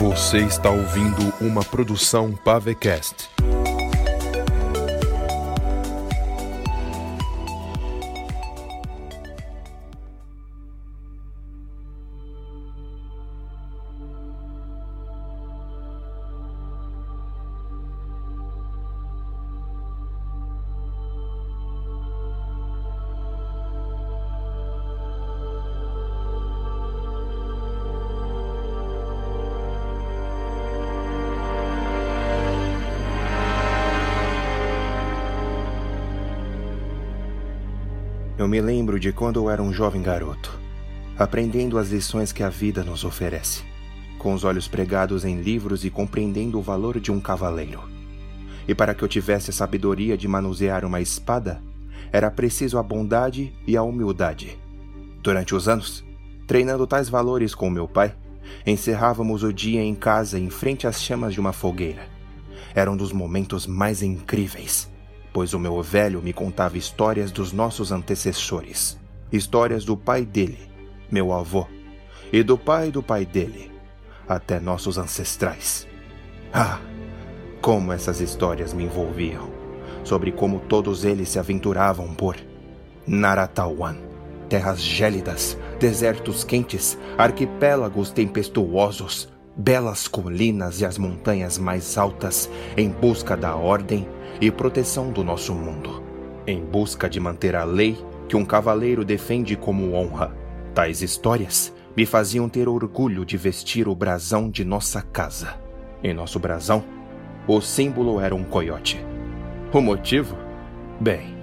Você está ouvindo uma produção Pavecast. Me lembro de quando eu era um jovem garoto, aprendendo as lições que a vida nos oferece, com os olhos pregados em livros e compreendendo o valor de um cavaleiro. E para que eu tivesse a sabedoria de manusear uma espada, era preciso a bondade e a humildade. Durante os anos, treinando tais valores com meu pai, encerrávamos o dia em casa em frente às chamas de uma fogueira. Era um dos momentos mais incríveis pois o meu velho me contava histórias dos nossos antecessores, histórias do pai dele, meu avô, e do pai do pai dele, até nossos ancestrais. Ah, como essas histórias me envolviam, sobre como todos eles se aventuravam por Naratawan, terras gélidas, desertos quentes, arquipélagos tempestuosos, belas colinas e as montanhas mais altas em busca da ordem e proteção do nosso mundo, em busca de manter a lei que um cavaleiro defende como honra. Tais histórias me faziam ter orgulho de vestir o brasão de nossa casa. Em nosso brasão, o símbolo era um coiote. O motivo? Bem,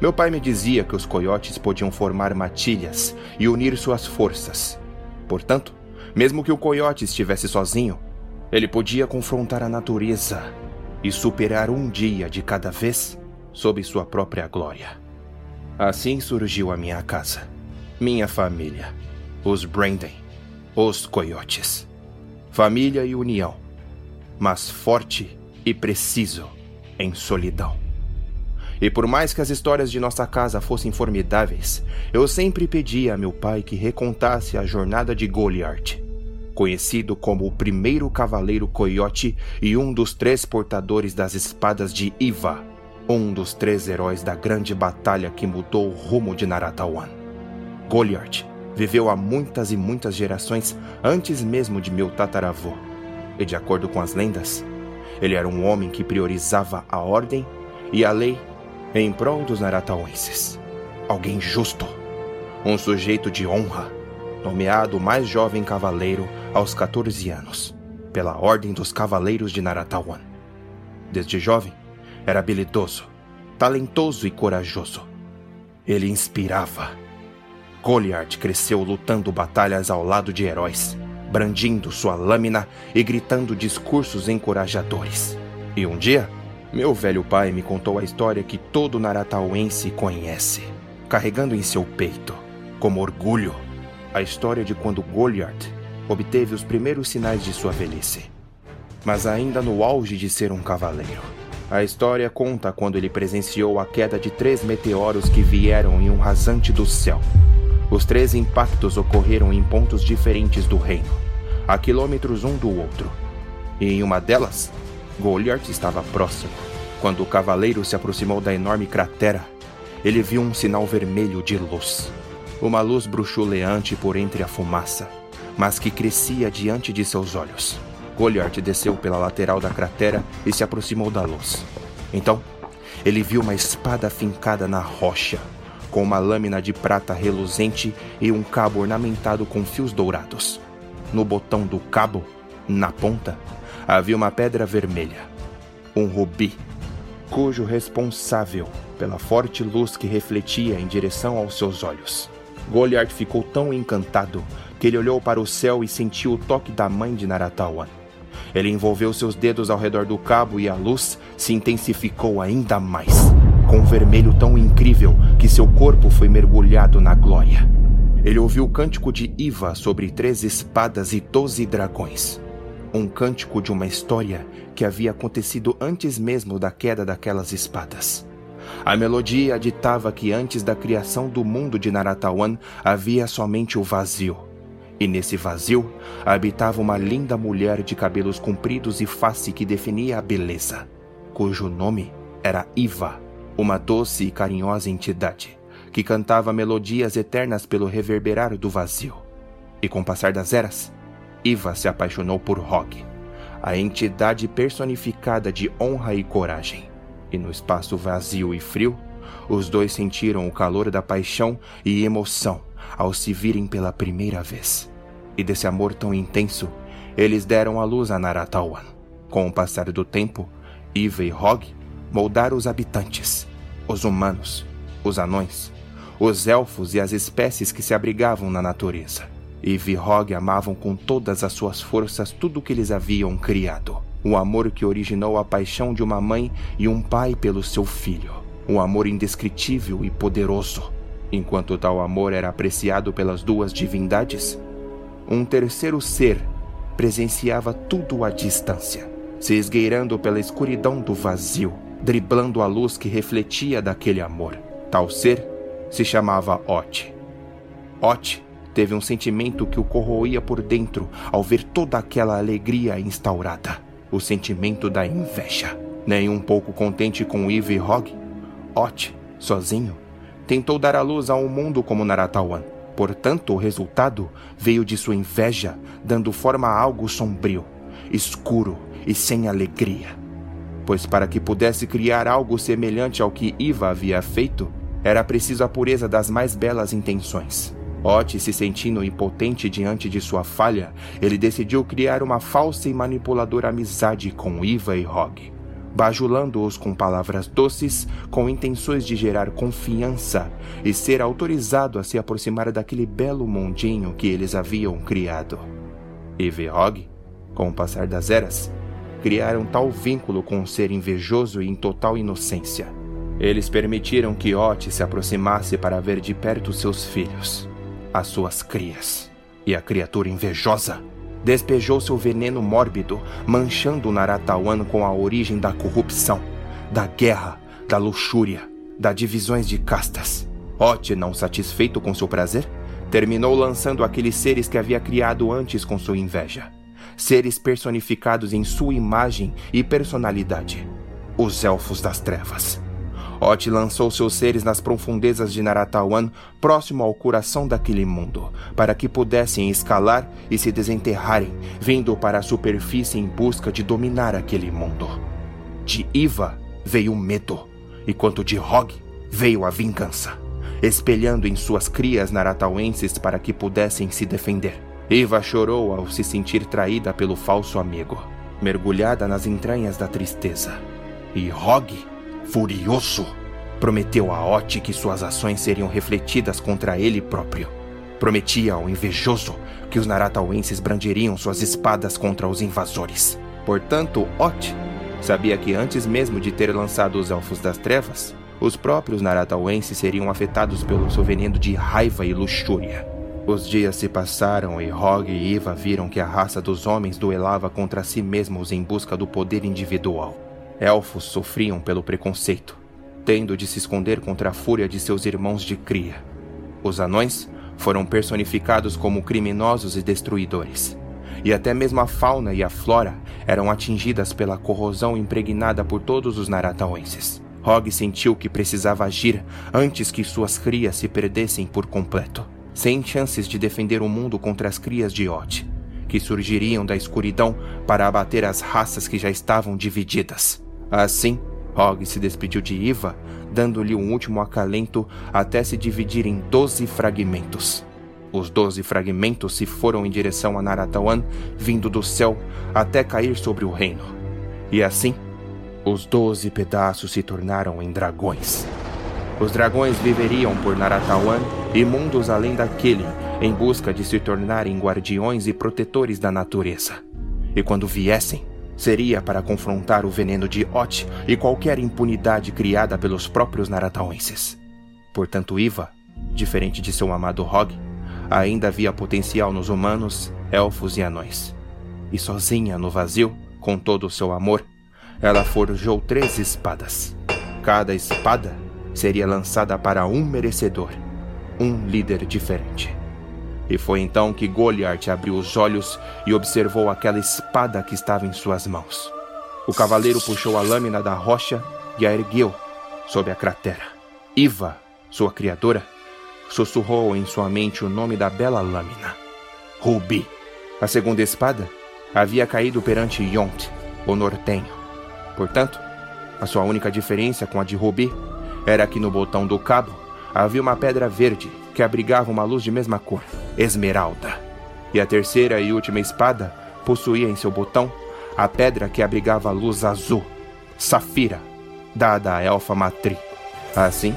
meu pai me dizia que os coiotes podiam formar matilhas e unir suas forças. Portanto, mesmo que o coiote estivesse sozinho, ele podia confrontar a natureza e superar um dia de cada vez sob sua própria glória. Assim surgiu a minha casa, minha família, os Brandon, os Coiotes. Família e união, mas forte e preciso em solidão. E por mais que as histórias de nossa casa fossem formidáveis, eu sempre pedia a meu pai que recontasse a jornada de Goliath conhecido como o primeiro cavaleiro coiote e um dos três portadores das espadas de Iva, um dos três heróis da grande batalha que mudou o rumo de Naratawan. Goliath viveu há muitas e muitas gerações antes mesmo de meu tataravô, e de acordo com as lendas, ele era um homem que priorizava a ordem e a lei em prol dos naratauenses. Alguém justo, um sujeito de honra nomeado mais jovem cavaleiro aos 14 anos, pela Ordem dos Cavaleiros de Naratawan. Desde jovem, era habilidoso, talentoso e corajoso. Ele inspirava. Goliath cresceu lutando batalhas ao lado de heróis, brandindo sua lâmina e gritando discursos encorajadores. E um dia, meu velho pai me contou a história que todo naratauense conhece, carregando em seu peito, como orgulho, a história de quando Goliath obteve os primeiros sinais de sua velhice. Mas ainda no auge de ser um cavaleiro. A história conta quando ele presenciou a queda de três meteoros que vieram em um rasante do céu. Os três impactos ocorreram em pontos diferentes do reino, a quilômetros um do outro. E em uma delas, Goliath estava próximo. Quando o cavaleiro se aproximou da enorme cratera, ele viu um sinal vermelho de luz uma luz bruxuleante por entre a fumaça, mas que crescia diante de seus olhos. Goliath desceu pela lateral da cratera e se aproximou da luz. Então, ele viu uma espada fincada na rocha, com uma lâmina de prata reluzente e um cabo ornamentado com fios dourados. No botão do cabo, na ponta, havia uma pedra vermelha, um rubi, cujo responsável pela forte luz que refletia em direção aos seus olhos. Goliath ficou tão encantado que ele olhou para o céu e sentiu o toque da mãe de Naratawan. Ele envolveu seus dedos ao redor do cabo e a luz se intensificou ainda mais, com um vermelho tão incrível que seu corpo foi mergulhado na glória. Ele ouviu o cântico de Iva sobre três espadas e doze dragões. Um cântico de uma história que havia acontecido antes mesmo da queda daquelas espadas. A melodia ditava que antes da criação do mundo de Naratawan havia somente o vazio, E nesse vazio habitava uma linda mulher de cabelos compridos e face que definia a beleza, cujo nome era Iva, uma doce e carinhosa entidade que cantava melodias eternas pelo reverberar do vazio. E com o passar das eras, Iva se apaixonou por Hog, a entidade personificada de honra e coragem. E no espaço vazio e frio, os dois sentiram o calor da paixão e emoção ao se virem pela primeira vez. E desse amor tão intenso, eles deram à luz a Naratawan. Com o passar do tempo, Iva e Hog moldaram os habitantes, os humanos, os anões, os elfos e as espécies que se abrigavam na natureza. Eve e Hog amavam com todas as suas forças tudo o que eles haviam criado. O amor que originou a paixão de uma mãe e um pai pelo seu filho. Um amor indescritível e poderoso Enquanto tal amor era apreciado pelas duas divindades, um terceiro ser presenciava tudo à distância, se esgueirando pela escuridão do vazio, driblando a luz que refletia daquele amor. Tal ser se chamava Ot. Ot teve um sentimento que o corroía por dentro ao ver toda aquela alegria instaurada, o sentimento da inveja. Nem um pouco contente com Eve e Hog, Ot, sozinho, tentou dar à luz a um mundo como Naratawan. Portanto, o resultado veio de sua inveja, dando forma a algo sombrio, escuro e sem alegria. Pois para que pudesse criar algo semelhante ao que Iva havia feito, era preciso a pureza das mais belas intenções. Ot, se sentindo impotente diante de sua falha, ele decidiu criar uma falsa e manipuladora amizade com Iva e Hog bajulando-os com palavras doces, com intenções de gerar confiança e ser autorizado a se aproximar daquele belo mundinho que eles haviam criado. E Verhog, com o passar das eras, criaram tal vínculo com um ser invejoso e em total inocência. Eles permitiram que Ot se aproximasse para ver de perto seus filhos, as suas crias. E a criatura invejosa despejou seu veneno mórbido, manchando Naratawan com a origem da corrupção, da guerra, da luxúria, das divisões de castas. Ot, não satisfeito com seu prazer, terminou lançando aqueles seres que havia criado antes com sua inveja. Seres personificados em sua imagem e personalidade. Os Elfos das Trevas. Ot lançou seus seres nas profundezas de Naratawan, próximo ao coração daquele mundo, para que pudessem escalar e se desenterrarem, vindo para a superfície em busca de dominar aquele mundo. De Iva veio o medo, enquanto de Hog veio a vingança, espelhando em suas crias naratauenses para que pudessem se defender. Iva chorou ao se sentir traída pelo falso amigo, mergulhada nas entranhas da tristeza. E Hog Furioso, prometeu a Ot que suas ações seriam refletidas contra ele próprio. Prometia ao invejoso que os Naratauenses brandiriam suas espadas contra os invasores. Portanto, Ot sabia que antes mesmo de ter lançado os Elfos das Trevas, os próprios Naratauenses seriam afetados pelo seu veneno de raiva e luxúria. Os dias se passaram e Hog e Iva viram que a raça dos homens duelava contra si mesmos em busca do poder individual. Elfos sofriam pelo preconceito, tendo de se esconder contra a fúria de seus irmãos de cria. Os anões foram personificados como criminosos e destruidores. E até mesmo a fauna e a flora eram atingidas pela corrosão impregnada por todos os naratauenses. Hog sentiu que precisava agir antes que suas crias se perdessem por completo, sem chances de defender o mundo contra as crias de Ot, que surgiriam da escuridão para abater as raças que já estavam divididas. Assim, Hog se despediu de Iva, dando-lhe um último acalento até se dividir em doze fragmentos. Os doze fragmentos se foram em direção a Naratawan, vindo do céu até cair sobre o reino. E assim, os doze pedaços se tornaram em dragões. Os dragões viveriam por Naratawan e mundos além daquele, em busca de se tornarem guardiões e protetores da natureza. E quando viessem, seria para confrontar o veneno de Ot e qualquer impunidade criada pelos próprios Naratauenses. Portanto, Iva, diferente de seu amado Hog, ainda havia potencial nos humanos, elfos e anões. E sozinha no vazio, com todo o seu amor, ela forjou três espadas. Cada espada seria lançada para um merecedor, um líder diferente. E foi então que Goliath abriu os olhos e observou aquela espada que estava em suas mãos. O cavaleiro puxou a lâmina da rocha e a ergueu sob a cratera. Iva, sua criadora, sussurrou em sua mente o nome da bela lâmina: Rubi. A segunda espada havia caído perante Yont, o nortenho. Portanto, a sua única diferença com a de Rubi era que no botão do cabo havia uma pedra verde que abrigava uma luz de mesma cor, esmeralda. E a terceira e última espada possuía em seu botão a pedra que abrigava a luz azul, safira, dada à elfa Matri. Assim,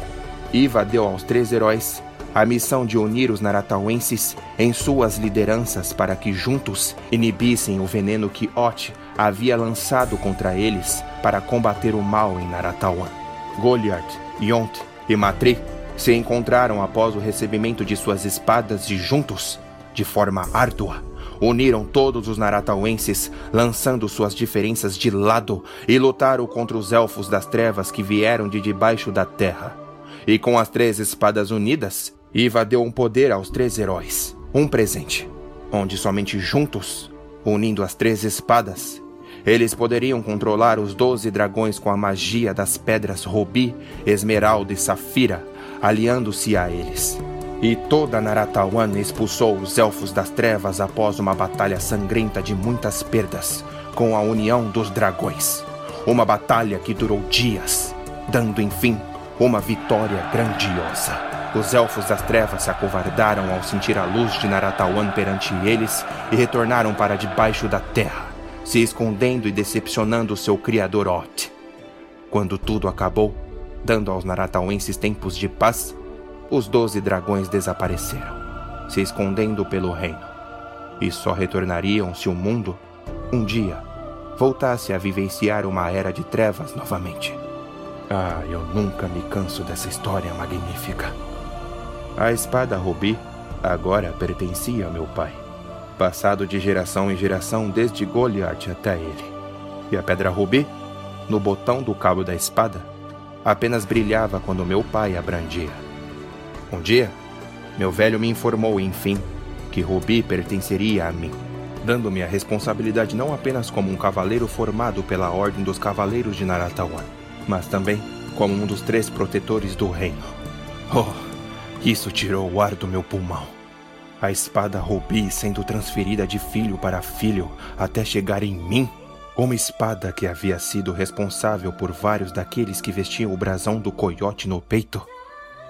Iva deu aos três heróis a missão de unir os naratauenses em suas lideranças para que juntos inibissem o veneno que Ot havia lançado contra eles para combater o mal em Naratawan. Goliath, Yont e Matri se encontraram após o recebimento de suas espadas e juntos, de forma árdua, uniram todos os naratauenses, lançando suas diferenças de lado e lutaram contra os elfos das trevas que vieram de debaixo da terra. E com as três espadas unidas, Iva deu um poder aos três heróis, um presente, onde somente juntos, unindo as três espadas, eles poderiam controlar os doze dragões com a magia das pedras Rubi, Esmeralda e Safira, aliando-se a eles. E toda Naratawan expulsou os Elfos das Trevas após uma batalha sangrenta de muitas perdas, com a união dos dragões. Uma batalha que durou dias, dando enfim uma vitória grandiosa. Os Elfos das Trevas se acovardaram ao sentir a luz de Naratawan perante eles e retornaram para debaixo da terra, se escondendo e decepcionando seu criador Ot. Quando tudo acabou, dando aos naratauenses tempos de paz, os doze dragões desapareceram, se escondendo pelo reino. E só retornariam se o mundo, um dia, voltasse a vivenciar uma era de trevas novamente. Ah, eu nunca me canso dessa história magnífica. A espada Rubi agora pertencia ao meu pai, passado de geração em geração desde Goliath até ele. E a pedra Rubi, no botão do cabo da espada, apenas brilhava quando meu pai a brandia. Um dia, meu velho me informou, enfim, que Rubi pertenceria a mim, dando-me a responsabilidade não apenas como um cavaleiro formado pela Ordem dos Cavaleiros de Naratawan, mas também como um dos três protetores do reino. Oh, isso tirou o ar do meu pulmão. A espada Rubi sendo transferida de filho para filho até chegar em mim uma espada que havia sido responsável por vários daqueles que vestiam o brasão do coiote no peito.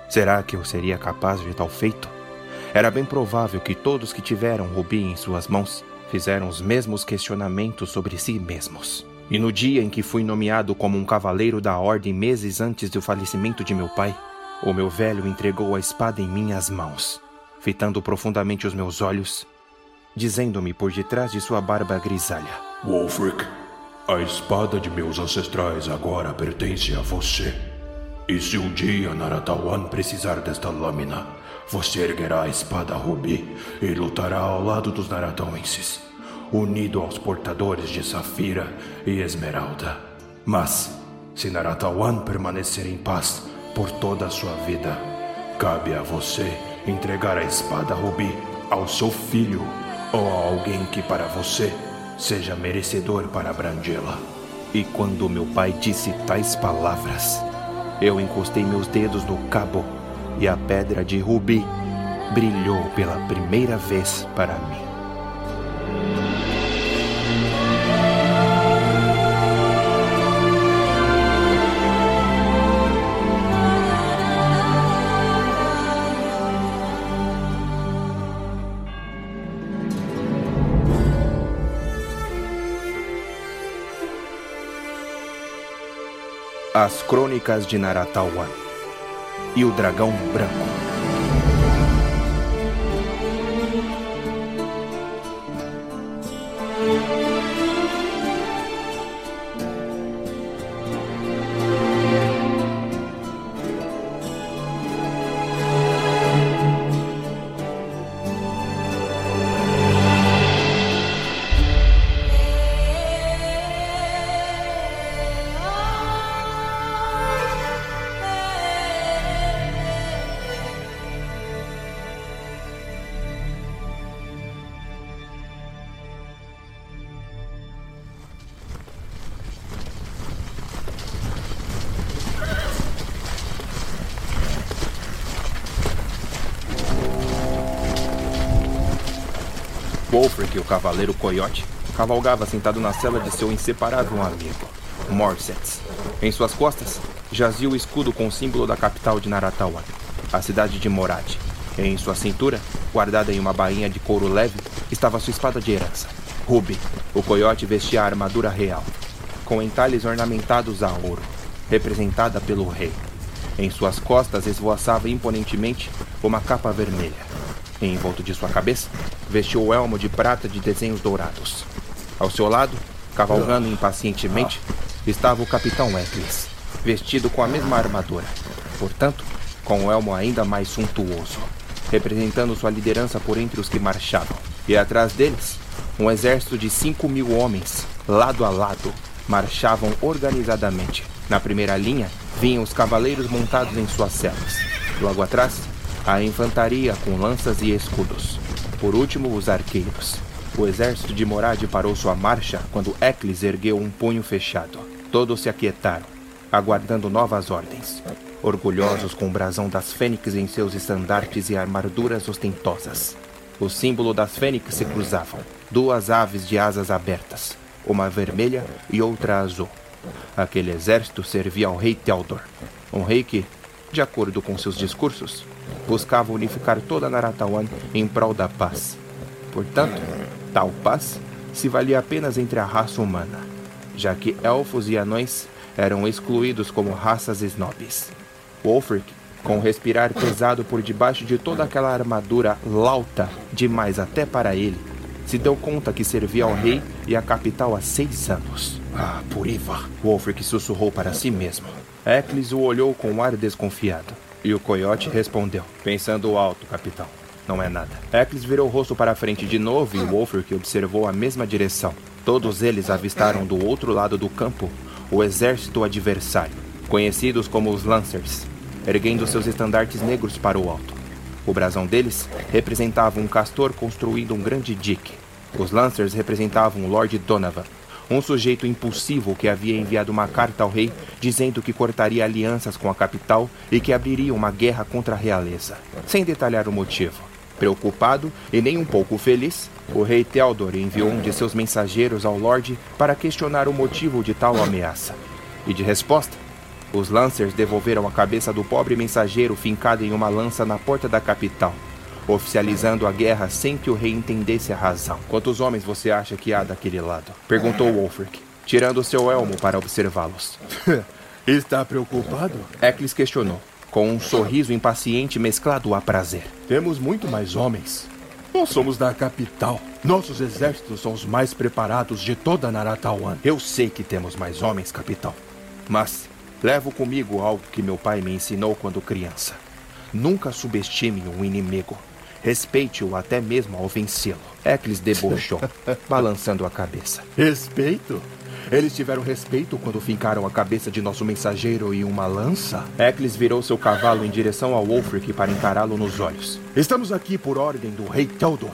Será que eu seria capaz de tal feito? Era bem provável que todos que tiveram rubi em suas mãos fizeram os mesmos questionamentos sobre si mesmos. E no dia em que fui nomeado como um cavaleiro da ordem meses antes do falecimento de meu pai, o meu velho entregou a espada em minhas mãos, fitando profundamente os meus olhos, dizendo-me por detrás de sua barba grisalha: Wolfric, a espada de meus ancestrais agora pertence a você. E se um dia Naratawan precisar desta lâmina, você erguerá a espada Rubi e lutará ao lado dos Naratauenses, unido aos portadores de Safira e Esmeralda. Mas, se Naratawan permanecer em paz por toda a sua vida, cabe a você entregar a espada Rubi ao seu filho ou a alguém que para você seja merecedor para abrangê-la. E quando meu pai disse tais palavras, eu encostei meus dedos no cabo e a pedra de rubi brilhou pela primeira vez para mim. As Crônicas de Naratawan e o Dragão Branco. Cavaleiro coiote, cavalgava sentado na cela de seu inseparável amigo, Morsets. Em suas costas jazia o escudo com o símbolo da capital de Naratawan, a cidade de Morad. Em sua cintura, guardada em uma bainha de couro leve, estava sua espada de herança. Ruby, o coiote vestia a armadura real, com entalhes ornamentados a ouro, representada pelo rei. Em suas costas esvoaçava imponentemente uma capa vermelha. Em volta de sua cabeça, vestiu o elmo de prata de desenhos dourados. Ao seu lado, cavalgando impacientemente, estava o capitão Eccles, vestido com a mesma armadura, portanto, com o elmo ainda mais suntuoso, representando sua liderança por entre os que marchavam. E atrás deles, um exército de cinco mil homens, lado a lado, marchavam organizadamente. Na primeira linha, vinham os cavaleiros montados em suas celas. Logo atrás, a infantaria com lanças e escudos. Por último, os arqueiros. O exército de Morad parou sua marcha quando Eccles ergueu um punho fechado. Todos se aquietaram, aguardando novas ordens. Orgulhosos com o brasão das fênix em seus estandartes e armaduras ostentosas. O símbolo das fênix se cruzavam, duas aves de asas abertas, uma vermelha e outra azul. Aquele exército servia ao rei Theodor, um rei que, de acordo com seus discursos, buscava unificar toda Naratawan em prol da paz. Portanto, Tal paz se valia apenas entre a raça humana, já que elfos e anões eram excluídos como raças snobs. Wolfric, com respirar pesado por debaixo de toda aquela armadura lauta demais até para ele, se deu conta que servia ao rei e à capital há seis anos. Ah, Puriva! Wolfric sussurrou para si mesmo. Eccles o olhou com um ar desconfiado. E o coiote respondeu, pensando alto, capitão. Não é nada. Eccles virou o rosto para a frente de novo e Wolfric observou a mesma direção. Todos eles avistaram do outro lado do campo o exército adversário, conhecidos como os Lancers, erguendo seus estandartes negros para o alto. O brasão deles representava um castor construindo um grande dique. Os Lancers representavam o Lord Donovan, um sujeito impulsivo que havia enviado uma carta ao rei dizendo que cortaria alianças com a capital e que abriria uma guerra contra a realeza, sem detalhar o motivo. Preocupado e nem um pouco feliz, o rei Theodor enviou um de seus mensageiros ao Lorde para questionar o motivo de tal ameaça. E de resposta, os Lancers devolveram a cabeça do pobre mensageiro fincada em uma lança na porta da capital, oficializando a guerra sem que o rei entendesse a razão. Quantos homens você acha que há daquele lado? Perguntou Wolfric, tirando seu elmo para observá-los. Está preocupado? Eccles questionou com um sorriso impaciente mesclado a prazer. Temos muito mais homens. Nós somos da capital. Nossos exércitos são os mais preparados de toda Naratawan. Eu sei que temos mais homens, capitão. Mas levo comigo algo que meu pai me ensinou quando criança. Nunca subestime um inimigo. Respeite-o até mesmo ao vencê-lo. Eccles debochou, balançando a cabeça. Respeito? Eles tiveram respeito quando fincaram a cabeça de nosso mensageiro em uma lança? Eccles virou seu cavalo em direção ao Wolfric para encará-lo nos olhos. Estamos aqui por ordem do rei Theodor.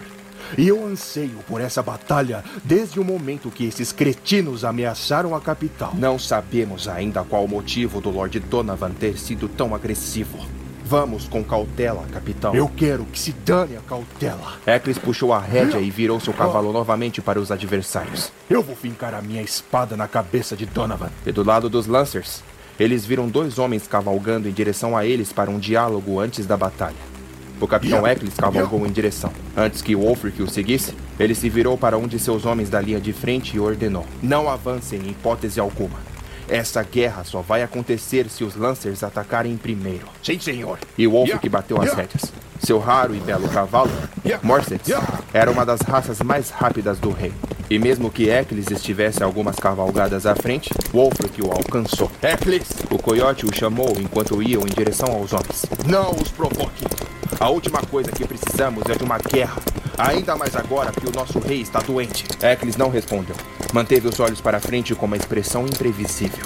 E eu anseio por essa batalha desde o momento que esses cretinos ameaçaram a capital. Não sabemos ainda qual o motivo do Lord Donovan ter sido tão agressivo. Vamos com cautela, capitão. Eu quero que se dane a cautela. Eccles puxou a rédea e virou seu cavalo novamente para os adversários. Eu vou fincar a minha espada na cabeça de Donovan. E do lado dos Lancers, eles viram dois homens cavalgando em direção a eles para um diálogo antes da batalha. O capitão Eccles cavalgou em direção. Antes que Wolfric o seguisse, ele se virou para um de seus homens da linha de frente e ordenou: Não avancem em hipótese alguma. Essa guerra só vai acontecer se os Lancers atacarem primeiro. Sim, senhor. E Wolf que bateu as rédeas. Seu raro e belo cavalo, Morsets, era uma das raças mais rápidas do rei. E mesmo que Eccles estivesse algumas cavalgadas à frente, Wolfric o alcançou. Eccles! O coiote o chamou enquanto iam em direção aos homens. Não os provoque! A última coisa que precisamos é de uma guerra. Ainda mais agora que o nosso rei está doente. Eccles não respondeu. Manteve os olhos para frente com uma expressão imprevisível.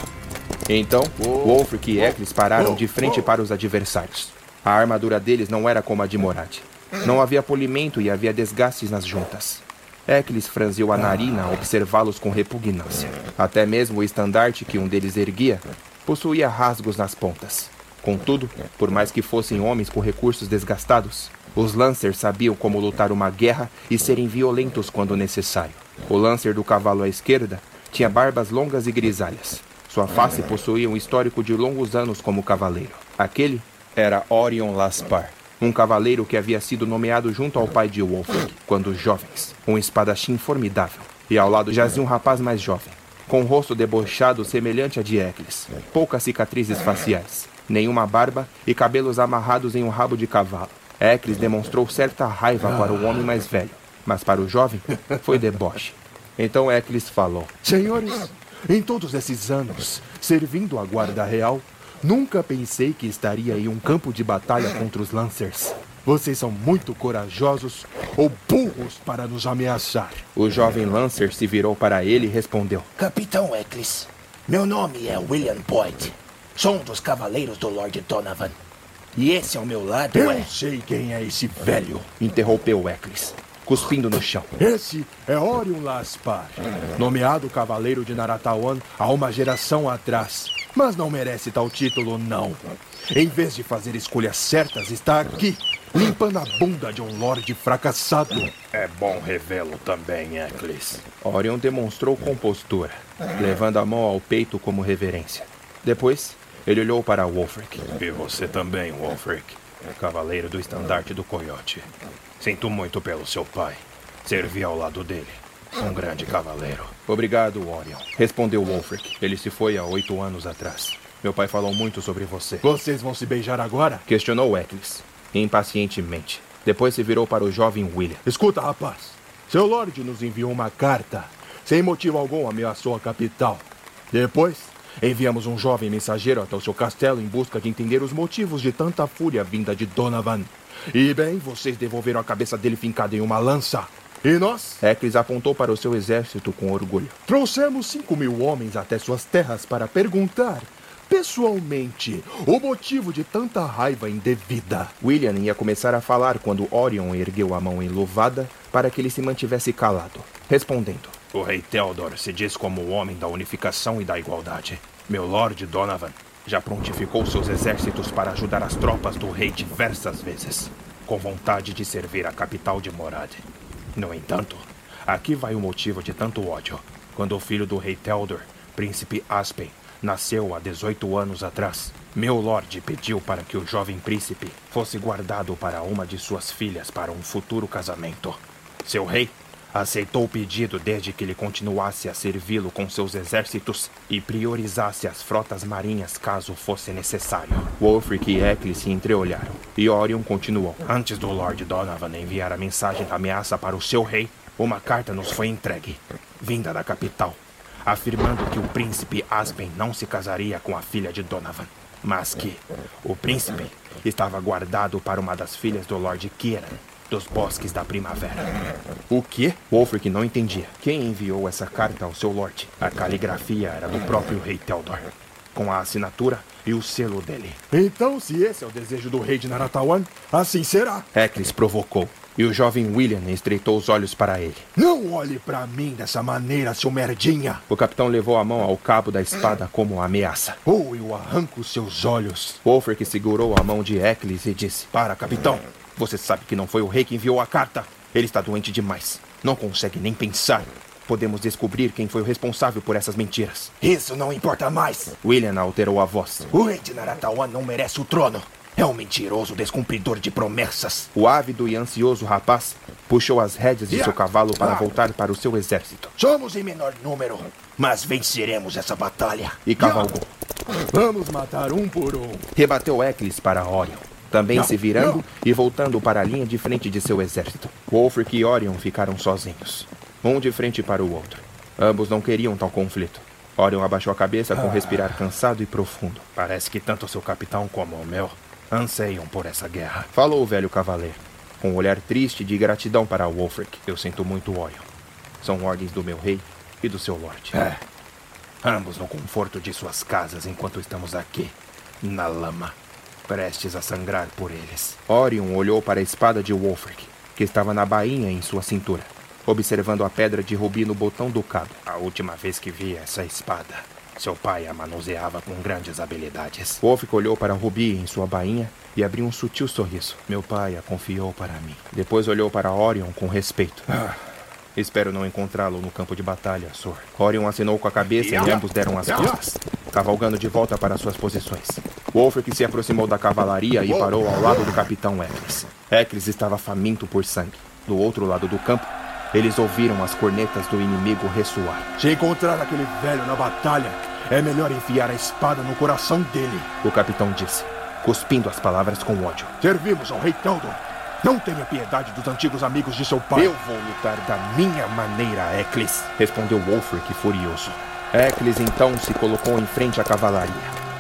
Então, Wolfric e Eccles pararam de frente para os adversários. A armadura deles não era como a de Morad. Não havia polimento e havia desgastes nas juntas. Eccles franziu a narina a observá-los com repugnância. Até mesmo o estandarte que um deles erguia possuía rasgos nas pontas. Contudo, por mais que fossem homens com recursos desgastados, Os Lancers sabiam como lutar uma guerra e serem violentos quando necessário. O Lancer do cavalo à esquerda tinha barbas longas e grisalhas. Sua face possuía um histórico de longos anos como cavaleiro. Aquele era Orion Laspar, um cavaleiro que havia sido nomeado junto ao pai de Wolfgang, quando jovens, um espadachim formidável. E ao lado jazia um rapaz mais jovem, com o rosto debochado semelhante a de Eccles, poucas cicatrizes faciais, nenhuma barba e cabelos amarrados em um rabo de cavalo. Eccles demonstrou certa raiva para o homem mais velho, mas para o jovem foi deboche. Então Eccles falou: Senhores, em todos esses anos, servindo a Guarda Real, nunca pensei que estaria em um campo de batalha contra os Lancers. Vocês são muito corajosos ou burros para nos ameaçar. O jovem Lancer se virou para ele e respondeu: Capitão Eccles, meu nome é William Boyd. Sou um dos cavaleiros do Lord Donovan. E esse ao meu lado Eu é. sei quem é esse velho. interrompeu Eccles, cuspindo no chão. Esse é Orion Laspar, nomeado Cavaleiro de Naratawan há uma geração atrás, mas não merece tal título, não. Em vez de fazer escolhas certas, está aqui, limpando a bunda de um lorde fracassado. É bom revê-lo também, Eccles. Orion demonstrou compostura, levando a mão ao peito como reverência. Depois, ele olhou para Wolfric. E você também, Wolfric, cavaleiro do estandarte do Coyote. Sinto muito pelo seu pai. Servi ao lado dele. Um grande cavaleiro. Obrigado, Orion, respondeu Wolfric. Ele se foi há oito anos atrás. Meu pai falou muito sobre você. Vocês vão se beijar agora? Questionou Eccles, impacientemente. Depois se virou para o jovem William. Escuta, rapaz. Seu Lorde nos enviou uma carta. Sem motivo algum ameaçou a capital. Depois, enviamos um jovem mensageiro até o seu castelo em busca de entender os motivos de tanta fúria vinda de Donovan. E bem, vocês devolveram a cabeça dele fincada em uma lança. E nós? Eccles apontou para o seu exército com orgulho. Trouxemos cinco mil homens até suas terras para perguntar, pessoalmente, o motivo de tanta raiva indevida. William ia começar a falar quando Orion ergueu a mão enluvada para que ele se mantivesse calado, respondendo. O rei Theodor se diz como o homem da unificação e da igualdade. Meu Lord Donovan já prontificou seus exércitos para ajudar as tropas do rei diversas vezes, com vontade de servir a capital de Morad. No entanto, aqui vai o motivo de tanto ódio. Quando o filho do rei Theodor, príncipe Aspen, nasceu há 18 anos atrás, meu lord pediu para que o jovem príncipe fosse guardado para uma de suas filhas para um futuro casamento. Seu rei aceitou o pedido desde que ele continuasse a servi-lo com seus exércitos e priorizasse as frotas marinhas caso fosse necessário. Wolfric e Eccles se entreolharam, e Orion continuou. Antes do Lord Donovan enviar a mensagem da ameaça para o seu rei, uma carta nos foi entregue, vinda da capital, afirmando que o príncipe Aspen não se casaria com a filha de Donovan, mas que o príncipe estava guardado para uma das filhas do Lord Kieran, dos bosques da primavera. O quê? Wolfric não entendia. Quem enviou essa carta ao seu lord? A caligrafia era do próprio rei Theodor, com a assinatura e o selo dele. Então, se esse é o desejo do rei de Naratawan, assim será. Eccles provocou, e o jovem William estreitou os olhos para ele. Não olhe pra mim dessa maneira, seu merdinha, O capitão levou a mão ao cabo da espada como ameaça. ou eu arranco seus olhos. Wolfric segurou a mão de Eccles e disse: Para, capitão. Você sabe que não foi o rei que enviou a carta. Ele está doente demais. Não consegue nem pensar. Podemos descobrir quem foi o responsável por essas mentiras. Isso não importa mais. William alterou a voz. O rei de Naratawan não merece o trono. É um mentiroso descumpridor de promessas. O ávido e ansioso rapaz puxou as rédeas de seu cavalo para voltar para o seu exército Somos em menor número, mas venceremos essa batalha. e cavalgou. Vamos matar um por um. Rebateu Eccles para Orion, também se virando e voltando para a linha de frente de seu exército. Wolfric e Orion ficaram sozinhos, um de frente para o outro. Ambos não queriam tal conflito. Orion abaixou a cabeça com um respirar cansado e profundo. Parece que tanto seu capitão como o meu anseiam por essa guerra. Falou o velho cavaleiro, com um olhar triste de gratidão para Wolfric. Eu sinto muito Orion. São ordens do meu rei e do seu lord. É. Ambos no conforto de suas casas enquanto estamos aqui, na lama, prestes a sangrar por eles. Orion olhou para a espada de Wolfric, que estava na bainha em sua cintura, observando a pedra de rubi no botão do cabo. A última vez que vi essa espada, Seu pai a manuseava com grandes habilidades. Wolfric olhou para Ruby em sua bainha e abriu um sutil sorriso. Meu pai a confiou para mim. Depois olhou para Orion com respeito. Ah, espero não encontrá-lo no campo de batalha, Sor. Orion assinou com a cabeça e ambos deram as costas, cavalgando de volta para suas posições. Wolfric se aproximou da cavalaria e parou ao lado do capitão Eccles. Eccles estava faminto por sangue. Do outro lado do campo, eles ouviram as cornetas do inimigo ressoar. Se encontrar aquele velho na batalha, é melhor enfiar a espada no coração dele, o capitão disse, cuspindo as palavras com ódio. Servimos ao rei Teldon. Não tenha piedade dos antigos amigos de seu pai. Eu vou lutar da minha maneira, Eccles, respondeu Wolfric furioso. Eccles então se colocou em frente à cavalaria,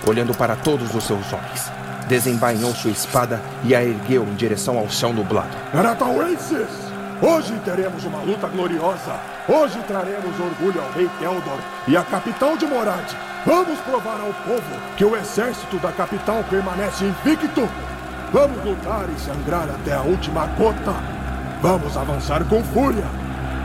olhando para todos os seus homens. Desembainhou sua espada e a ergueu em direção ao céu nublado. Aratawenses! Hoje teremos uma luta gloriosa. Hoje traremos orgulho ao rei Teldor e à capital de Morad. Vamos provar ao povo que o exército da capital permanece invicto. Vamos lutar e sangrar até a última gota. Vamos avançar com fúria.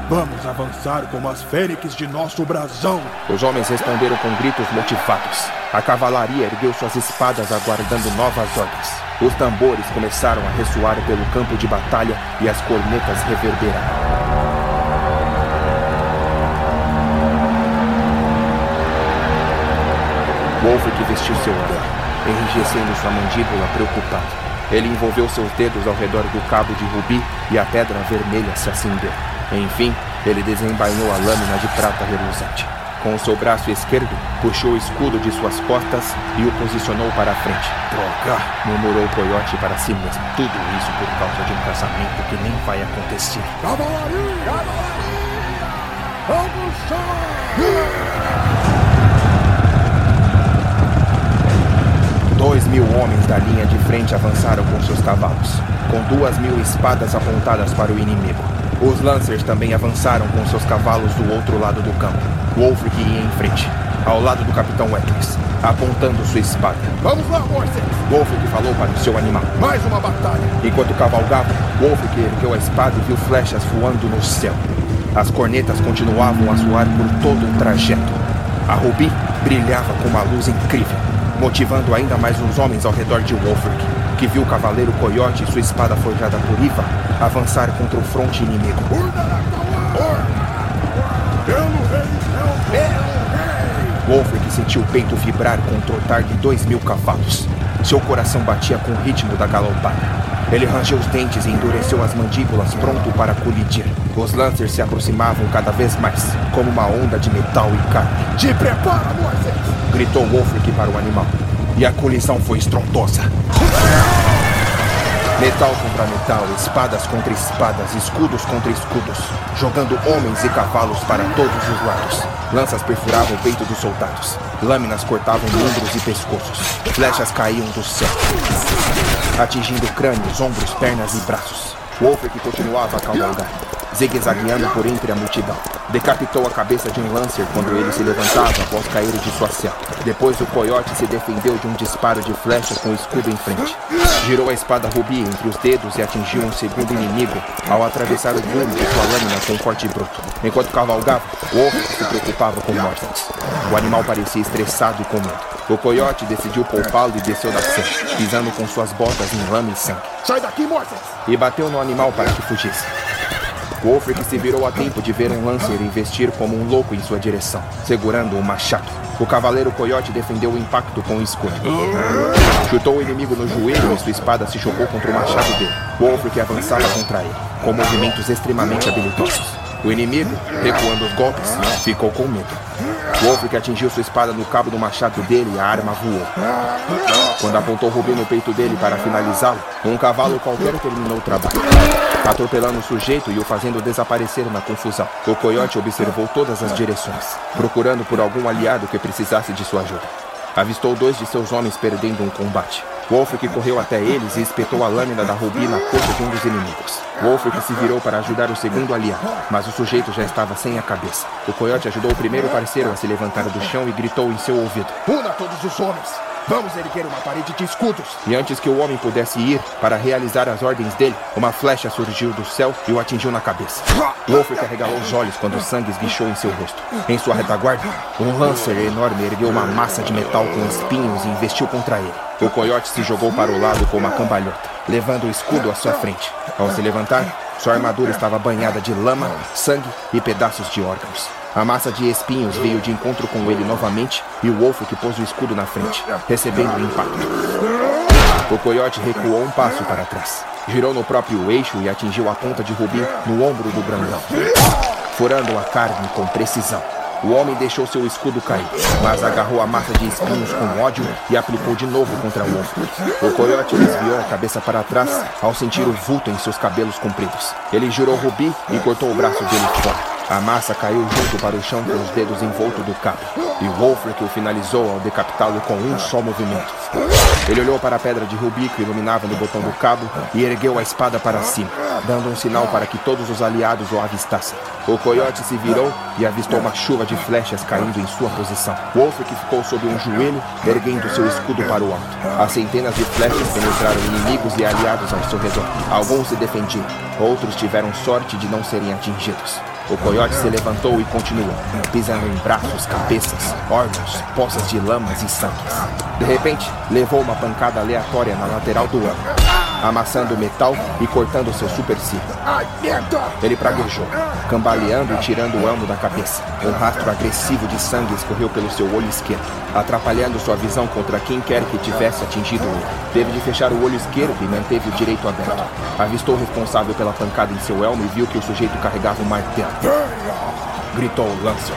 Vamos avançar como as fênix de nosso brasão. Os homens responderam com gritos motivados. A cavalaria ergueu suas espadas aguardando novas ordens. Os tambores começaram a ressoar pelo campo de batalha e as cornetas reverberaram. Wolfric vestiu seu olhar, enrijecendo sua mandíbula preocupado. Ele envolveu seus dedos ao redor do cabo de rubi e a pedra vermelha se acendeu. Enfim, ele desembainhou a lâmina de prata reluzente. Com o seu braço esquerdo, puxou o escudo de suas costas e o posicionou para a frente. Droga! murmurou o coiote para si mesmo. Tudo isso por causa de um casamento que nem vai acontecer. Cavalaria! Cavalaria! Vamos Dois mil homens da linha de frente avançaram com seus cavalos, com duas mil espadas apontadas para o inimigo. Os Lancers também avançaram com seus cavalos do outro lado do campo. Wolfric ia em frente, ao lado do Capitão Eccles, apontando sua espada. Vamos lá, Morses! Wolfric falou para o seu animal. Mais uma batalha! Enquanto cavalgava, Wolfric ergueu a espada e viu flechas voando no céu. As cornetas continuavam a soar por todo o trajeto. A Rubi brilhava com uma luz incrível, motivando ainda mais os homens ao redor de Wolfric que viu o cavaleiro Coyote e sua espada forjada por Iva avançar contra o fronte inimigo. Wolfric sentiu o peito vibrar com o trotar de dois mil cavalos. Seu coração batia com o ritmo da galopada. Ele rangeu os dentes e endureceu as mandíbulas, pronto para colidir. Os Lancers se aproximavam cada vez mais, como uma onda de metal e carne. Te prepara, Moisés! Gritou Wolfric para o animal. E a colisão foi estrondosa. Metal contra metal, espadas contra espadas, escudos contra escudos, jogando homens e cavalos para todos os lados. Lanças perfuravam o peito dos soldados, lâminas cortavam ombros e pescoços, flechas caíam do céu, atingindo crânios, ombros, pernas e braços. Wolfric continuava a cavalgar, zigue-zagueando por entre a multidão. Decapitou a cabeça de um Lancer quando ele se levantava após cair de sua cela. Depois o coiote se defendeu de um disparo de flecha com o escudo em frente. Girou a espada rubi entre os dedos e atingiu um segundo inimigo ao atravessar o gume de sua lâmina com um corte bruto. Enquanto cavalgava, o Wolf se preocupava com Mortens. O animal parecia estressado e com medo. O coiote decidiu poupá-lo e desceu da cena, pisando com suas botas em lama e sangue. Sai daqui, Mortens! E bateu no animal para que fugisse. Wolfric se virou a tempo de ver um Lancer investir como um louco em sua direção, segurando um machado. O cavaleiro Coyote defendeu o impacto com o escudo. Chutou o inimigo no joelho e sua espada se chocou contra o machado dele. Wolfric avançava contra ele, com movimentos extremamente habilidosos. O inimigo, recuando os golpes, ficou com medo. Wolfric atingiu sua espada no cabo do machado dele e a arma voou. Quando apontou o Rubi no peito dele para finalizá-lo, um cavalo qualquer terminou o trabalho, atropelando o sujeito e o fazendo desaparecer na confusão. O coiote observou todas as direções, procurando por algum aliado que precisasse de sua ajuda. Avistou dois de seus homens perdendo um combate. Wolfric correu até eles e espetou a lâmina da rubi na coxa de um dos inimigos. Wolfric se virou para ajudar o segundo aliado, mas o sujeito já estava sem a cabeça. O coiote ajudou o primeiro parceiro a se levantar do chão e gritou em seu ouvido: Una todos os homens! Vamos erguer uma parede de escudos. E antes que o homem pudesse ir para realizar as ordens dele, uma flecha surgiu do céu e o atingiu na cabeça. Wolfric arregalou os olhos quando o sangue esguichou em seu rosto. Em sua retaguarda, um lancer enorme ergueu uma massa de metal com espinhos e investiu contra ele. O coiote se jogou para o lado com uma cambalhota, levando o escudo à sua frente. Ao se levantar, sua armadura estava banhada de lama, sangue e pedaços de órgãos. A massa de espinhos veio de encontro com ele novamente e o Wolf que pôs o escudo na frente, recebendo o impacto. O coiote recuou um passo para trás, girou no próprio eixo e atingiu a ponta de rubi no ombro do grandão, furando a carne com precisão. O homem deixou seu escudo cair, mas agarrou a massa de espinhos com ódio e aplicou de novo contra o Wolf. O coiote desviou a cabeça para trás ao sentir o vulto em seus cabelos compridos. Ele girou Rubi e cortou o braço dele fora. A massa caiu junto para o chão com os dedos envoltos do cabo, e Wolfric o finalizou ao decapitá-lo com um só movimento. Ele olhou para a pedra de rubi que iluminava no botão do cabo e ergueu a espada para cima, dando um sinal para que todos os aliados o avistassem. O coiote se virou e avistou uma chuva de flechas caindo em sua posição. Wolfric ficou sob um joelho, erguendo seu escudo para o alto. As centenas de flechas penetraram inimigos e aliados ao seu redor. Alguns se defendiam, outros tiveram sorte de não serem atingidos. O coiote se levantou e continuou, pisando em braços, cabeças, órgãos, poças de lamas e sangue. De repente, levou uma pancada aleatória na lateral do ângulo amassando o metal e cortando seu supercílio. Ele praguejou, cambaleando e tirando o elmo da cabeça. Um rastro agressivo de sangue escorreu pelo seu olho esquerdo, atrapalhando sua visão contra quem quer que tivesse atingido ele. Teve de fechar o olho esquerdo e manteve o direito aberto. Avistou o responsável pela pancada em seu elmo e viu que o sujeito carregava um martelo. Gritou o Lancer.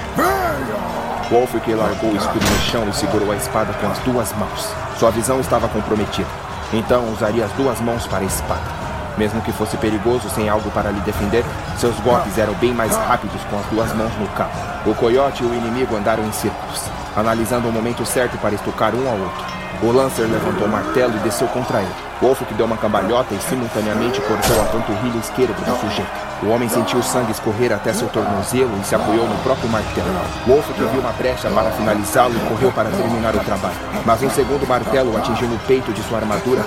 Wolf que largou o escudo no chão e segurou a espada com as duas mãos. Sua visão estava comprometida. Então usaria as duas mãos para a espada. Mesmo que fosse perigoso sem algo para lhe defender, seus golpes eram bem mais rápidos com as duas mãos no cabo. O coiote e o inimigo andaram em círculos, analisando o momento certo para estocar um ao outro. O Lancer levantou o martelo e desceu contra ele. Wolf que deu uma cambalhota e simultaneamente cortou a panturrilha esquerda do sujeito. O homem sentiu o sangue escorrer até seu tornozelo e se apoiou no próprio martelo. Wolf que viu uma brecha para finalizá-lo e correu para terminar o trabalho. Mas um segundo martelo atingiu no peito de sua armadura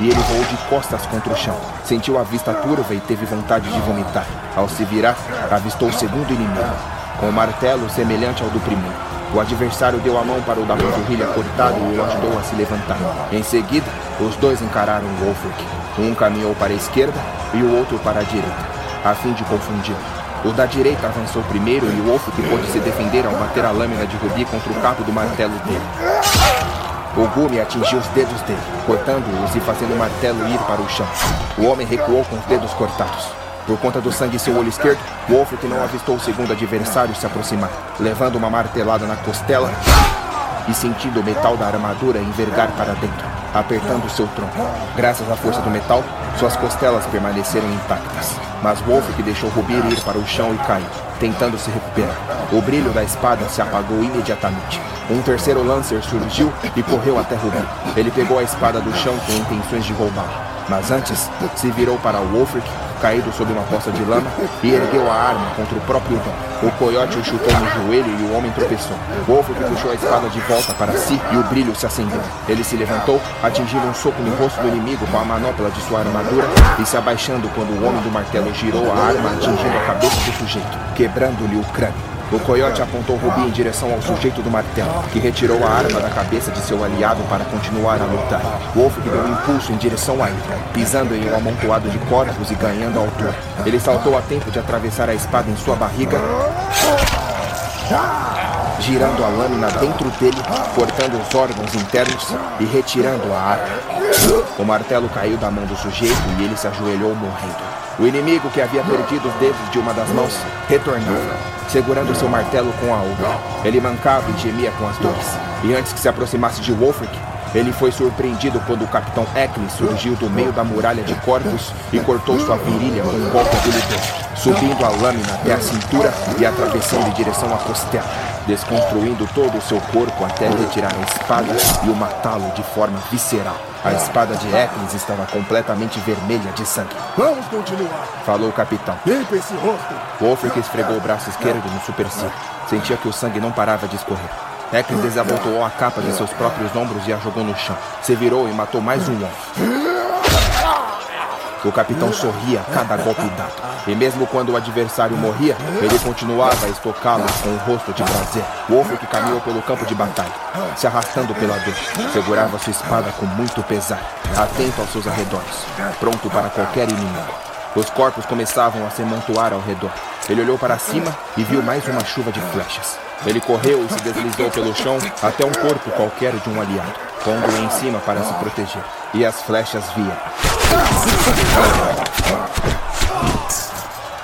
e ele voou de costas contra o chão. Sentiu a vista turva e teve vontade de vomitar. Ao se virar, avistou o segundo inimigo, com um martelo semelhante ao do primeiro. O adversário deu a mão para o da panturrilha cortado e o ajudou a se levantar. Em seguida, os dois encararam Wolfric. Um caminhou para a esquerda e o outro para a direita, a fim de confundi-lo. O da direita avançou primeiro e o Wolfric pôde se defender ao bater a lâmina de rubi contra o cabo do martelo dele. O gume atingiu os dedos dele, cortando-os e fazendo o martelo ir para o chão. O homem recuou com os dedos cortados. Por conta do sangue em seu olho esquerdo, Wolfric não avistou o segundo adversário se aproximar, levando uma martelada na costela e sentindo o metal da armadura envergar para dentro, apertando seu tronco. Graças à força do metal, suas costelas permaneceram intactas. Mas Wolfric deixou Rubir ir para o chão e caiu, tentando se recuperar. O brilho da espada se apagou imediatamente. Um terceiro Lancer surgiu e correu até Rubir. Ele pegou a espada do chão com intenções de roubá-la. Mas antes, se virou para Wolfric caído sob uma poça de lama, e ergueu a arma contra o próprio Dom. O coiote o chutou no joelho e o homem tropeçou. Wolf puxou a espada de volta para si e o brilho se acendeu. Ele se levantou, atingindo um soco no rosto do inimigo com a manopla de sua armadura e se abaixando quando o homem do martelo girou a arma, atingindo a cabeça do sujeito, quebrando-lhe o crânio. O coiote apontou Rubi em direção ao sujeito do martelo, que retirou a arma da cabeça de seu aliado para continuar a lutar. Wolf deu um impulso em direção a ele, pisando em um amontoado de corpos e ganhando altura. Ele saltou a tempo de atravessar a espada em sua barriga, girando a lâmina dentro dele, cortando os órgãos internos e retirando a arma. O martelo caiu da mão do sujeito e ele se ajoelhou morrendo. O inimigo, que havia perdido os dedos de uma das mãos, retornava segurando seu martelo com a outra. Ele mancava e gemia com as dores. E antes que se aproximasse de Wolfric, ele foi surpreendido quando o capitão Eccles surgiu do meio da muralha de corpos e cortou sua virilha com um golpe habilidoso, subindo a lâmina até a cintura e atravessando em direção à costela, desconstruindo todo o seu corpo até retirar a espada e o matá-lo de forma visceral. A espada de Eccles estava completamente vermelha de sangue. Vamos continuar, falou o capitão. Limpa esse rosto. Wolfric esfregou o braço esquerdo no supercílio. Sentia que o sangue não parava de escorrer. Eccles desabotoou a capa de seus próprios ombros e a jogou no chão. Se virou e matou mais um homem. O capitão sorria a cada golpe dado. E mesmo quando o adversário morria, ele continuava a estocá-lo com o rosto de prazer. Wolfric caminhou pelo campo de batalha, se arrastando pela dor. Segurava sua espada com muito pesar, atento aos seus arredores, pronto para qualquer inimigo. Os corpos começavam a se amontoar ao redor. Ele olhou para cima e viu mais uma chuva de flechas. Ele correu e se deslizou pelo chão até um corpo qualquer de um aliado, pondo-o em cima para se proteger. E as flechas vieram.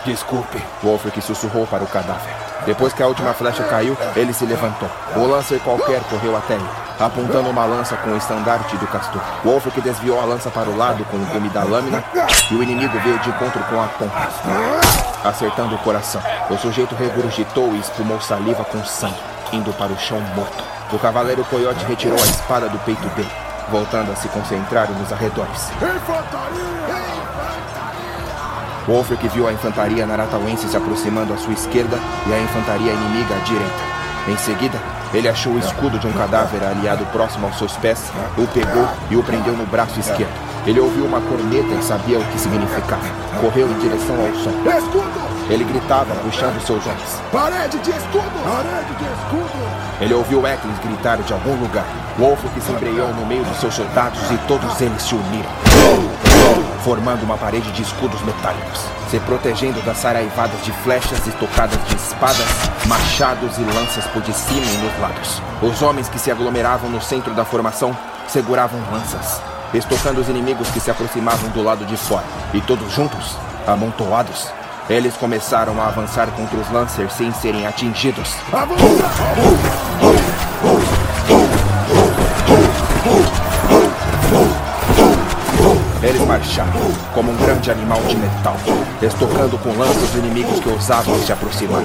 Desculpe, Wolfric sussurrou para o cadáver. Depois que a última flecha caiu, ele se levantou. O lancer qualquer correu até ele, apontando uma lança com o estandarte do castor. Wolfric desviou a lança para o lado com o gume da lâmina e o inimigo veio de encontro com a ponta, acertando o coração. O sujeito regurgitou e espumou saliva com sangue, indo para o chão morto. O cavaleiro coiote retirou a espada do peito dele voltando a se concentrar nos arredores. Infantaria! Wolfric viu a infantaria naratauense se aproximando à sua esquerda e a infantaria inimiga à direita. Em seguida, ele achou o escudo de um cadáver aliado próximo aos seus pés, o pegou e o prendeu no braço esquerdo. Ele ouviu uma corneta e sabia o que significava. Correu em direção ao som. Escudo! Ele gritava, puxando seus homens. Parede de escudo! Parede de escudo! Ele ouviu Eccles gritar de algum lugar. Wolf que se embreou no meio dos seus soldados e todos eles se uniram, formando uma parede de escudos metálicos, se protegendo das saraivadas de flechas e tocadas de espadas, machados e lanças por de cima e nos lados. Os homens que se aglomeravam no centro da formação seguravam lanças, estocando os inimigos que se aproximavam do lado de fora, e todos juntos, amontoados, eles começaram a avançar contra os Lancers sem serem atingidos. Eles marcharam como um grande animal de metal, estocando com lanças os inimigos que ousavam se aproximar.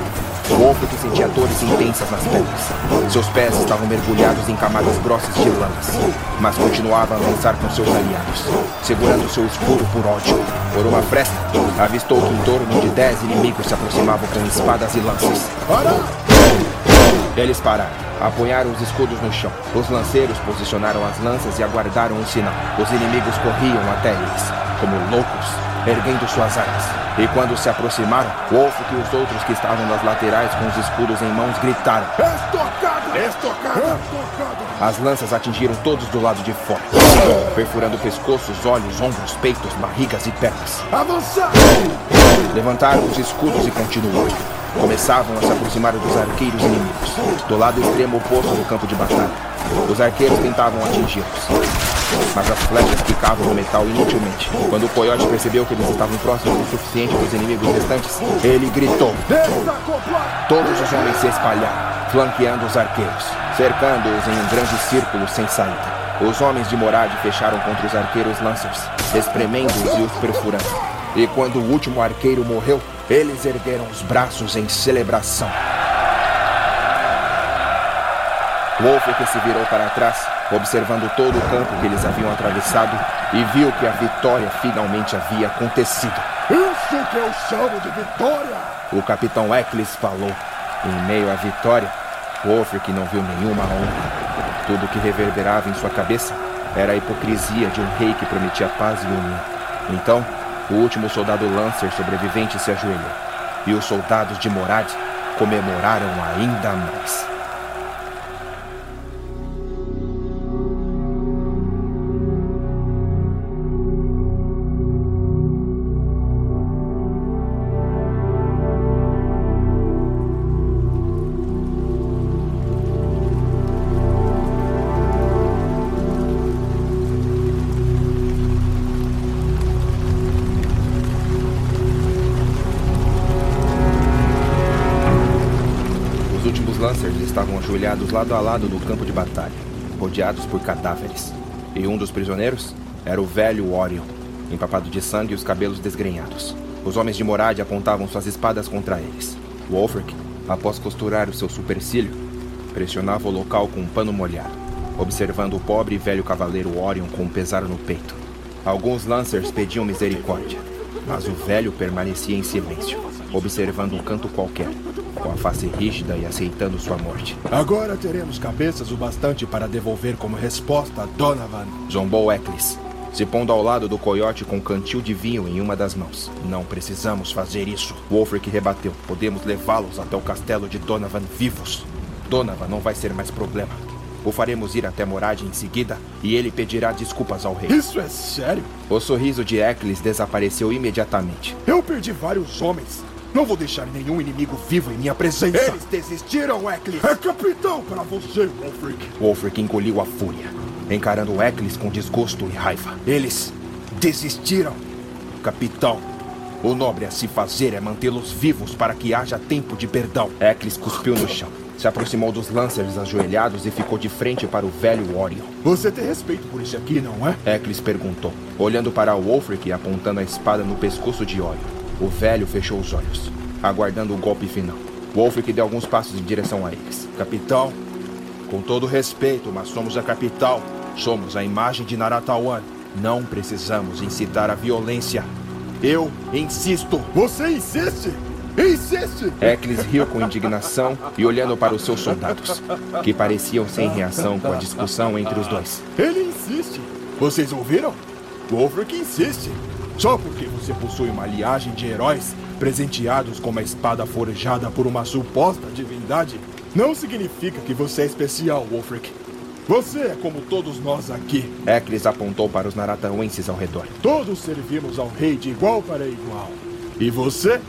O que sentia dores intensas nas pernas. Seus pés estavam mergulhados em camadas grossas de lãs, mas continuava a avançar com seus aliados, segurando seu escudo por ódio. Por uma fresta, avistou que em torno de dez inimigos se aproximavam com espadas e lanças. Eles pararam Apoiaram os escudos no chão. Os lanceiros posicionaram as lanças e aguardaram o sinal. Os inimigos corriam até eles, como loucos, erguendo suas armas. E quando se aproximaram, Wolf e os outros que estavam nas laterais com os escudos em mãos gritaram: Estocado! Estocado! Estocado! As lanças atingiram todos do lado de fora, perfurando pescoços, olhos, ombros, peitos, barrigas e pernas. Avançar! Levantaram os escudos e continuaram começavam a se aproximar dos arqueiros inimigos, do lado extremo oposto do campo de batalha. Os arqueiros tentavam atingi-los, mas as flechas picavam no metal inutilmente. Quando o coiote percebeu que eles estavam próximos o suficiente dos inimigos restantes, ele gritou. Todos os homens se espalharam, flanqueando os arqueiros, cercando-os em um grande círculo sem saída. Os homens de Morad fecharam contra os arqueiros Lancers, espremendo-os e os perfurando. E quando o último arqueiro morreu, eles ergueram os braços em celebração. Wolf que se virou para trás, observando todo o campo que eles haviam atravessado, e viu que a vitória finalmente havia acontecido. Isso que eu chamo de vitória! O capitão Eccles falou. Em meio à vitória, Wolf que não viu nenhuma honra. Tudo que reverberava em sua cabeça era a hipocrisia de um rei que prometia paz e união. Então, o último soldado Lancer sobrevivente se ajoelhou, e os soldados de Morad comemoraram ainda mais. Ajoelhados lado a lado no campo de batalha, rodeados por cadáveres. E um dos prisioneiros era o velho Orion, empapado de sangue e os cabelos desgrenhados. Os homens de Morad apontavam suas espadas contra eles. Wolfric, após costurar o seu supercílio, pressionava o local com um pano molhado, observando o pobre e velho cavaleiro Orion com um pesar no peito. Alguns Lancers pediam misericórdia, mas o velho permanecia em silêncio, observando um canto qualquer, com a face rígida e aceitando sua morte. Agora teremos cabeças o bastante para devolver como resposta a Donovan. Zombou Eccles, se pondo ao lado do coiote com um cantil de vinho em uma das mãos. Não precisamos fazer isso. Wolfric rebateu. Podemos levá-los até o castelo de Donovan vivos. Donovan não vai ser mais problema. O faremos ir até Morad em seguida e ele pedirá desculpas ao rei. Isso é sério? O sorriso de Eccles desapareceu imediatamente. Eu perdi vários homens. Não vou deixar nenhum inimigo vivo em minha presença. Eles desistiram, Eccles. É capitão para você, Wolfric. Wolfric engoliu a fúria, encarando Eccles com desgosto e raiva. Eles desistiram. Capitão, o nobre a se fazer é mantê-los vivos para que haja tempo de perdão. Eccles cuspiu no chão. Se aproximou dos Lancers ajoelhados e ficou de frente para o velho Orion. Você tem respeito por isso aqui, não é? Eccles perguntou, olhando para Wolfric e apontando a espada no pescoço de Orion. O velho fechou os olhos, aguardando o golpe final. Wolfric deu alguns passos em direção a eles. Capitão, com todo respeito, mas somos a capital. Somos a imagem de Naratawan. Não precisamos incitar a violência. Eu insisto. Você insiste? Insiste! Eccles riu com indignação e olhando para os seus soldados, que pareciam sem reação com a discussão entre os dois. Ele insiste. Vocês ouviram? Wolfric insiste. Só porque você possui uma liagem de heróis presenteados com uma espada forjada por uma suposta divindade, não significa que você é especial, Wolfric. Você é como todos nós aqui. Eccles apontou para os naratauenses ao redor. Todos servimos ao rei de igual para igual. E você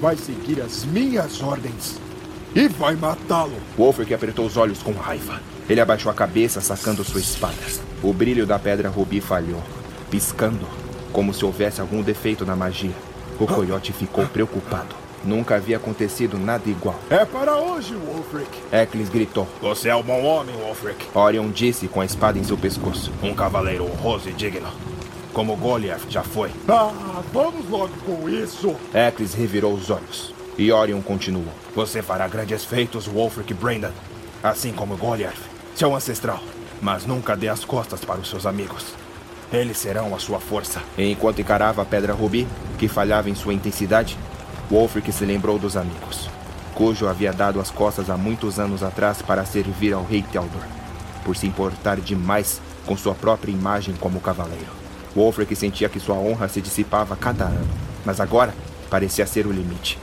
vai seguir as minhas ordens e vai matá-lo. Wolfric apertou os olhos com raiva. Ele abaixou a cabeça, sacando sua espada. O brilho da pedra rubi falhou, piscando, como se houvesse algum defeito na magia. O coiote ficou preocupado. Nunca havia acontecido nada igual. É para hoje, Wolfric. Eccles gritou. Você é um bom homem, Wolfric. Orion disse com a espada em seu pescoço. Um cavaleiro honroso e digno. Como Goliath já foi. Ah, vamos logo com isso. Eccles revirou os olhos. E Orion continuou. Você fará grandes feitos, Wolfric Brandon. Assim como Goliath, seu ancestral. Mas nunca dê as costas para os seus amigos. Eles serão a sua força. Enquanto encarava a pedra rubi, que falhava em sua intensidade, Wolfric se lembrou dos amigos, cujo havia dado as costas há muitos anos atrás para servir ao rei Theodor, por se importar demais com sua própria imagem como cavaleiro. Wolfric sentia que sua honra se dissipava cada ano, mas agora parecia ser o limite.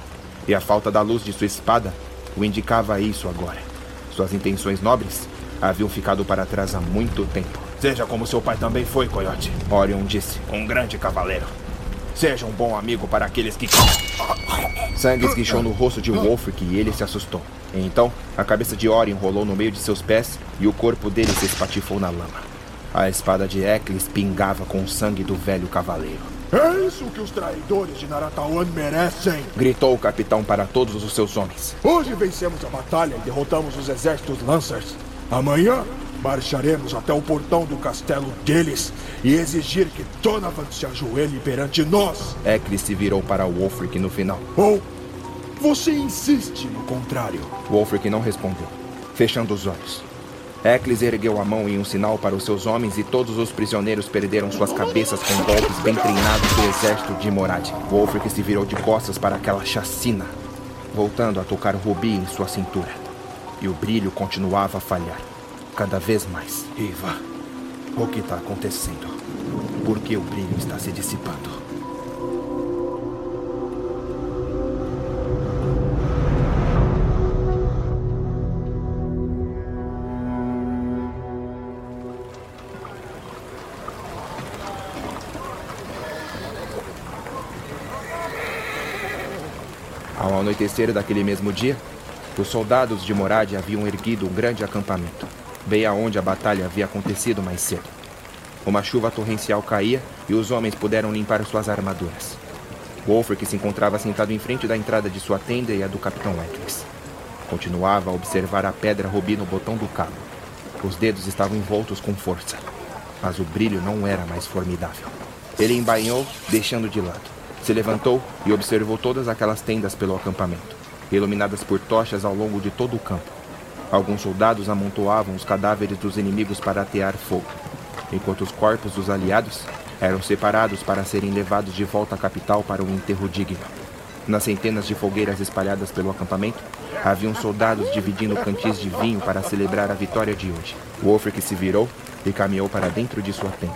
E a falta da luz de sua espada o indicava isso agora. Suas intenções nobres haviam ficado para trás há muito tempo. Seja como seu pai também foi, Coyote. Orion disse. Um grande cavaleiro. Seja um bom amigo para aqueles que. Sangue esguichou no rosto de Wolfric e ele se assustou. Então, a cabeça de Orion rolou no meio de seus pés e o corpo dele se espatifou na lama. A espada de Eccles pingava com o sangue do velho cavaleiro. É isso que os traidores de Naratawan merecem! Gritou o capitão para todos os seus homens. Hoje vencemos a batalha e derrotamos os exércitos Lancers. Amanhã marcharemos até o portão do castelo deles e exigir que Donovan se ajoelhe perante nós. Eccles se virou para Wolfric no final. Ou você insiste no contrário? Wolfric não respondeu, fechando os olhos. Eccles ergueu a mão em um sinal para os seus homens e todos os prisioneiros perderam suas cabeças com golpes bem treinados do exército de Morad. Wolfric se virou de costas para aquela chacina, voltando a tocar o rubi em sua cintura. E o brilho continuava a falhar, cada vez mais. Iva, o que está acontecendo? Por que o brilho está se dissipando? Ao anoitecer daquele mesmo dia, os soldados de Morad haviam erguido um grande acampamento, bem aonde a batalha havia acontecido mais cedo. Uma chuva torrencial caía e os homens puderam limpar suas armaduras. Wolfric se encontrava sentado em frente da entrada de sua tenda e a do capitão Eccles. Continuava a observar a pedra rubi no botão do cabo. Os dedos estavam envoltos com força, mas o brilho não era mais formidável. Ele embainhou, deixando de lado. Se levantou e observou todas aquelas tendas pelo acampamento, iluminadas por tochas ao longo de todo o campo. Alguns soldados amontoavam os cadáveres dos inimigos para atear fogo, enquanto os corpos dos aliados eram separados para serem levados de volta à capital para um enterro digno. Nas centenas de fogueiras espalhadas pelo acampamento, haviam soldados dividindo cantis de vinho para celebrar a vitória de hoje. Wolfric se virou e caminhou para dentro de sua tenda.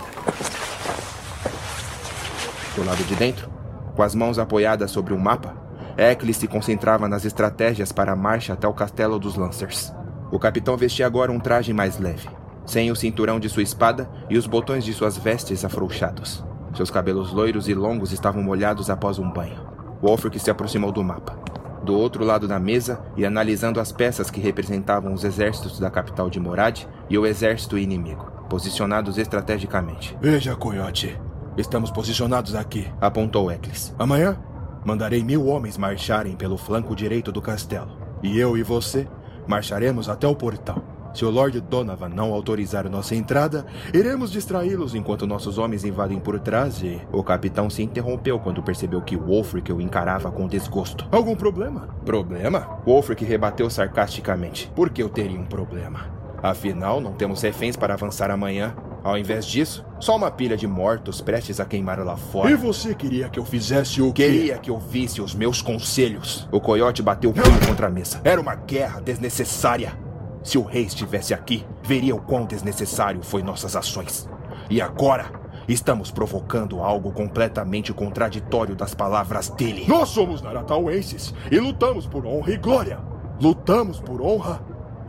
Do lado de dentro, com as mãos apoiadas sobre um mapa, Eccles se concentrava nas estratégias para a marcha até o castelo dos Lancers. O capitão vestia agora um traje mais leve, sem o cinturão de sua espada e os botões de suas vestes afrouxados. Seus cabelos loiros e longos estavam molhados após um banho. Wolfric se aproximou do mapa. Do outro lado da mesa e analisando as peças que representavam os exércitos da capital de Morad e o exército inimigo, posicionados estrategicamente. Veja, Coyote. Estamos posicionados aqui. Apontou Eccles. Amanhã, mandarei mil homens marcharem pelo flanco direito do castelo. E eu e você marcharemos até o portal. Se o Lord Donovan não autorizar nossa entrada, iremos distraí-los enquanto nossos homens invadem por trás e. O capitão se interrompeu quando percebeu que Wolfric o encarava com desgosto. Algum problema? Problema? Wolfric rebateu sarcasticamente. Por que eu teria um problema? Afinal, não temos reféns para avançar amanhã. Ao invés disso, só uma pilha de mortos prestes a queimar lá fora. E você queria que eu fizesse o quê? Queria que eu visse os meus conselhos. O coiote bateu o punho contra a mesa. Era uma guerra desnecessária. Se o rei estivesse aqui, veria o quão desnecessário foi nossas ações. E agora, estamos provocando algo completamente contraditório das palavras dele. Nós somos Naratauenses e lutamos por honra e glória. Lutamos por honra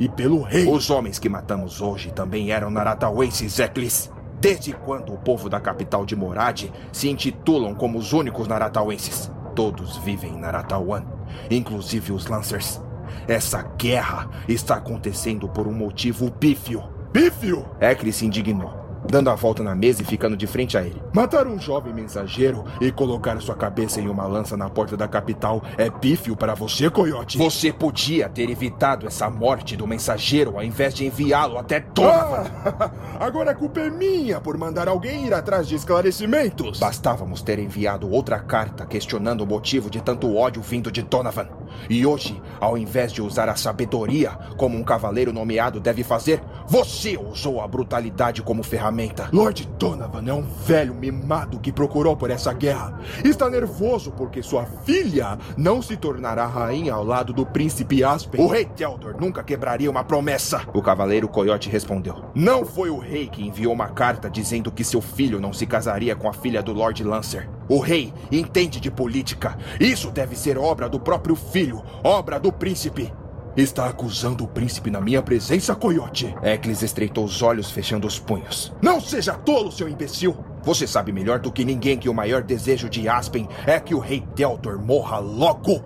e pelo rei. Os homens que matamos hoje também eram Naratauenses, Eccles. Desde quando o povo da capital de Morad se intitulam como os únicos Naratauenses? Todos vivem em Naratawan, inclusive os Lancers. Essa guerra está acontecendo por um motivo pífio. Pífio? Ekri se indignou dando a volta na mesa e ficando de frente a ele. Matar um jovem mensageiro e colocar sua cabeça em uma lança na porta da capital é pífio para você, coiote? Você podia ter evitado essa morte do mensageiro ao invés de enviá-lo até Donovan. Ah, agora a culpa é minha por mandar alguém ir atrás de esclarecimentos. Bastávamos ter enviado outra carta questionando o motivo de tanto ódio vindo de Donovan. E hoje, ao invés de usar a sabedoria como um cavaleiro nomeado deve fazer, você usou a brutalidade como ferramenta ferramenta. Lord Donovan é um velho mimado que procurou por essa guerra. Está nervoso porque sua filha não se tornará rainha ao lado do príncipe Aspen. O rei Teldor nunca quebraria uma promessa. O cavaleiro Coyote respondeu. Não foi o rei que enviou uma carta dizendo que seu filho não se casaria com a filha do Lord Lancer. O rei entende de política. Isso deve ser obra do próprio filho, obra do príncipe. Está acusando o príncipe na minha presença, coiote? Eccles estreitou os olhos, fechando os punhos. Não seja tolo, seu imbecil! Você sabe melhor do que ninguém que o maior desejo de Aspen é que o rei Deltor morra logo,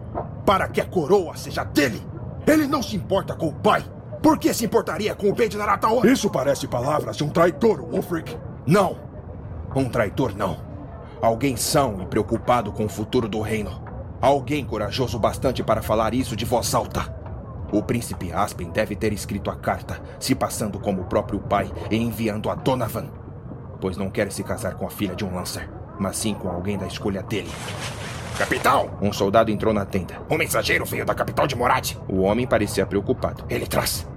para que a coroa seja dele. Ele não se importa com o pai. Por que se importaria com o bem de Naratawa? Isso parece palavras de um traidor, Wolfric. Não. Um traidor não. Alguém são e preocupado com o futuro do reino. Alguém corajoso bastante para falar isso de voz alta. O príncipe Aspen deve ter escrito a carta, se passando como o próprio pai e enviando a Donovan. Pois não quer se casar com a filha de um Lancer, mas sim com alguém da escolha dele. Capitão! Um soldado entrou na tenda. Um mensageiro veio da capital de Morad. O homem parecia preocupado. Ele traz.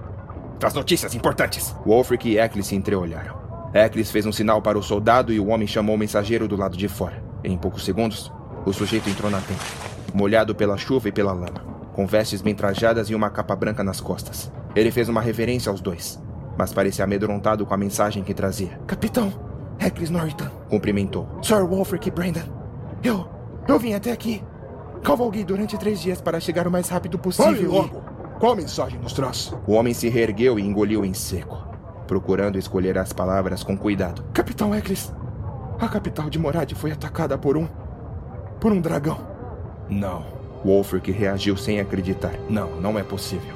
traz notícias importantes. Wolfric e Eccles se entreolharam. Eccles fez um sinal para o soldado e o homem chamou o mensageiro do lado de fora. Em poucos segundos, o sujeito entrou na tenda, molhado pela chuva e pela lama com vestes bem trajadas e uma capa branca nas costas. Ele fez uma reverência aos dois, mas parecia amedrontado com a mensagem que trazia. Capitão, Heckles Norton. Cumprimentou. Sir Wolfric Brandon. Eu. Eu vim até aqui. Cavalguei durante três dias para chegar o mais rápido possível. Fale logo! E... Qual mensagem nos traz? O homem se reergueu e engoliu em seco, procurando escolher as palavras com cuidado. Capitão Eccles, a capital de Morad foi atacada por um. por um dragão. Não. Wolfric reagiu sem acreditar. Não, não é possível.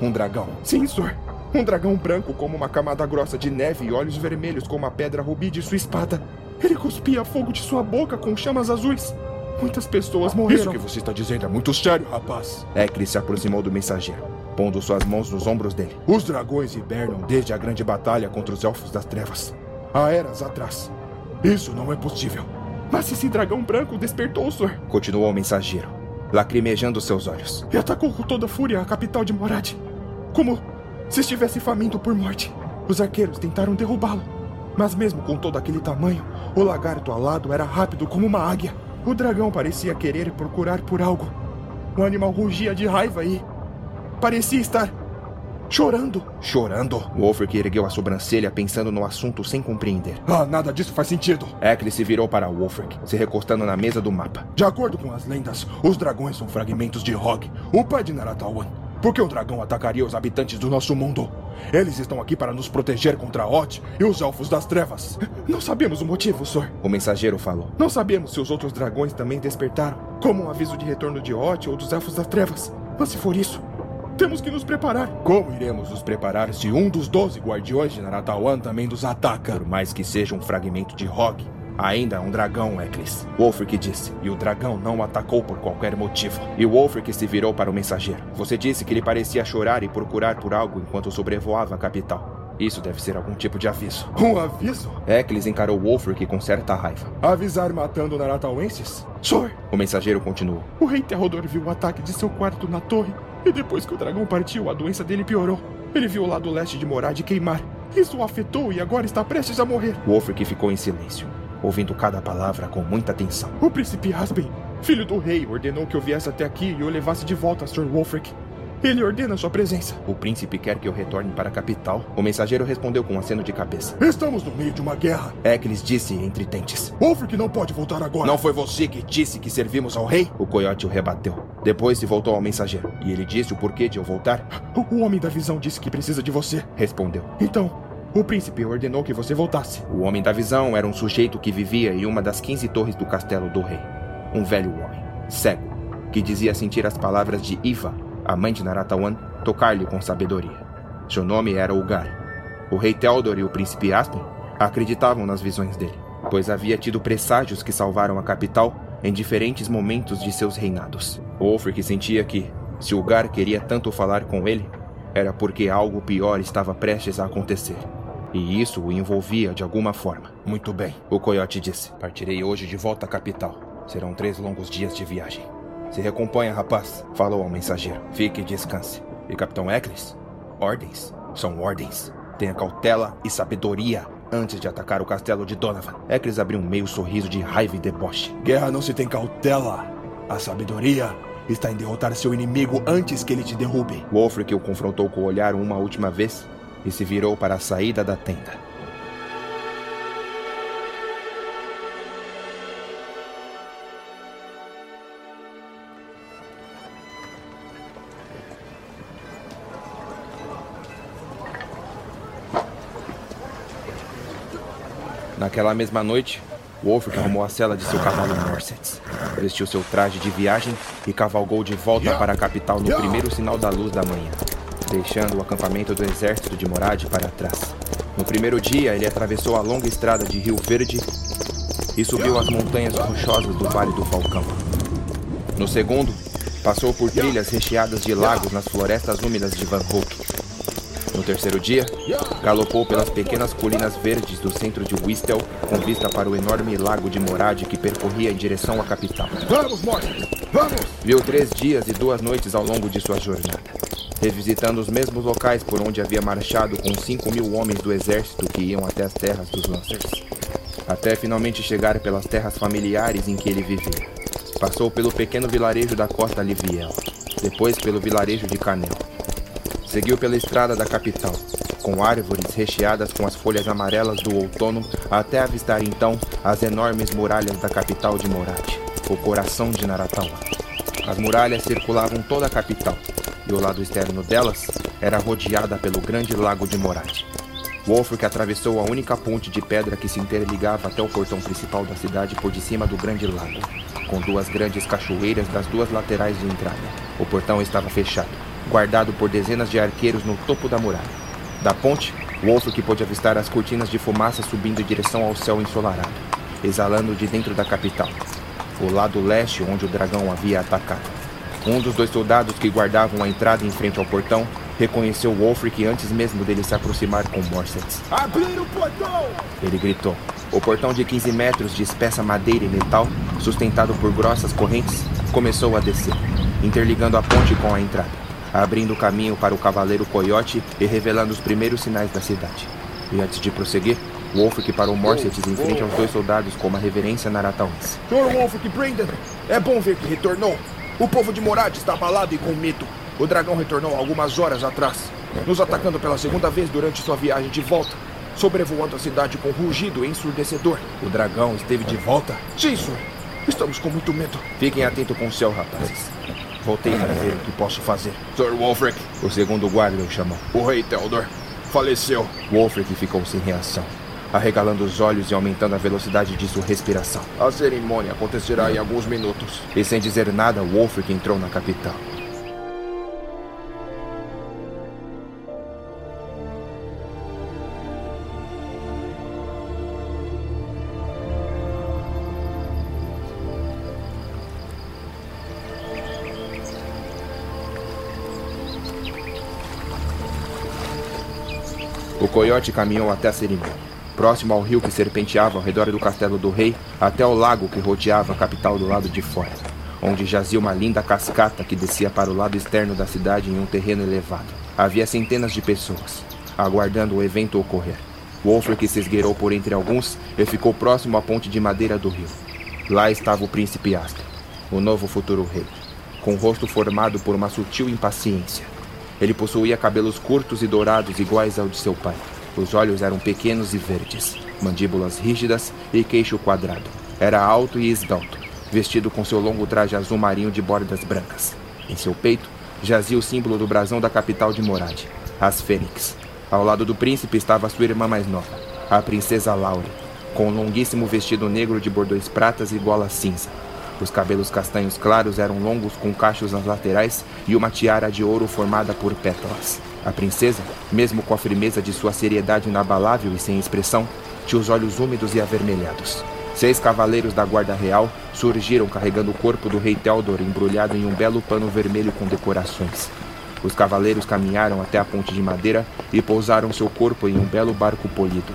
Um dragão? Sim, senhor. Um dragão branco como uma camada grossa de neve e olhos vermelhos como a pedra rubi de sua espada. Ele cuspia fogo de sua boca com chamas azuis. Muitas pessoas morreram. Isso que você está dizendo é muito sério, rapaz. Ekli se aproximou do mensageiro, pondo suas mãos nos ombros dele. Os dragões hibernam desde a grande batalha contra os Elfos das Trevas. Há eras atrás. Isso não é possível. Mas esse dragão branco despertou, senhor. Continuou o mensageiro lacrimejando seus olhos. E atacou com toda fúria a capital de Morad. Como se estivesse faminto por morte. Os arqueiros tentaram derrubá-lo. Mas mesmo com todo aquele tamanho, o lagarto alado era rápido como uma águia. O dragão parecia querer procurar por algo. O animal rugia de raiva e. parecia estar. Chorando. Chorando? Wolfric ergueu a sobrancelha pensando no assunto sem compreender. Ah, nada disso faz sentido. Eccles se virou para Wolfric, se recostando na mesa do mapa. De acordo com as lendas, os dragões são fragmentos de Hog, o pai de Naratawan. Por que o dragão atacaria os habitantes do nosso mundo? Eles estão aqui para nos proteger contra Ot e os Elfos das Trevas. Não sabemos o motivo, Sor. O mensageiro falou. Não sabemos se os outros dragões também despertaram, como um aviso de retorno de Ot ou dos Elfos das Trevas. Mas se for isso, temos que nos preparar. Como iremos nos preparar se um dos doze guardiões de Naratawan também nos ataca? Por mais que seja um fragmento de Hog, Ainda é um dragão, Eccles. Wolfric disse. E o dragão não o atacou por qualquer motivo. E Wolfric se virou para o mensageiro. Você disse que ele parecia chorar e procurar por algo enquanto sobrevoava a capital. Isso deve ser algum tipo de aviso. Um aviso? Eccles encarou Wolfric com certa raiva. Avisar matando Naratauenses? Sor! O mensageiro continuou. O rei Terrodor viu o ataque de seu quarto na torre. E depois que o dragão partiu, a doença dele piorou. Ele viu o lado leste de Morad queimar. Isso o afetou e agora está prestes a morrer. Wolfric ficou em silêncio ouvindo cada palavra com muita atenção. O príncipe Aspen, filho do rei, ordenou que eu viesse até aqui e o levasse de volta a Sir Wolfric. Ele ordena sua presença. O príncipe quer que eu retorne para a capital. O mensageiro respondeu com um aceno de cabeça. Estamos no meio de uma guerra. Eccles disse entre dentes. Wolfric não pode voltar agora. Não foi você que disse que servimos ao rei? O coiote o rebateu. Depois se voltou ao mensageiro. E ele disse o porquê de eu voltar? O homem da visão disse que precisa de você. Respondeu. Então, o príncipe ordenou que você voltasse. O homem da visão era um sujeito que vivia em uma das 15 torres do castelo do rei. Um velho homem, cego, que dizia sentir as palavras de Iva, a mãe de Naratawan, tocar-lhe com sabedoria. Seu nome era Ugar. O rei Theodor e o príncipe Aspen acreditavam nas visões dele, pois havia tido presságios que salvaram a capital em diferentes momentos de seus reinados. Wolfric sentia que, se Ugar queria tanto falar com ele, era porque algo pior estava prestes a acontecer. E isso o envolvia de alguma forma. Muito bem, o coiote disse. Partirei hoje de volta à capital. Serão três longos dias de viagem. Se recomponha, rapaz, falou ao mensageiro. Fique e descanse. E Capitão Eccles? Ordens? São ordens. Tenha cautela e sabedoria antes de atacar o castelo de Donovan. Eccles abriu um meio sorriso de raiva e deboche. Guerra não se tem cautela. A sabedoria está em derrotar seu inimigo antes que ele te derrube. Wolfric o confrontou com o olhar uma última vez e se virou para a saída da tenda. Naquela mesma noite, Wolfric arrumou a cela de seu cavalo Morsets, vestiu seu traje de viagem e cavalgou de volta para a capital no primeiro sinal da luz da manhã deixando o acampamento do exército de Morad para trás. No primeiro dia, ele atravessou a longa estrada de Rio Verde e subiu as montanhas rochosas do Vale do Falcão. No segundo, passou por trilhas recheadas de lagos nas florestas úmidas de Van Hook. No terceiro dia, galopou pelas pequenas colinas verdes do centro de Wistel, com vista para o enorme lago de Morad que percorria em direção à capital. Vamos, Morty! Vamos! Viu três dias e duas noites ao longo de sua jornada revisitando os mesmos locais por onde havia marchado com 5 mil homens do exército que iam até as terras dos Lancers. Até finalmente chegar pelas terras familiares em que ele vivia. Passou pelo pequeno vilarejo da Costa Liviel, depois pelo vilarejo de Canel. Seguiu pela estrada da capital, com árvores recheadas com as folhas amarelas do outono, até avistar então as enormes muralhas da capital de Morat, o coração de Naratawa. As muralhas circulavam toda a capital, e o lado externo delas era rodeada pelo grande lago de Morat. Wolfric atravessou a única ponte de pedra que se interligava até o portão principal da cidade por de cima do grande lago, com duas grandes cachoeiras das duas laterais de entrada. O portão estava fechado, guardado por dezenas de arqueiros no topo da muralha. Da ponte, Wolfric pôde avistar as cortinas de fumaça subindo em direção ao céu ensolarado, exalando de dentro da capital, o lado leste onde o dragão havia atacado. Um dos dois soldados que guardavam a entrada em frente ao portão reconheceu Wolfric antes mesmo dele se aproximar com Morsets. Abrir o portão! Ele gritou. O portão de 15 metros de espessa madeira e metal, sustentado por grossas correntes, começou a descer, interligando a ponte com a entrada, abrindo caminho para o cavaleiro Coyote e revelando os primeiros sinais da cidade. E antes de prosseguir, Wolfric parou Morsetes em frente aos dois soldados com uma reverência naratauense. Sr. Wolfric Brandon, é bom ver que retornou. O povo de Morad está abalado e com medo. O dragão retornou algumas horas atrás, nos atacando pela segunda vez durante sua viagem de volta, sobrevoando a cidade com rugido ensurdecedor. O dragão esteve de volta? Sim, senhor. Estamos com muito medo. Fiquem atentos com o céu, rapazes. Voltei para ver o que posso fazer. Sr. Wolfric, o segundo guarda o chamou. O rei Theodor faleceu. Wolfric ficou sem reação, arregalando os olhos e aumentando a velocidade de sua respiração. A cerimônia acontecerá em alguns minutos. E sem dizer nada, Wolfric entrou na capital. Coiote caminhou até a cerimônia, próximo ao rio que serpenteava ao redor do castelo do rei, até o lago que rodeava a capital do lado de fora, onde jazia uma linda cascata que descia para o lado externo da cidade em um terreno elevado. Havia centenas de pessoas, aguardando o evento ocorrer. Wolfric se esgueirou por entre alguns e ficou próximo à ponte de madeira do rio. Lá estava o príncipe Aspen, o novo futuro rei, com o rosto formado por uma sutil impaciência. Ele possuía cabelos curtos e dourados iguais ao de seu pai. Os olhos eram pequenos e verdes, mandíbulas rígidas e queixo quadrado. Era alto e esbelto, vestido com seu longo traje azul marinho de bordas brancas. Em seu peito jazia o símbolo do brasão da capital de Morad, as Fênix. Ao lado do príncipe estava sua irmã mais nova, a princesa Laure, com um longuíssimo vestido negro de bordões pratas e gola cinza. Os cabelos castanhos claros eram longos com cachos nas laterais e uma tiara de ouro formada por pétalas. A princesa, mesmo com a firmeza de sua seriedade inabalável e sem expressão, tinha os olhos úmidos e avermelhados. Seis cavaleiros da guarda real surgiram carregando o corpo do rei Theodor embrulhado em um belo pano vermelho com decorações. Os cavaleiros caminharam até a ponte de madeira e pousaram seu corpo em um belo barco polido.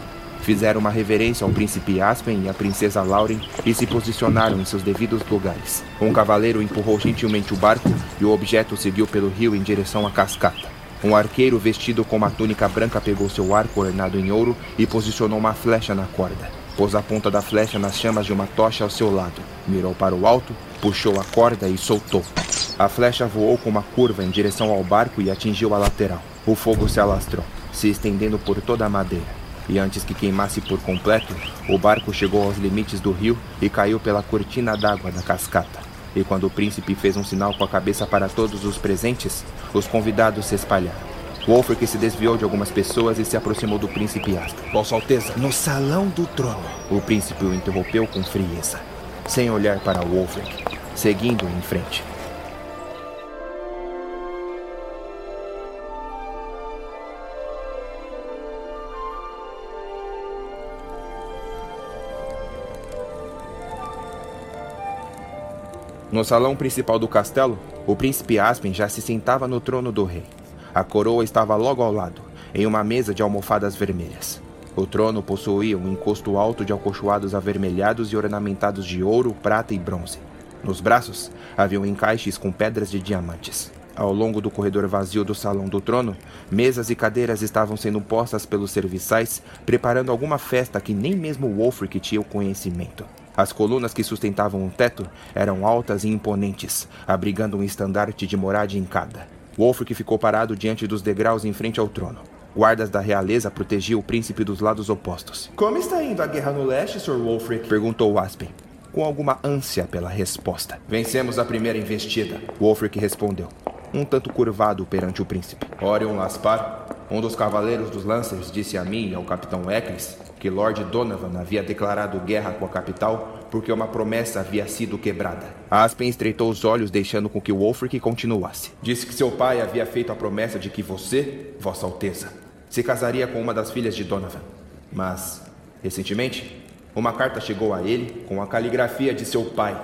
Fizeram uma reverência ao príncipe Aspen e à princesa Lauren e se posicionaram em seus devidos lugares. Um cavaleiro empurrou gentilmente o barco e o objeto seguiu pelo rio em direção à cascata. Um arqueiro vestido com uma túnica branca pegou seu arco ornado em ouro e posicionou uma flecha na corda. Pôs a ponta da flecha nas chamas de uma tocha ao seu lado, mirou para o alto, puxou a corda e soltou. A flecha voou com uma curva em direção ao barco e atingiu a lateral. O fogo se alastrou, se estendendo por toda a madeira e antes que queimasse por completo, o barco chegou aos limites do rio e caiu pela cortina d'água da cascata. E quando o príncipe fez um sinal com a cabeça para todos os presentes, os convidados se espalharam. Wolfric se desviou de algumas pessoas e se aproximou do príncipe Asper. Vossa Alteza, no salão do trono. O príncipe o interrompeu com frieza, sem olhar para Wolfric, seguindo em frente. No salão principal do castelo, o príncipe Aspen já se sentava no trono do rei. A coroa estava logo ao lado, em uma mesa de almofadas vermelhas. O trono possuía um encosto alto de alcochoados avermelhados e ornamentados de ouro, prata e bronze. Nos braços haviam encaixes com pedras de diamantes. Ao longo do corredor vazio do salão do trono, mesas e cadeiras estavam sendo postas pelos serviçais, preparando alguma festa que nem mesmo Wolfric tinha o conhecimento. As colunas que sustentavam o teto eram altas e imponentes, abrigando um estandarte de morade em cada. Wolfric ficou parado diante dos degraus em frente ao trono. Guardas da realeza protegiam o príncipe dos lados opostos. Como está indo a guerra no leste, Sr. Wolfric? Perguntou Aspen, com alguma ânsia pela resposta. Vencemos a primeira investida. Wolfric respondeu, um tanto curvado perante o príncipe. Orion Laspar, um dos cavaleiros dos Lancers, disse a mim e ao capitão Eccles que Lord Donovan havia declarado guerra com a capital porque uma promessa havia sido quebrada. Aspen estreitou os olhos, deixando com que Wolfric continuasse. Disse que seu pai havia feito a promessa de que você, Vossa Alteza, se casaria com uma das filhas de Donovan. Mas, recentemente, uma carta chegou a ele com a caligrafia de seu pai,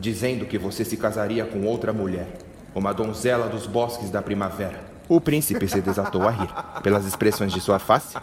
dizendo que você se casaria com outra mulher, uma donzela dos bosques da primavera. O príncipe se desatou a rir. Pelas expressões de sua face,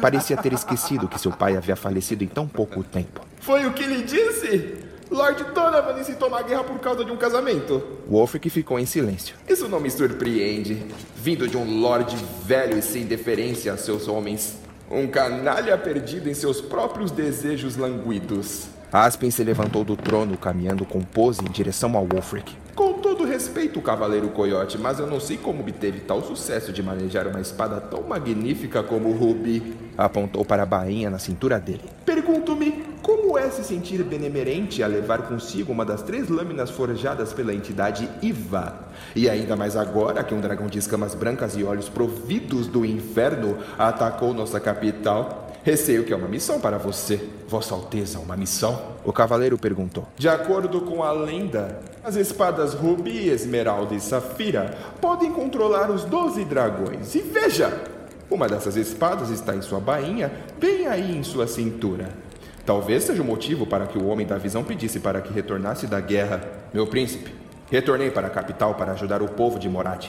parecia ter esquecido que seu pai havia falecido em tão pouco tempo. Foi o que lhe disse? Lord Donovan incitou uma guerra por causa de um casamento. Wolfric ficou em silêncio. Isso não me surpreende. Vindo de um lord velho e sem deferência a seus homens. Um canalha perdido em seus próprios desejos languidos. Aspen se levantou do trono, caminhando com pose em direção ao Wolfric. Com todo respeito, Cavaleiro Coyote, mas eu não sei como obteve tal sucesso de manejar uma espada tão magnífica como o Ruby. Apontou para a bainha na cintura dele. Pergunto-me, como é se sentir benemerente a levar consigo uma das três lâminas forjadas pela entidade Iva? E ainda mais agora que um dragão de escamas brancas e olhos providos do inferno atacou nossa capital. Receio que é uma missão para você. Vossa Alteza, uma missão? O cavaleiro perguntou. De acordo com a lenda, as espadas Rubi, Esmeralda e Safira podem controlar os doze dragões. E veja! Uma dessas espadas está em sua bainha, bem aí em sua cintura. Talvez seja o motivo para que o Homem da Visão pedisse para que retornasse da guerra. Meu príncipe, retornei para a capital para ajudar o povo de Morat.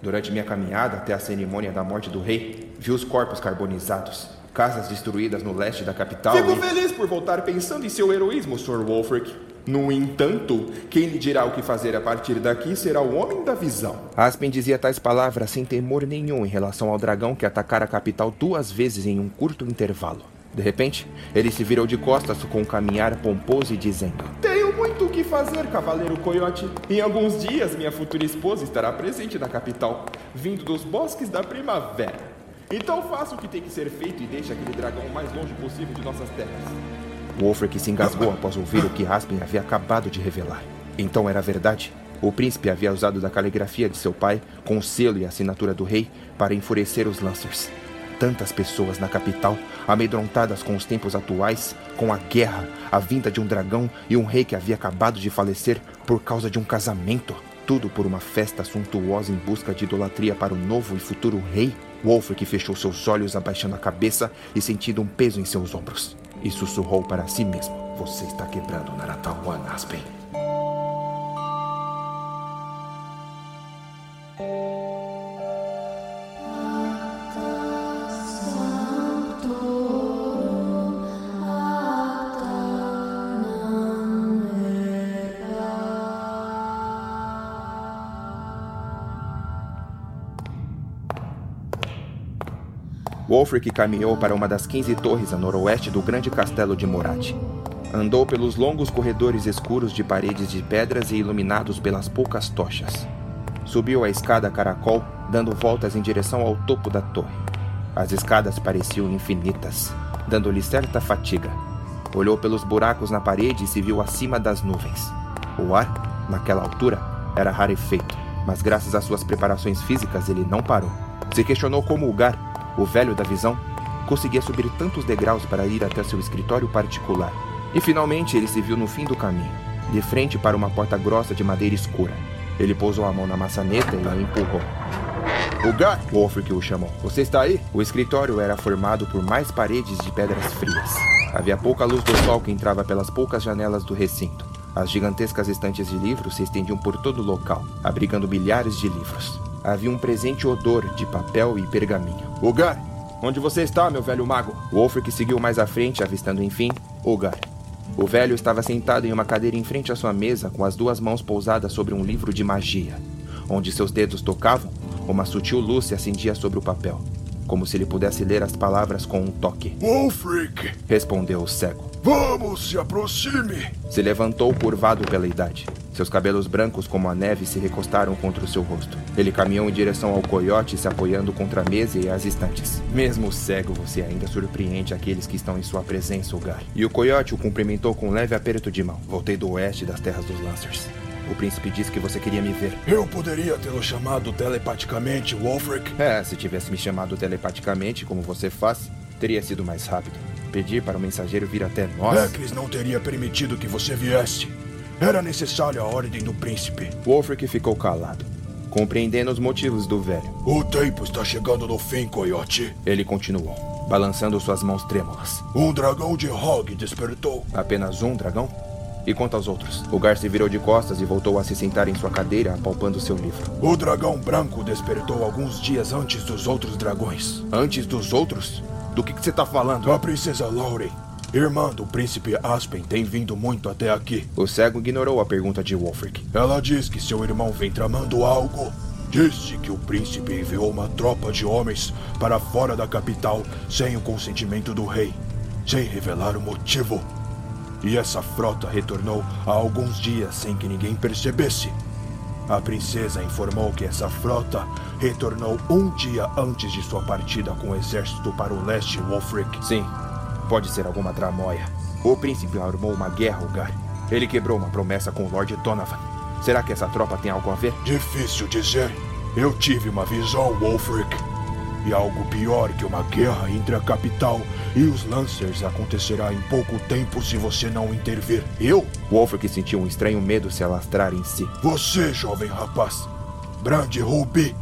Durante minha caminhada até a cerimônia da morte do rei, vi os corpos carbonizados casas destruídas no leste da capital. Fico e... feliz por voltar pensando em seu heroísmo, Sr. Wolfric. No entanto, quem lhe dirá o que fazer a partir daqui será o Homem da Visão. Aspen dizia tais palavras sem temor nenhum em relação ao dragão que atacara a capital duas vezes em um curto intervalo. De repente, ele se virou de costas com um caminhar pomposo e dizendo: Tenho muito o que fazer, Cavaleiro Coyote. Em alguns dias, minha futura esposa estará presente na capital, vindo dos bosques da primavera. Então faça o que tem que ser feito e deixe aquele dragão o mais longe possível de nossas terras. Wolfric se engasgou após ouvir o que Aspen havia acabado de revelar. Então era verdade. O príncipe havia usado da caligrafia de seu pai, com o selo e a assinatura do rei, para enfurecer os Lancers. Tantas pessoas na capital, amedrontadas com os tempos atuais, com a guerra, a vinda de um dragão e um rei que havia acabado de falecer por causa de um casamento. Tudo por uma festa suntuosa em busca de idolatria para o novo e futuro rei. Wolfric fechou seus olhos, abaixando a cabeça e sentindo um peso em seus ombros. E sussurrou para si mesmo: Você está quebrando Naratawan, Aspen. Wolfric caminhou para uma das 15 torres a noroeste do grande castelo de Morat. Andou pelos longos corredores escuros de paredes de pedras e iluminados pelas poucas tochas. Subiu a escada caracol, dando voltas em direção ao topo da torre. As escadas pareciam infinitas, dando-lhe certa fatiga. Olhou pelos buracos na parede e se viu acima das nuvens. O ar, naquela altura, era rarefeito, mas graças às suas preparações físicas ele não parou. Se questionou como o Gar, o velho da visão conseguia subir tantos degraus para ir até seu escritório particular. E finalmente ele se viu no fim do caminho, de frente para uma porta grossa de madeira escura. Ele pousou a mão na maçaneta e a empurrou. O Gar, Wolfric o chamou. Você está aí? O escritório era formado por mais paredes de pedras frias. Havia pouca luz do sol que entrava pelas poucas janelas do recinto. As gigantescas estantes de livros se estendiam por todo o local, abrigando milhares de livros havia um presente odor de papel e pergaminho. Ugar, onde você está, meu velho mago? Wolfric seguiu mais à frente, avistando enfim Ugar. O velho estava sentado em uma cadeira em frente à sua mesa, com as duas mãos pousadas sobre um livro de magia. Onde seus dedos tocavam, uma sutil luz se acendia sobre o papel, como se ele pudesse ler as palavras com um toque. Wolfric! respondeu o cego. Vamos, se aproxime! Se levantou curvado pela idade. Seus cabelos brancos como a neve se recostaram contra o seu rosto. Ele caminhou em direção ao coiote, se apoiando contra a mesa e as estantes. Mesmo cego, você ainda surpreende aqueles que estão em sua presença, Ugar. E o coiote o cumprimentou com um leve aperto de mão. Voltei do oeste das terras dos Lancers. O príncipe disse que você queria me ver. Eu poderia tê-lo chamado telepaticamente, Wolfric? É, se tivesse me chamado telepaticamente, como você faz, teria sido mais rápido. Pedir para o mensageiro vir até nós. Ekris não teria permitido que você viesse. Era necessária a ordem do príncipe. Wolfric ficou calado, compreendendo os motivos do velho. O tempo está chegando no fim, coiote. Ele continuou, balançando suas mãos trêmulas. Um dragão de Hog despertou. Apenas um dragão? E quanto aos outros? O Gar se virou de costas e voltou a se sentar em sua cadeira, apalpando seu livro. O dragão branco despertou alguns dias antes dos outros dragões. Antes dos outros? Do que, que você está falando? A princesa Lauren Irmã do príncipe Aspen tem vindo muito até aqui. O cego ignorou a pergunta de Wolfric. Ela diz que seu irmão vem tramando algo Disse que o príncipe enviou uma tropa de homens para fora da capital sem o consentimento do rei, sem revelar o motivo. E essa frota retornou há alguns dias sem que ninguém percebesse. A princesa informou que essa frota retornou um dia antes de sua partida com o exército para o leste Wolfric. Sim, pode ser alguma tramóia. O príncipe armou uma guerra, Ugar. Ele quebrou uma promessa com o Lord Donovan. Será que essa tropa tem algo a ver? Difícil dizer. Eu tive uma visão, Wolfric. E algo pior que uma guerra entre a capital e os Lancers acontecerá em pouco tempo se você não intervir. Eu? Wolfric sentiu um estranho medo se alastrar em si. Você, jovem rapaz. Brand Ruby.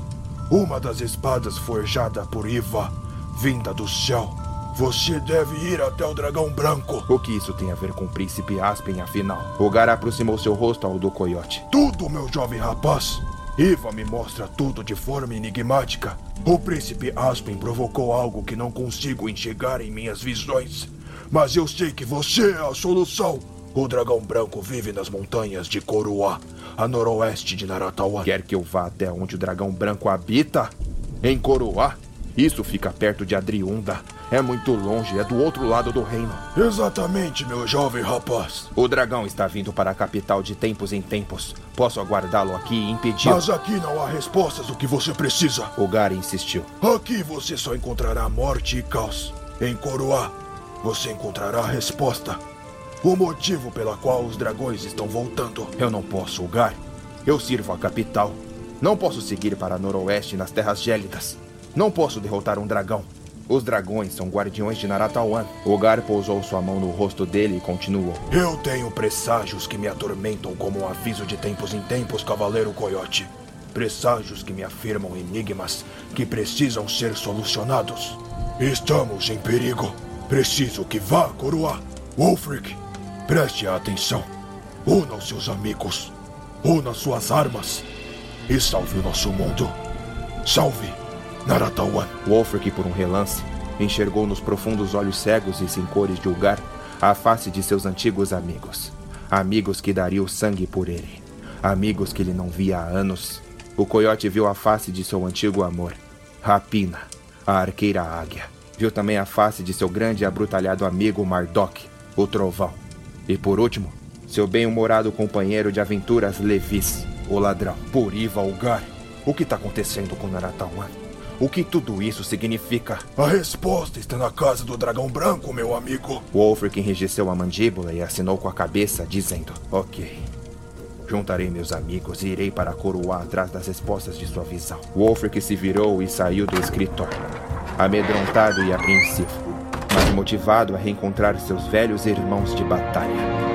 Uma das espadas forjada por Iva, vinda do céu. Você deve ir até o dragão branco. O que isso tem a ver com o príncipe Aspen, afinal? O Gar aproximou seu rosto ao do coiote. Tudo, meu jovem rapaz. Iva me mostra tudo de forma enigmática. O príncipe Aspen provocou algo que não consigo enxergar em minhas visões. Mas eu sei que você é a solução. O dragão branco vive nas montanhas de Coroá, a noroeste de Naratawan. Quer que eu vá até onde o dragão branco habita? Em Coroá? Isso fica perto de Adriunda. É muito longe, é do outro lado do reino. Exatamente, meu jovem rapaz. O dragão está vindo para a capital de tempos em tempos. Posso aguardá-lo aqui e impedir. Mas aqui não há respostas do que você precisa. O Gar insistiu. Aqui você só encontrará morte e caos. Em Coroá, você encontrará a resposta. O motivo pela qual os dragões estão voltando. Eu não posso, Gar. Eu sirvo a capital. Não posso seguir para noroeste nas terras gélidas. Não posso derrotar um dragão. Os dragões são guardiões de Naratawan. Gar pousou sua mão no rosto dele e continuou. Eu tenho presságios que me atormentam como um aviso de tempos em tempos, Cavaleiro Coyote. Presságios que me afirmam enigmas que precisam ser solucionados. Estamos em perigo. Preciso que vá, Coroa. Wolfric, preste atenção. Una os seus amigos. Una suas armas. E salve o nosso mundo. Salve Naratawan. Wolfric, por um relance, enxergou nos profundos olhos cegos e sem cores de Ulgar a face de seus antigos amigos. Amigos que dariam sangue por ele. Amigos que ele não via há anos. O coiote viu a face de seu antigo amor, Rapina, a arqueira águia. Viu também a face de seu grande e abrutalhado amigo Mardok, o trovão. E por último, seu bem-humorado companheiro de aventuras Levis, o ladrão. Puriva Ulgar, o que está acontecendo com Naratawan? O que tudo isso significa? A resposta está na casa do dragão branco, meu amigo. Wolfric enrijeceu a mandíbula e assinou com a cabeça, dizendo: Ok. Juntarei meus amigos e irei para Coroa atrás das respostas de sua visão. Wolfric se virou e saiu do escritório, amedrontado e apreensivo, mas motivado a reencontrar seus velhos irmãos de batalha.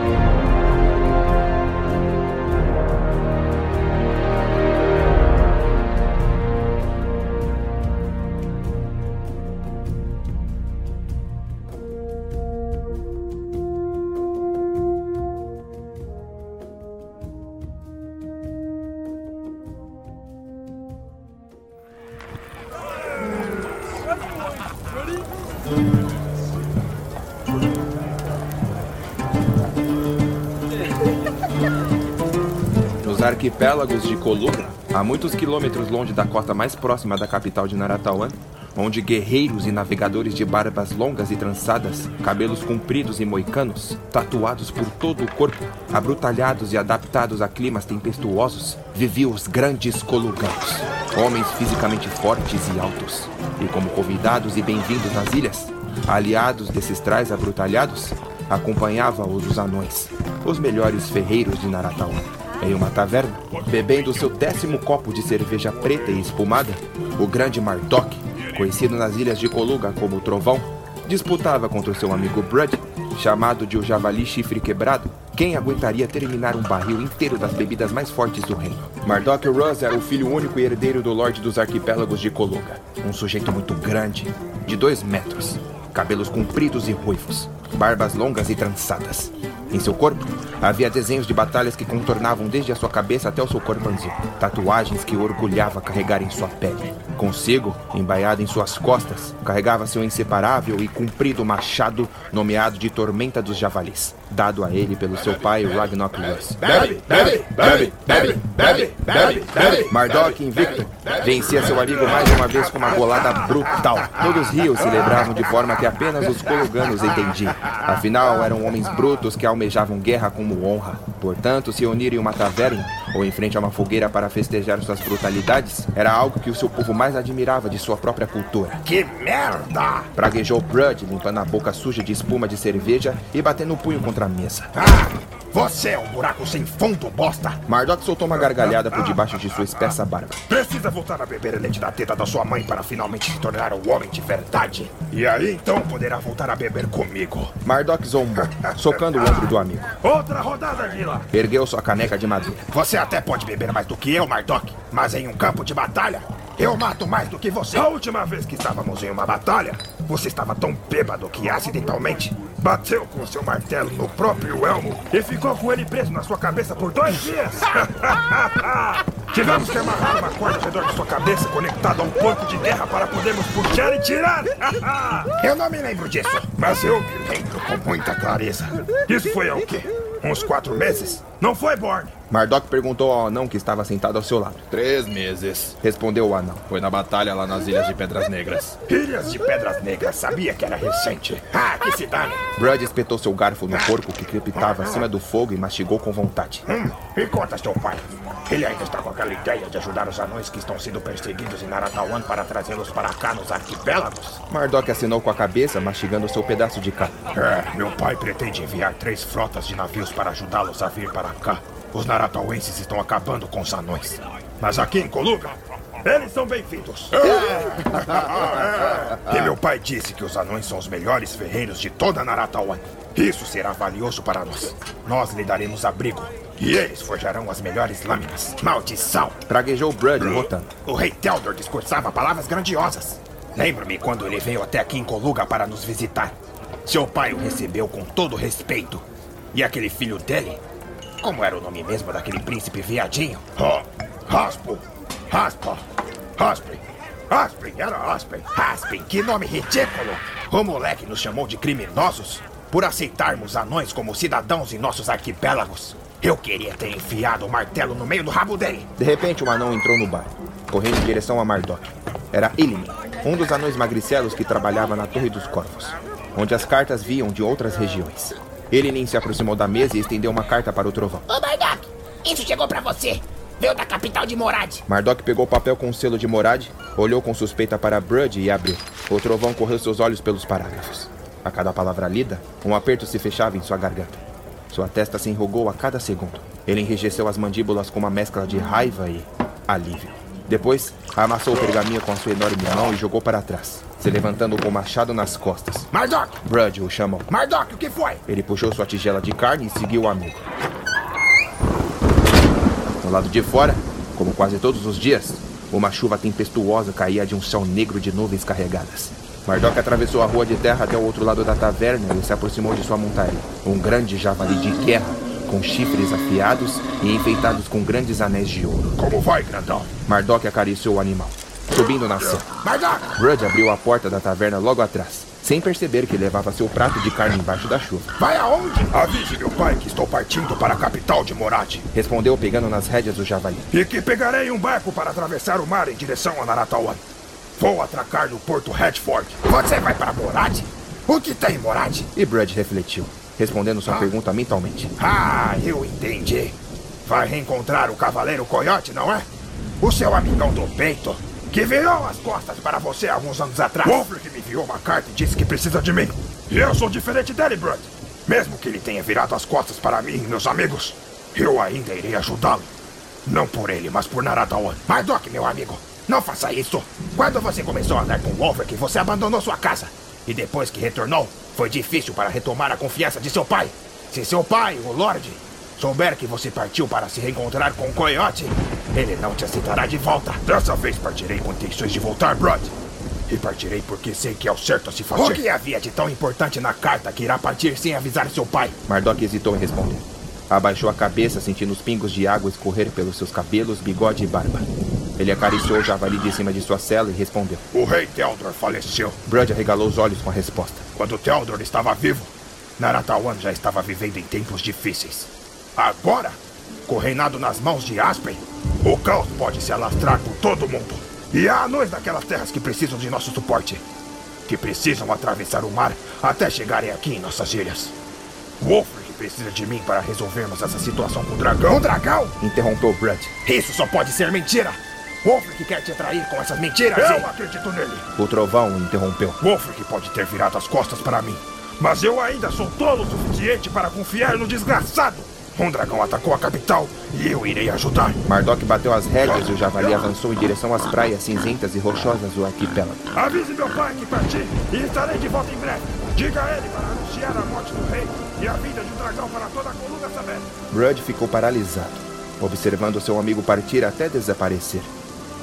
Arquipélagos de Koluga, a muitos quilômetros longe da costa mais próxima da capital de Naratawan, onde guerreiros e navegadores de barbas longas e trançadas, cabelos compridos e moicanos, tatuados por todo o corpo, abrutalhados e adaptados a climas tempestuosos, viviam os grandes Koluganos, homens fisicamente fortes e altos. E como convidados e bem-vindos nas ilhas, aliados desses trais abrutalhados, acompanhava-os os anões, os melhores ferreiros de Naratawan. Em uma taverna, bebendo seu décimo copo de cerveja preta e espumada, o grande Mardok, conhecido nas ilhas de Coluga como Trovão, disputava contra seu amigo Brud, chamado de o Javali Chifre Quebrado, quem aguentaria terminar um barril inteiro das bebidas mais fortes do reino. Mardok Russ era o filho único e herdeiro do Lorde dos Arquipélagos de Coluga, um sujeito muito grande, de dois metros, cabelos compridos e ruivos, barbas longas e trançadas, Em seu corpo, havia desenhos de batalhas que contornavam desde a sua cabeça até o seu corpanzil. Tatuagens que orgulhava carregar em sua pele. Consigo, embaiado em suas costas, carregava seu inseparável e comprido machado nomeado de Tormenta dos Javalis, dado a ele pelo seu pai Ragnarok Rus. Bebe, bebe, bebe, bebe, bebe, bebe, bebe. Mardok, invicto, vencia seu amigo mais uma vez com uma bolada brutal. Todos rios celebravam de forma que apenas os coluganos entendiam. Afinal, eram homens brutos que almejavam guerra como honra. Portanto, se unir em uma taverna ou em frente a uma fogueira para festejar suas brutalidades era algo que o seu povo mais admirava de sua própria cultura. Que merda! Praguejou Brud, limpando a boca suja de espuma de cerveja e batendo o punho contra a mesa. Ah, você é um buraco sem fundo, bosta! Mardok soltou uma gargalhada por debaixo de sua espessa barba. Precisa voltar a beber leite da teta da sua mãe para finalmente se tornar um homem de verdade. E aí então poderá voltar a beber comigo. Mardok zombou, socando o ombro do amigo. Outra rodada, Vila! Ergueu sua caneca de madeira. Você até pode beber mais do que eu, Mardok, mas em um campo de batalha, eu mato mais do que você. A última vez que estávamos em uma batalha, você estava tão bêbado que acidentalmente bateu com seu martelo no próprio elmo e ficou com ele preso na sua cabeça por dois dias. Tivemos que amarrar uma corda ao redor de sua cabeça conectada a um porco de guerra para podermos puxar e tirar. eu não me lembro disso, mas eu me lembro com muita clareza. Isso foi há o quê? Uns quatro meses? Não foi, Born? Mardok perguntou ao anão que estava sentado ao seu lado. Três meses. Respondeu o anão. Foi na batalha lá nas Ilhas de Pedras Negras. Ilhas de Pedras Negras, sabia que era recente. Ah, que se dane. Brud espetou seu garfo no porco que crepitava acima do fogo e mastigou com vontade. Hum, e conta seu pai. Ele ainda está com aquela ideia de ajudar os anões que estão sendo perseguidos em Naratawan para trazê-los para cá nos arquipélagos? Mardok assinou com a cabeça, mastigando seu pedaço de carne. É, meu pai pretende enviar três frotas de navios para ajudá-los a vir para cá. Os Naratauenses estão acabando com os anões. Mas aqui em Coluga, eles são bem-vindos. e meu pai disse que os anões são os melhores ferreiros de toda Naratawan. Isso será valioso para nós. Nós lhe daremos abrigo. E eles forjarão as melhores lâminas. Maldição! Praguejou Brud, rotando. O rei Teldor discursava palavras grandiosas. Lembro-me quando ele veio até aqui em Coluga para nos visitar. Seu pai o recebeu com todo respeito. E aquele filho dele como era o nome mesmo daquele príncipe viadinho? Oh, Raspo. Raspa. Raspin. Raspin, era Raspin. Raspin, que nome ridículo! O moleque nos chamou de criminosos por aceitarmos anões como cidadãos em nossos arquipélagos. Eu queria ter enfiado o martelo no meio do rabo dele. De repente, um anão entrou no bar, correndo em direção a Mardok. Era Ilini, um dos anões magricelos que trabalhava na Torre dos Corvos, onde as cartas viam de outras regiões. Ele se aproximou da mesa e estendeu uma carta para o trovão. Ô, Mardok, isso chegou para você. Veio da capital de Morad. Mardok pegou o papel com o selo de Morad, olhou com suspeita para Brud e abriu. O trovão correu seus olhos pelos parágrafos. A cada palavra lida, um aperto se fechava em sua garganta. Sua testa se enrugou a cada segundo. Ele enrijeceu as mandíbulas com uma mescla de raiva e alívio. Depois, amassou o pergaminho com a sua enorme mão e jogou para trás se levantando com o machado nas costas. Mardok! Brud o chamou. Mardok, o que foi? Ele puxou sua tigela de carne e seguiu o amigo. Do lado de fora, como quase todos os dias, uma chuva tempestuosa caía de um céu negro de nuvens carregadas. Mardok atravessou a rua de terra até o outro lado da taverna e se aproximou de sua montaria. Um grande javali de guerra, com chifres afiados e enfeitados com grandes anéis de ouro. Como vai, grandão? Mardok acariciou o animal subindo na cela. Rudd abriu a porta da taverna logo atrás, sem perceber que levava seu prato de carne embaixo da chuva. Vai aonde? Avise meu pai que estou partindo para a capital de Morad. Respondeu pegando nas rédeas do javali. E que pegarei um barco para atravessar o mar em direção a Naratawan. Vou atracar no porto Redford. Você vai para Morad? O que tem em Morad? E Brad refletiu, respondendo sua ah. pergunta mentalmente. Ah, eu entendi. Vai reencontrar o Cavaleiro Coyote, não é? O seu amigão do peito que virou as costas para você alguns anos atrás. Wolfric me enviou uma carta e disse que precisa de mim. E eu sou diferente dele, Brad. Mesmo que ele tenha virado as costas para mim e meus amigos, eu ainda irei ajudá-lo. Não por ele, mas por Naratawan. Mas, Doc, meu amigo, não faça isso. Quando você começou a andar com Wolfric, você abandonou sua casa. E depois que retornou, foi difícil para retomar a confiança de seu pai. Se seu pai, o Lorde, souber que você partiu para se reencontrar com o Coyote, ele não te aceitará de volta. Dessa vez partirei com intenções de voltar, Brod. E partirei porque sei que é o certo a se fazer. O que havia de tão importante na carta que irá partir sem avisar seu pai? Mardok hesitou em responder. Abaixou a cabeça, sentindo os pingos de água escorrer pelos seus cabelos, bigode e barba. Ele acariciou o javali de cima de sua cela e respondeu. O rei Theodor faleceu. Brud arregalou os olhos com a resposta. Quando Theodor estava vivo, Naratawan já estava vivendo em tempos difíceis. Agora, com o reinado nas mãos de Aspen, o caos pode se alastrar por todo o mundo. E há anões daquelas terras que precisam de nosso suporte. Que precisam atravessar o mar até chegarem aqui em nossas ilhas. Wolfric precisa de mim para resolvermos essa situação com o dragão. O dragão? Interrompeu Brud. Isso só pode ser mentira! Wolfric quer te atrair com essas mentiras! Eu e... acredito nele! O trovão interrompeu. Wolfric pode ter virado as costas para mim, mas eu ainda sou tolo o suficiente para confiar no desgraçado! Um dragão atacou a capital e eu irei ajudar. Mardok bateu as rédeas e o javali avançou em direção às praias cinzentas e rochosas do arquipélago. Avise meu pai que parti e estarei de volta em breve. Diga a ele para anunciar a morte do rei e a vida de um dragão para toda a coluna saber. Brud ficou paralisado, observando seu amigo partir até desaparecer.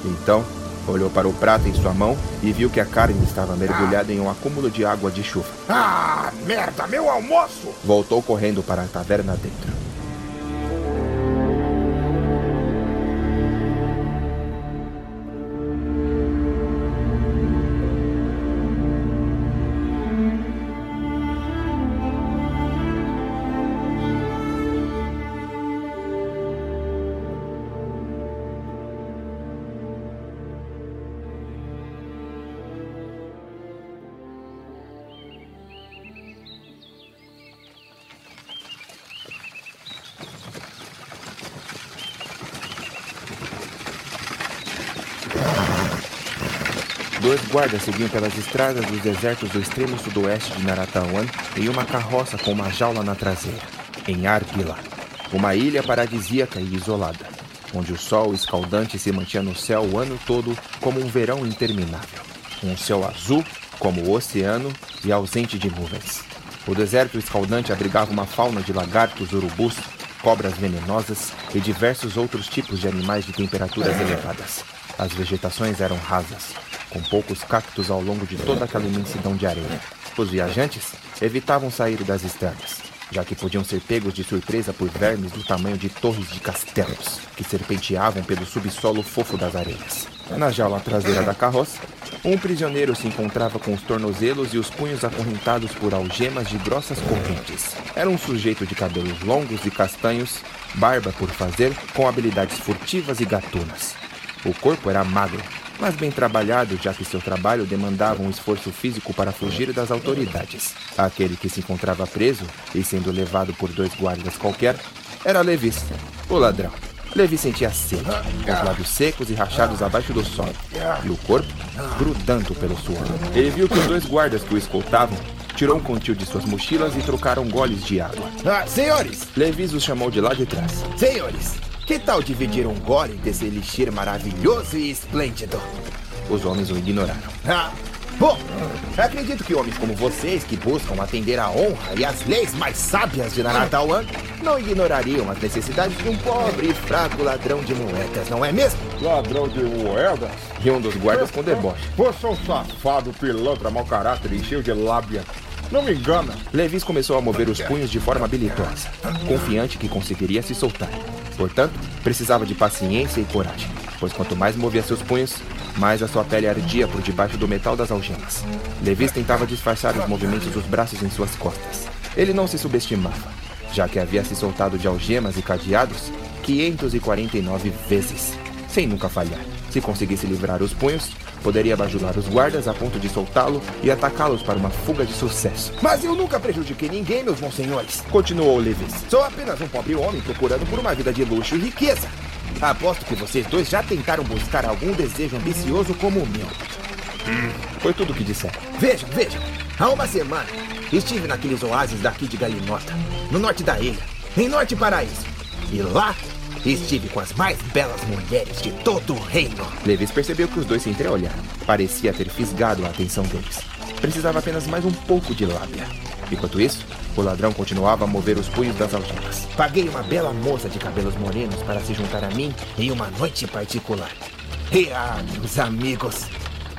Então, olhou para o prato em sua mão e viu que a carne estava mergulhada em um acúmulo de água de chuva. Ah, merda, meu almoço! Voltou correndo para a taverna dentro. Guardas seguiam pelas estradas dos desertos do extremo sudoeste de Naratawan em uma carroça com uma jaula na traseira, em Argila, uma ilha paradisíaca e isolada, onde o sol escaldante se mantinha no céu o ano todo como um verão interminável. Um céu azul, como o oceano, e ausente de nuvens. O deserto escaldante abrigava uma fauna de lagartos, urubus, cobras venenosas e diversos outros tipos de animais de temperaturas elevadas. As vegetações eram rasas, com poucos cactos ao longo de toda aquela imensidão de areia. Os viajantes evitavam sair das estradas, já que podiam ser pegos de surpresa por vermes do tamanho de torres de castelos, que serpenteavam pelo subsolo fofo das areias. Na jaula traseira da carroça, um prisioneiro se encontrava com os tornozelos e os punhos acorrentados por algemas de grossas correntes. Era um sujeito de cabelos longos e castanhos, barba por fazer, com habilidades furtivas e gatunas. O corpo era magro, mas bem trabalhado, já que seu trabalho demandava um esforço físico para fugir das autoridades. Aquele que se encontrava preso e sendo levado por dois guardas qualquer era Levis, o ladrão. Levi sentia sede, com os lábios secos e rachados abaixo do sol, e o corpo grudando pelo suor. Ele viu que os dois guardas que o escoltavam tirou um contil de suas mochilas e trocaram goles de água. Ah, senhores! Levis os chamou de lá de trás. Senhores, que tal dividir um gole desse elixir maravilhoso e esplêndido? Os homens o ignoraram. Ah, bom, acredito que homens como vocês, que buscam atender à honra e às leis mais sábias de Naratawan, não ignorariam as necessidades de um pobre e fraco ladrão de moedas, não é mesmo? Ladrão de moedas? E um dos guardas com deboche. Você é um safado, pilantra, mau caráter e cheio de lábia. Não me engana. Levis começou a mover os punhos de forma habilidosa, confiante que conseguiria se soltar. Portanto, precisava de paciência e coragem, pois quanto mais movia seus punhos, mais a sua pele ardia por debaixo do metal das algemas. Levis tentava disfarçar os movimentos dos braços em suas costas. Ele não se subestimava, já que havia se soltado de algemas e cadeados 549 vezes, sem nunca falhar. Se conseguisse livrar os punhos, poderia bajular os guardas a ponto de soltá-lo e atacá-los para uma fuga de sucesso. Mas eu nunca prejudiquei ninguém, meus bons senhores. Continuou Levis. Sou apenas um pobre homem procurando por uma vida de luxo e riqueza. Aposto que vocês dois já tentaram buscar algum desejo ambicioso como o meu. Hum, foi tudo o que disseram. Vejam, vejam. Há uma semana estive naqueles oásis daqui de Galinota, no norte da ilha, em Norte Paraíso. E lá estive com as mais belas mulheres de todo o reino. Levis percebeu que os dois se entreolharam. Parecia ter fisgado a atenção deles. Precisava apenas mais um pouco de lábia. Enquanto isso, o ladrão continuava a mover os punhos das algemas. Paguei uma bela moça de cabelos morenos para se juntar a mim em uma noite particular. E ah, meus amigos,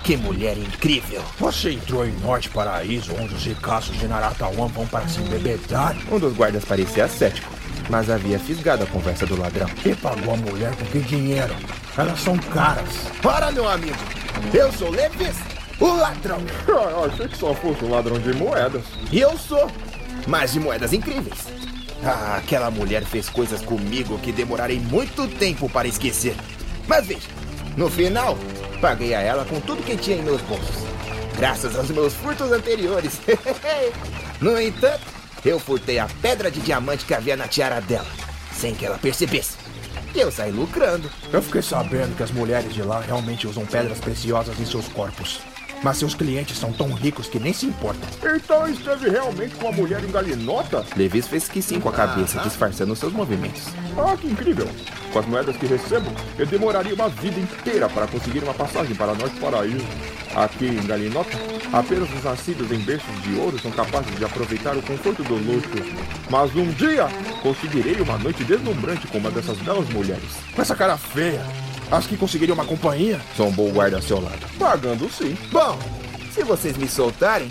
Que mulher incrível. Você entrou em Norte Paraíso, onde os ricaços de Naratawan vão para se embebedar. Um dos guardas parecia cético, mas havia fisgado a conversa do ladrão. E pagou a mulher com que dinheiro? Elas são caras. Ora, meu amigo, eu sou Levis, o ladrão. Eu achei que só fosse um ladrão de moedas. E eu sou, mas de moedas incríveis. Ah, aquela mulher fez coisas comigo que demorarei muito tempo para esquecer. Mas veja, no final, paguei a ela com tudo que tinha em meus bolsos. Graças aos meus furtos anteriores. no entanto, eu furtei a pedra de diamante que havia na tiara dela, sem que ela percebesse. E eu saí lucrando. Eu fiquei sabendo que as mulheres de lá realmente usam pedras preciosas em seus corpos. Mas seus clientes são tão ricos que nem se importam. Então esteve realmente com a mulher em galinota? Levis fez que sim com a cabeça, disfarçando seus movimentos. Ah, que incrível! Com as moedas que recebo, eu demoraria uma vida inteira para conseguir uma passagem para Norte Paraíso. Aqui em Galinota, apenas os nascidos em berços de ouro são capazes de aproveitar o conforto do luxo. Mas um dia, conseguirei uma noite deslumbrante com uma dessas belas mulheres. Com essa cara feia, acho que conseguiria uma companhia? Zombou o guarda ao seu lado. Pagando sim. Bom, se vocês me soltarem,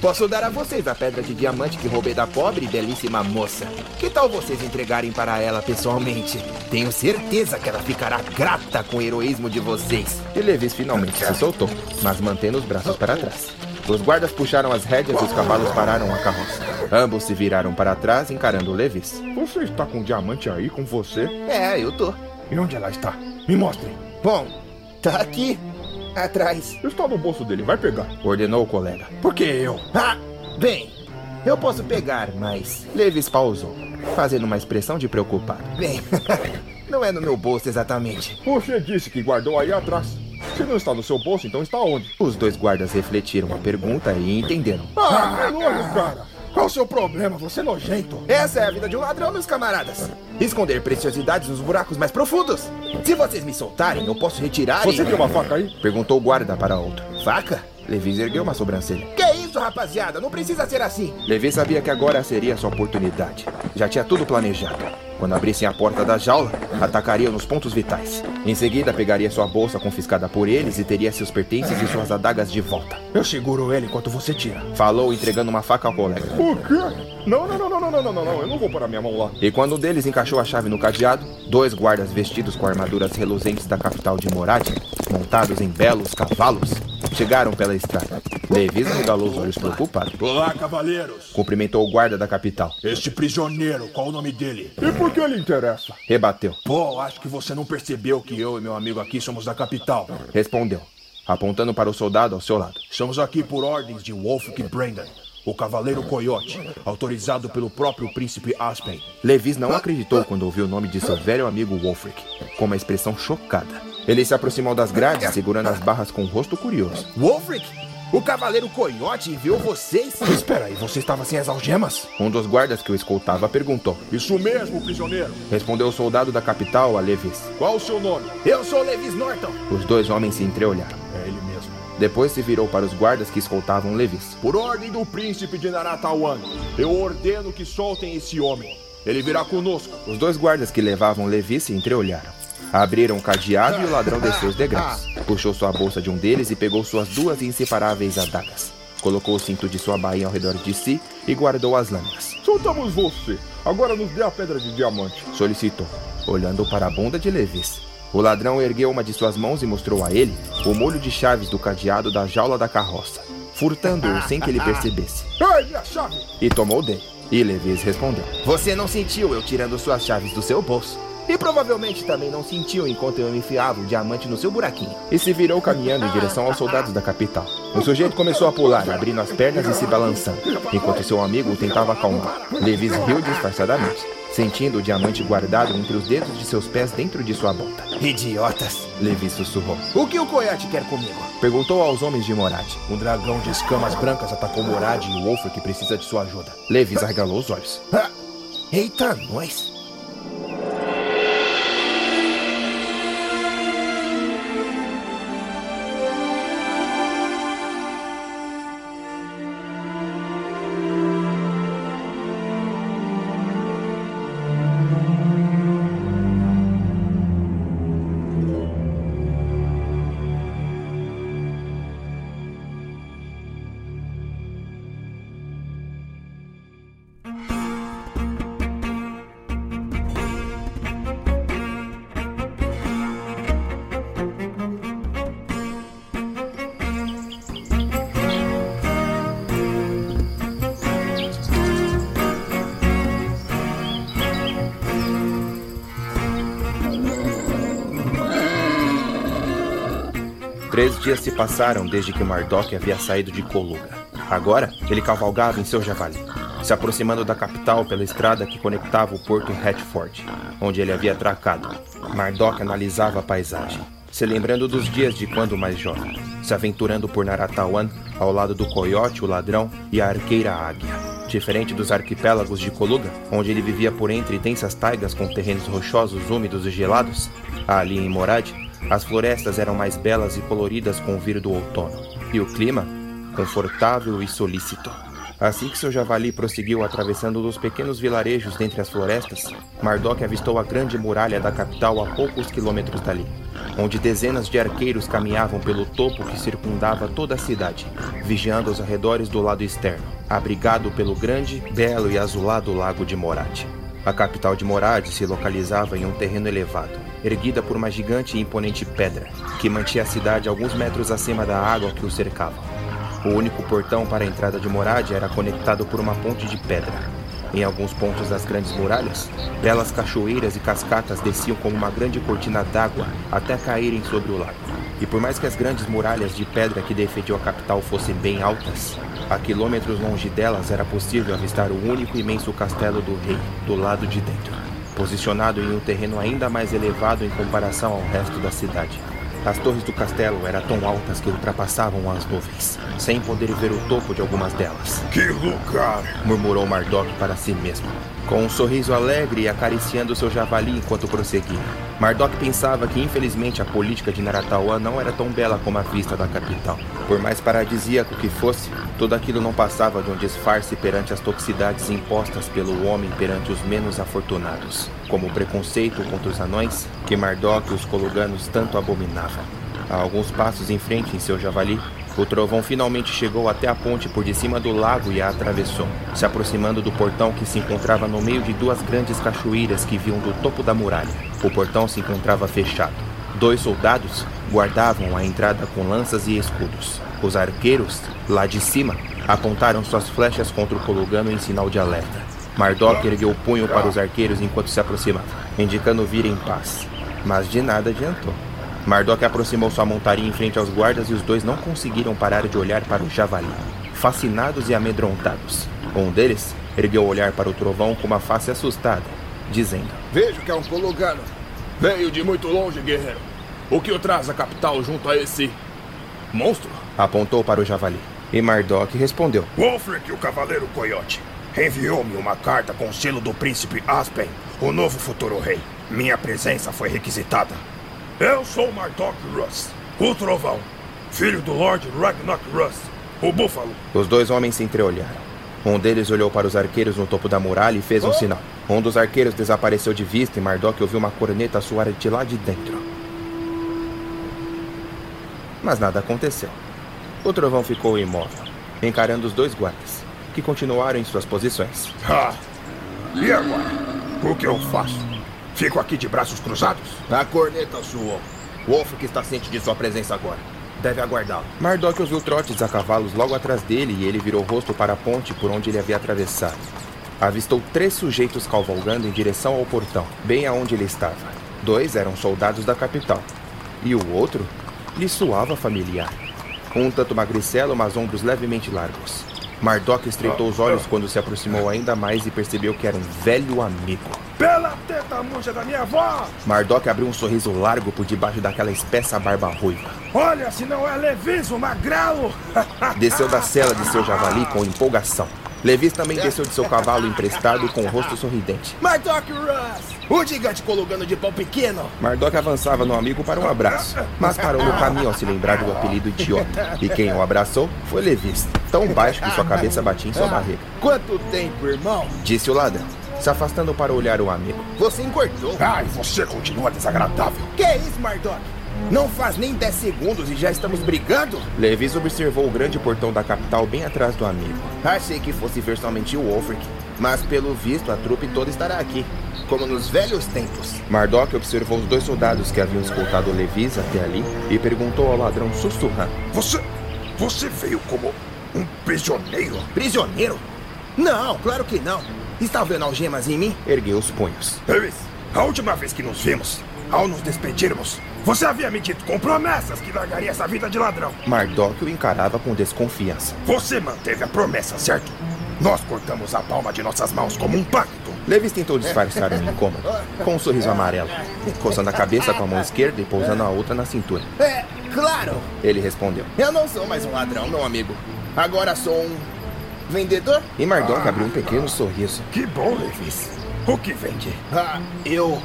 posso dar a vocês a pedra de diamante que roubei da pobre e belíssima moça. Que tal vocês entregarem para ela pessoalmente? Tenho certeza que ela ficará grata com o heroísmo de vocês. E Levis finalmente se soltou, mas mantendo os braços para trás. Os guardas puxaram as rédeas e os cavalos pararam a carroça. Ambos se viraram para trás, encarando Levis. Você está com um diamante aí com você? É, eu tô. E onde ela está? Me mostrem. Bom, tá aqui, atrás. Está no bolso dele, vai pegar. Ordenou o colega. Por que eu? Ah, bem, eu posso pegar, mas. Levis pausou, fazendo uma expressão de preocupado. Bem, não é no meu bolso exatamente. Você disse que guardou aí atrás. Se não está no seu bolso, então está onde? Os dois guardas refletiram a pergunta e entenderam. Ah, é nojo, cara. Qual o seu problema? Você é nojento. Essa é a vida de um ladrão, meus camaradas. Esconder preciosidades nos buracos mais profundos. Se vocês me soltarem, eu posso retirar Você e... tem uma faca aí? Perguntou o guarda para outro. Faca? Levis ergueu uma sobrancelha. Que isso, isso, rapaziada. Não precisa ser assim. Levi sabia que agora seria sua oportunidade. Já tinha tudo planejado. Quando abrissem a porta da jaula, atacariam nos pontos vitais. Em seguida, pegaria sua bolsa confiscada por eles e teria seus pertences e suas adagas de volta. Eu seguro ele enquanto você tira. Falou, entregando uma faca ao colega. O quê? Não, não, não, não, não, não, não, não, Eu não vou parar minha mão lá. E quando um deles encaixou a chave no cadeado, dois guardas vestidos com armaduras reluzentes da capital de Morad, montados em belos cavalos, chegaram pela estrada. Levi regalou os olhos preocupado. Olá, cavaleiros. Cumprimentou o guarda da capital. Este prisioneiro, qual o nome dele? E por que ele interessa? Rebateu. Pô, acho que você não percebeu que eu e meu amigo aqui somos da capital. Respondeu, apontando para o soldado ao seu lado. Estamos aqui por ordens de Wolfric Brandon, o Cavaleiro Coyote, autorizado pelo próprio príncipe Aspen. Levis não acreditou quando ouviu o nome de seu velho amigo Wolfric, com uma expressão chocada. Ele se aproximou das grades, segurando as barras com um rosto curioso. Wolfric, o Cavaleiro Coiote enviou vocês? Espera aí, você estava sem as algemas? Um dos guardas que o escoltava perguntou. Isso mesmo, prisioneiro. Respondeu o soldado da capital a Levis. Qual o seu nome? Eu sou Levis Norton. Os dois homens se entreolharam. É ele mesmo. Depois se virou para os guardas que escoltavam Levis. Por ordem do príncipe de Naratawan, eu ordeno que soltem esse homem. Ele virá conosco. Os dois guardas que levavam Levi se entreolharam. Abriram o cadeado e o ladrão desceu os degraus. Puxou sua bolsa de um deles e pegou suas duas inseparáveis adagas. Colocou o cinto de sua bainha ao redor de si e guardou as lâminas. Soltamos você. Agora nos dê a pedra de diamante. Solicitou, olhando para a bunda de Levis. O ladrão ergueu uma de suas mãos e mostrou a ele o molho de chaves do cadeado da jaula da carroça, furtando-o sem que ele percebesse. Ei, minha chave! E tomou dele. E Levis respondeu. Você não sentiu eu tirando suas chaves do seu bolso. E provavelmente também não sentiu enquanto eu enfiava o diamante no seu buraquinho. E se virou caminhando em direção aos soldados da capital. O sujeito começou a pular, abrindo as pernas e se balançando, enquanto seu amigo o tentava acalmar. Levis riu disfarçadamente, sentindo o diamante guardado entre os dedos de seus pés dentro de sua bota. Idiotas. Levis sussurrou. O que o coiote quer comigo? Perguntou aos homens de Morad. Um dragão de escamas brancas atacou Morad e o Wolfric precisa de sua ajuda. Levis arregalou os olhos. Ah, eita, nós. Dias se passaram desde que Mardok havia saído de Coluga. Agora, ele cavalgava em seu javali, se aproximando da capital pela estrada que conectava o porto Hatford, onde ele havia atracado. Mardok analisava a paisagem, se lembrando dos dias de quando mais jovem, se aventurando por Naratawan ao lado do coiote, o ladrão e a arqueira águia. Diferente dos arquipélagos de Coluga, onde ele vivia por entre densas taigas com terrenos rochosos, úmidos e gelados, ali em Morad, as florestas eram mais belas e coloridas com o vir do outono, e o clima, confortável e solícito. Assim que seu javali prosseguiu atravessando os pequenos vilarejos dentre as florestas, Mardok avistou a grande muralha da capital a poucos quilômetros dali, onde dezenas de arqueiros caminhavam pelo topo que circundava toda a cidade, vigiando os arredores do lado externo abrigado pelo grande, belo e azulado lago de Morad. A capital de Morad se localizava em um terreno elevado, erguida por uma gigante e imponente pedra, que mantinha a cidade alguns metros acima da água que o cercava. O único portão para a entrada de Morad era conectado por uma ponte de pedra. Em alguns pontos das grandes muralhas, belas cachoeiras e cascatas desciam como uma grande cortina d'água até caírem sobre o lago. E por mais que as grandes muralhas de pedra que defendiam a capital fossem bem altas, a quilômetros longe delas era possível avistar o único imenso castelo do rei, do lado de dentro, posicionado em um terreno ainda mais elevado em comparação ao resto da cidade. As torres do castelo eram tão altas que ultrapassavam as nuvens, sem poder ver o topo de algumas delas. Que lugar! murmurou Mardok para si mesmo com um sorriso alegre e acariciando seu javali enquanto prosseguia. Mardok pensava que infelizmente a política de Naratawan não era tão bela como a vista da capital. Por mais paradisíaco que fosse, tudo aquilo não passava de um disfarce perante as toxicidades impostas pelo homem perante os menos afortunados, como o preconceito contra os anões que Mardok e os coluganos tanto abominavam. A alguns passos em frente em seu javali, o trovão finalmente chegou até a ponte por de cima do lago e a atravessou, se aproximando do portão que se encontrava no meio de duas grandes cachoeiras que viam do topo da muralha. O portão se encontrava fechado. Dois soldados guardavam a entrada com lanças e escudos. Os arqueiros, lá de cima, apontaram suas flechas contra o Colugano em sinal de alerta. Mardok ergueu o punho para os arqueiros enquanto se aproximava, indicando vir em paz. Mas de nada adiantou. Mardok aproximou sua montaria em frente aos guardas e os dois não conseguiram parar de olhar para o javali, fascinados e amedrontados. Um deles ergueu o olhar para o trovão com uma face assustada, dizendo: Vejo que é um colugano. Veio de muito longe, guerreiro. O que o traz à capital junto a esse monstro? Apontou para o javali. E Mardok respondeu: Wolfric, o Cavaleiro Coyote, enviou-me uma carta com o selo do príncipe Aspen, o novo futuro rei. Minha presença foi requisitada. Eu sou Mardok Russ, o Trovão, filho do Lord Ragnarok Russ, o Búfalo. Os dois homens se entreolharam. Um deles olhou para os arqueiros no topo da muralha e fez um oh. sinal. Um dos arqueiros desapareceu de vista e Mardok ouviu uma corneta soar de lá de dentro. Mas nada aconteceu. O trovão ficou imóvel, encarando os dois guardas, que continuaram em suas posições. Ah, e agora? O que eu faço? Fico aqui de braços cruzados? A corneta soou. Wolf que está ciente de sua presença agora. Deve aguardá-lo. Mardok ouviu trotes a cavalos logo atrás dele e ele virou o rosto para a ponte por onde ele havia atravessado. Avistou três sujeitos cavalgando em direção ao portão, bem aonde ele estava. Dois eram soldados da capital. E o outro lhe soava familiar. Um tanto magricelo, mas ombros levemente largos. Mardok estreitou os olhos quando se aproximou ainda mais e percebeu que era um velho amigo. Pela teta murcha da minha avó! Mardok abriu um sorriso largo por debaixo daquela espessa barba ruiva. Olha, se não é Levis, o magrelo! Desceu da cela de seu javali com empolgação. Levis também desceu de seu cavalo emprestado com o rosto sorridente. Mardok Russ! O gigante colugando de pão pequeno! Mardok avançava no amigo para um abraço, mas parou no caminho ao se lembrar do apelido idiota. E quem o abraçou foi Levis, tão baixo que sua cabeça batia em sua barriga. Quanto tempo, irmão? Disse o ladrão se afastando para olhar o amigo. Você engordou. Ai, você continua desagradável. Que é isso, Mardok? Não faz nem 10 segundos e já estamos brigando? Levis observou o grande portão da capital bem atrás do amigo. Achei que fosse ver somente o Wolfric, mas pelo visto a trupe toda estará aqui, como nos velhos tempos. Mardok observou os dois soldados que haviam escoltado Levis até ali e perguntou ao ladrão sussurrando: Você. Você veio como um prisioneiro? Prisioneiro? Não, claro que não. Está vendo algemas em mim? Ergueu os punhos. Levis, a última vez que nos vimos, ao nos despedirmos, Você havia me dito com promessas que largaria essa vida de ladrão. Mardok o encarava com desconfiança. Você manteve a promessa, certo? Nós cortamos a palma de nossas mãos como um pacto. Levis tentou disfarçar o incômodo, com um sorriso amarelo, coçando a cabeça com a mão esquerda e pousando a outra na cintura. É, claro. Ele respondeu. Eu não sou mais um ladrão, meu amigo. Agora sou um vendedor. E Mardok abriu um pequeno sorriso. Que bom, Levis. O que vende? Ah, eu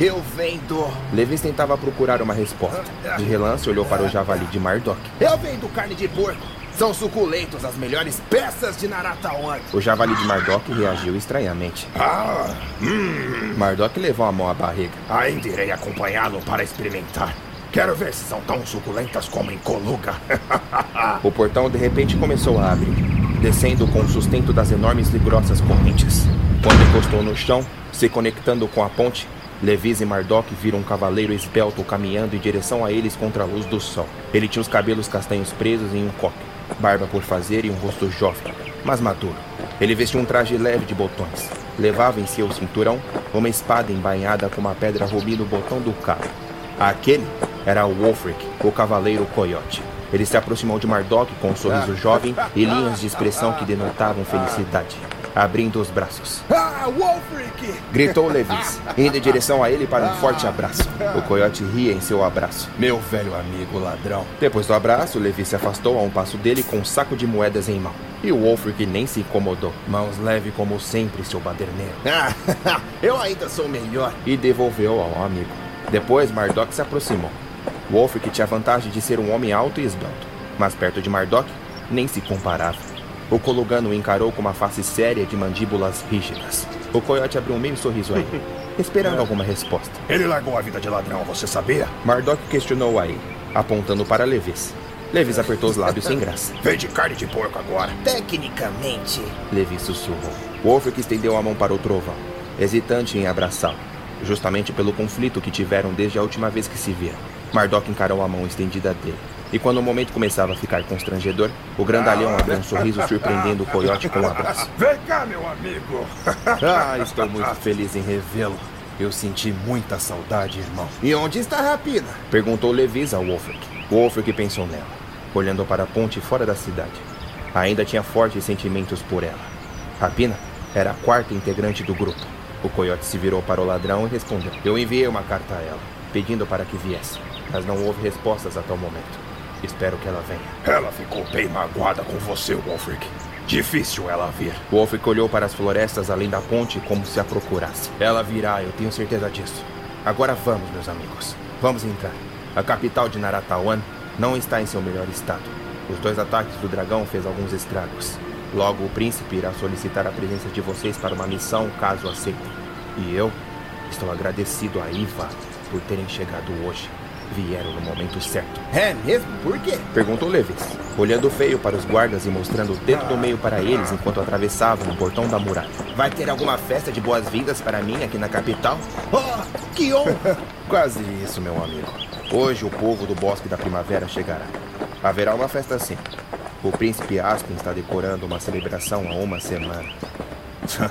eu vendo. Levis tentava procurar uma resposta. De relance, olhou para o javali de Mardok. Eu vendo carne de porco. São suculentos as melhores peças de Naratawan. O javali de Mardok reagiu estranhamente. Ah, hum. Mardok levou a mão à barriga. Ainda irei acompanhá-lo para experimentar. Quero ver se são tão suculentas como em Coluga. o portão de repente começou a abrir, descendo com o sustento das enormes e grossas correntes. Quando encostou no chão, se conectando com a ponte, Levis e Mardok viram um cavaleiro esbelto caminhando em direção a eles contra a luz do sol. Ele tinha os cabelos castanhos presos em um coque, barba por fazer e um rosto jovem, mas maduro. Ele vestia um traje leve de botões. Levava em seu cinturão uma espada embainhada com uma pedra rubi no botão do cabo. Aquele era o Wolfric, o cavaleiro coiote. Ele se aproximou de Mardok com um sorriso jovem e linhas de expressão que denotavam felicidade abrindo os braços. Ah, Wolfric! Gritou Levis, indo em direção a ele para um forte abraço. O coiote ria em seu abraço. Meu velho amigo ladrão. Depois do abraço, Levis se afastou a um passo dele com um saco de moedas em mão. E o Wolfric nem se incomodou. Mãos leve como sempre, seu baderneiro. Ah, eu ainda sou melhor. E devolveu ao amigo. Depois, Mardok se aproximou. Wolfric tinha a vantagem de ser um homem alto e esbelto. Mas perto de Mardok, nem se comparava. O Colugano o encarou com uma face séria de mandíbulas rígidas. O coiote abriu um meio sorriso a ele, esperando alguma resposta. Ele largou a vida de ladrão, você sabia? Mardok questionou a ele, apontando para Levis. Levis apertou os lábios sem graça. Vende carne de porco agora. Tecnicamente. Levis sussurrou. Wolfric estendeu a mão para o trovão, hesitante em abraçá-lo, justamente pelo conflito que tiveram desde a última vez que se viram. Mardok encarou a mão estendida dele. E quando o momento começava a ficar constrangedor, o grandalhão abriu um sorriso surpreendendo o coiote com um abraço. Vem cá, meu amigo! ah, estou muito feliz em revê-lo. Eu senti muita saudade, irmão. E onde está a rapina? Perguntou Levis ao Wolfric. Wolfric pensou nela, olhando para a ponte fora da cidade. Ainda tinha fortes sentimentos por ela. Rapina era a quarta integrante do grupo. O coiote se virou para o ladrão e respondeu: Eu enviei uma carta a ela, pedindo para que viesse, mas não houve respostas até o momento. Espero que ela venha. Ela ficou bem magoada com você, Wolfric. Difícil ela vir. Wolfric olhou para as florestas além da ponte como se a procurasse. Ela virá, eu tenho certeza disso. Agora vamos, meus amigos. Vamos entrar. A capital de Naratawan não está em seu melhor estado. Os dois ataques do dragão fez alguns estragos. Logo, o príncipe irá solicitar a presença de vocês para uma missão, caso aceitem. E eu estou agradecido a Iva por terem chegado hoje. Vieram no momento certo. É mesmo? Por quê? Perguntou Levis, olhando feio para os guardas e mostrando o dedo do meio para eles enquanto atravessavam o portão da muralha. Vai ter alguma festa de boas-vindas para mim aqui na capital? Oh, que honra! Quase isso, meu amigo. Hoje o povo do Bosque da Primavera chegará. Haverá uma festa sim. O príncipe Aspen está decorando uma celebração há uma semana.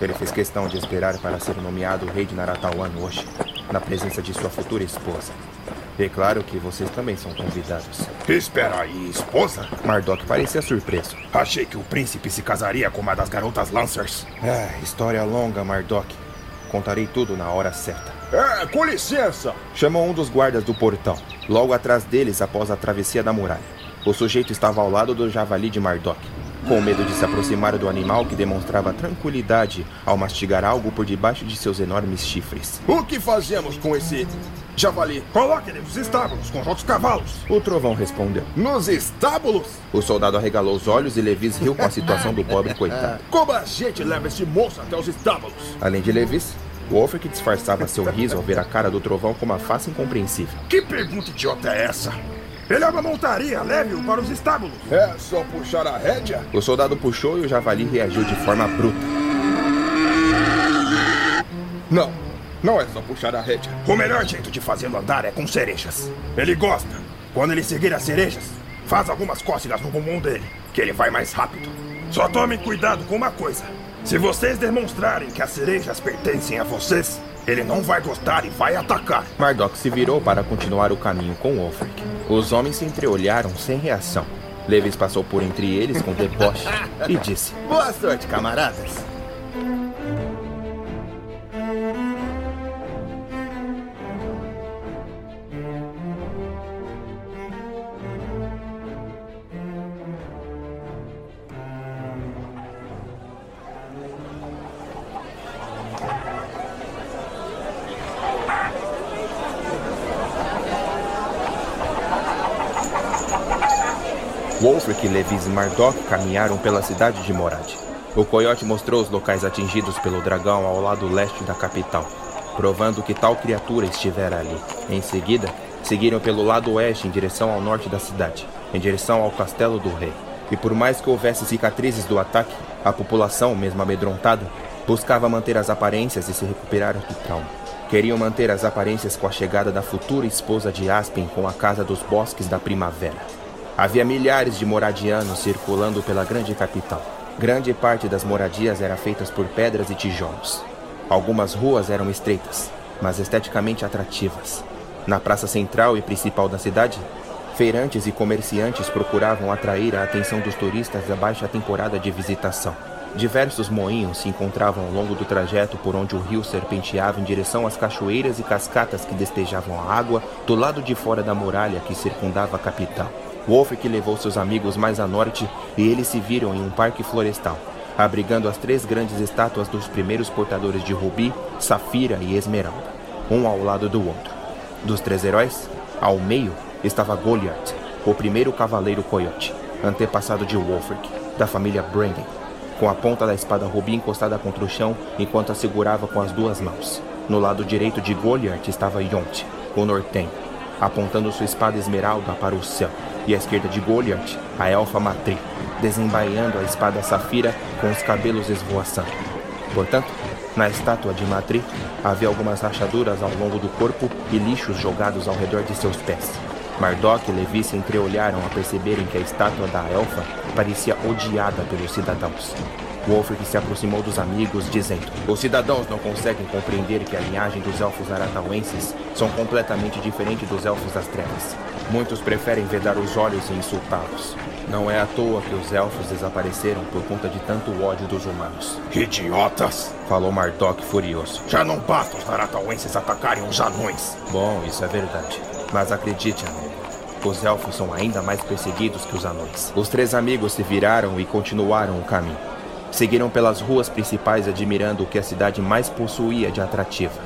Ele fez questão de esperar para ser nomeado rei de Naratawan hoje na presença de sua futura esposa. E claro que vocês também são convidados. Espera aí, esposa? Mardok parecia surpreso. Achei que o príncipe se casaria com uma das garotas Lancers. É, história longa, Mardok. Contarei tudo na hora certa. É, com licença! Chamou um dos guardas do portão, logo atrás deles após a travessia da muralha. O sujeito estava ao lado do javali de Mardok, com medo de se aproximar do animal que demonstrava tranquilidade ao mastigar algo por debaixo de seus enormes chifres. O que fazemos com esse javali? Coloque ele nos estábulos com os outros cavalos. O trovão respondeu. Nos estábulos? O soldado arregalou os olhos e Levis riu com a situação do pobre coitado. Como a gente leva esse moço até os estábulos? Além de Levis, Wolfric disfarçava seu riso ao ver a cara do trovão com uma face incompreensível. Que pergunta idiota é essa? Ele é uma montaria, leve-o para os estábulos. É só puxar a rédea? O soldado puxou e o javali reagiu de forma bruta. Não, não é só puxar a rédea. O melhor jeito de fazê-lo andar é com cerejas. Ele gosta. Quando ele seguir as cerejas, faz algumas cócegas no bumbum dele, que ele vai mais rápido. Só tomem cuidado com uma coisa. Se vocês demonstrarem que as cerejas pertencem a vocês, Ele não vai gostar e vai atacar. Mardok se virou para continuar o caminho com Wolfric. Os homens se entreolharam sem reação. Levis passou por entre eles com deboche e disse: Boa sorte, camaradas. Mardok caminharam pela cidade de Morad. O coiote mostrou os locais atingidos pelo dragão ao lado leste da capital, provando que tal criatura estivera ali. Em seguida, seguiram pelo lado oeste em direção ao norte da cidade, em direção ao castelo do rei. E por mais que houvesse cicatrizes do ataque, a população, mesmo amedrontada, buscava manter as aparências e se recuperar do trauma. Queriam manter as aparências com a chegada da futura esposa de Aspen com a Casa dos Bosques da Primavera. Havia milhares de moradianos circulando pela grande capital. Grande parte das moradias era feitas por pedras e tijolos. Algumas ruas eram estreitas, mas esteticamente atrativas. Na praça central e principal da cidade, feirantes e comerciantes procuravam atrair a atenção dos turistas da baixa temporada de visitação. Diversos moinhos se encontravam ao longo do trajeto por onde o rio serpenteava em direção às cachoeiras e cascatas que despejavam a água do lado de fora da muralha que circundava a capital. Wolfric levou seus amigos mais a norte e eles se viram em um parque florestal, abrigando as três grandes estátuas dos primeiros portadores de rubi, safira e esmeralda, um ao lado do outro. Dos três heróis, ao meio estava Goliath, o primeiro cavaleiro coiote, antepassado de Wolfric, da família Brandon, com a ponta da espada rubi encostada contra o chão enquanto a segurava com as duas mãos. No lado direito de Goliath estava Yont, o nortenho, apontando sua espada esmeralda para o céu e à esquerda de Goliath, a elfa Matri, desembaiando a espada safira com os cabelos esvoaçando. Portanto, na estátua de Matri havia algumas rachaduras ao longo do corpo e lixos jogados ao redor de seus pés. Mardok e Levi se entreolharam a perceberem que a estátua da elfa parecia odiada pelos cidadãos. Wolfric se aproximou dos amigos, dizendo: Os cidadãos não conseguem compreender que a linhagem dos elfos aratauenses são completamente diferente dos elfos das trevas. Muitos preferem vedar os olhos e insultá-los. Não é à toa que os elfos desapareceram por conta de tanto ódio dos humanos. Idiotas! Falou Mardok furioso. Já não basta os aratauenses atacarem os anões. Bom, isso é verdade. Mas acredite, amigo. Os elfos são ainda mais perseguidos que os anões. Os três amigos se viraram e continuaram o caminho. Seguiram pelas ruas principais admirando o que a cidade mais possuía de atrativa.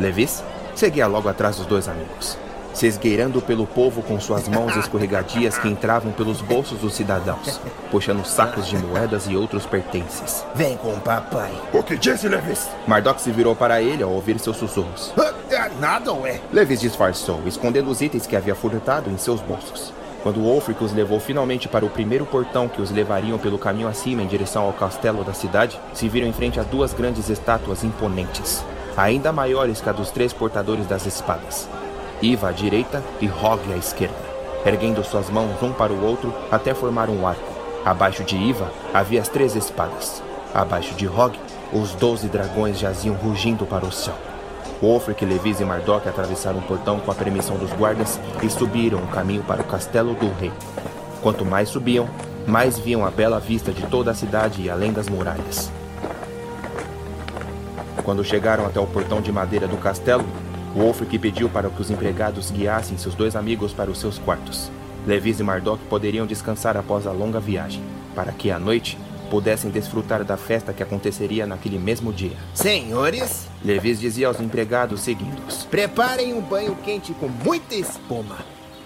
Levis seguia logo atrás dos dois amigos, se esgueirando pelo povo com suas mãos escorregadias que entravam pelos bolsos dos cidadãos, puxando sacos de moedas e outros pertences. Vem com o papai. O que disse, Levis? Mardok se virou para ele ao ouvir seus sussurros. Ah, é nada, ué. Levis disfarçou, escondendo os itens que havia furtado em seus bolsos. Quando Wolfric os levou finalmente para o primeiro portão que os levariam pelo caminho acima em direção ao castelo da cidade, se viram em frente a duas grandes estátuas imponentes, ainda maiores que a dos três portadores das espadas. Iva à direita e Hog à esquerda, erguendo suas mãos um para o outro até formar um arco. Abaixo de Iva havia as três espadas. Abaixo de Hog, os doze dragões jaziam rugindo para o céu. Wolfric, Levis e Mardok atravessaram o portão com a permissão dos guardas e subiram o caminho para o castelo do rei. Quanto mais subiam, mais viam a bela vista de toda a cidade e além das muralhas. Quando chegaram até o portão de madeira do castelo, Wolfric pediu para que os empregados guiassem seus dois amigos para os seus quartos. Levis e Mardok poderiam descansar após a longa viagem, para que à noite pudessem desfrutar da festa que aconteceria naquele mesmo dia. Senhores, Levis dizia aos empregados seguindo-os: preparem um banho quente com muita espuma.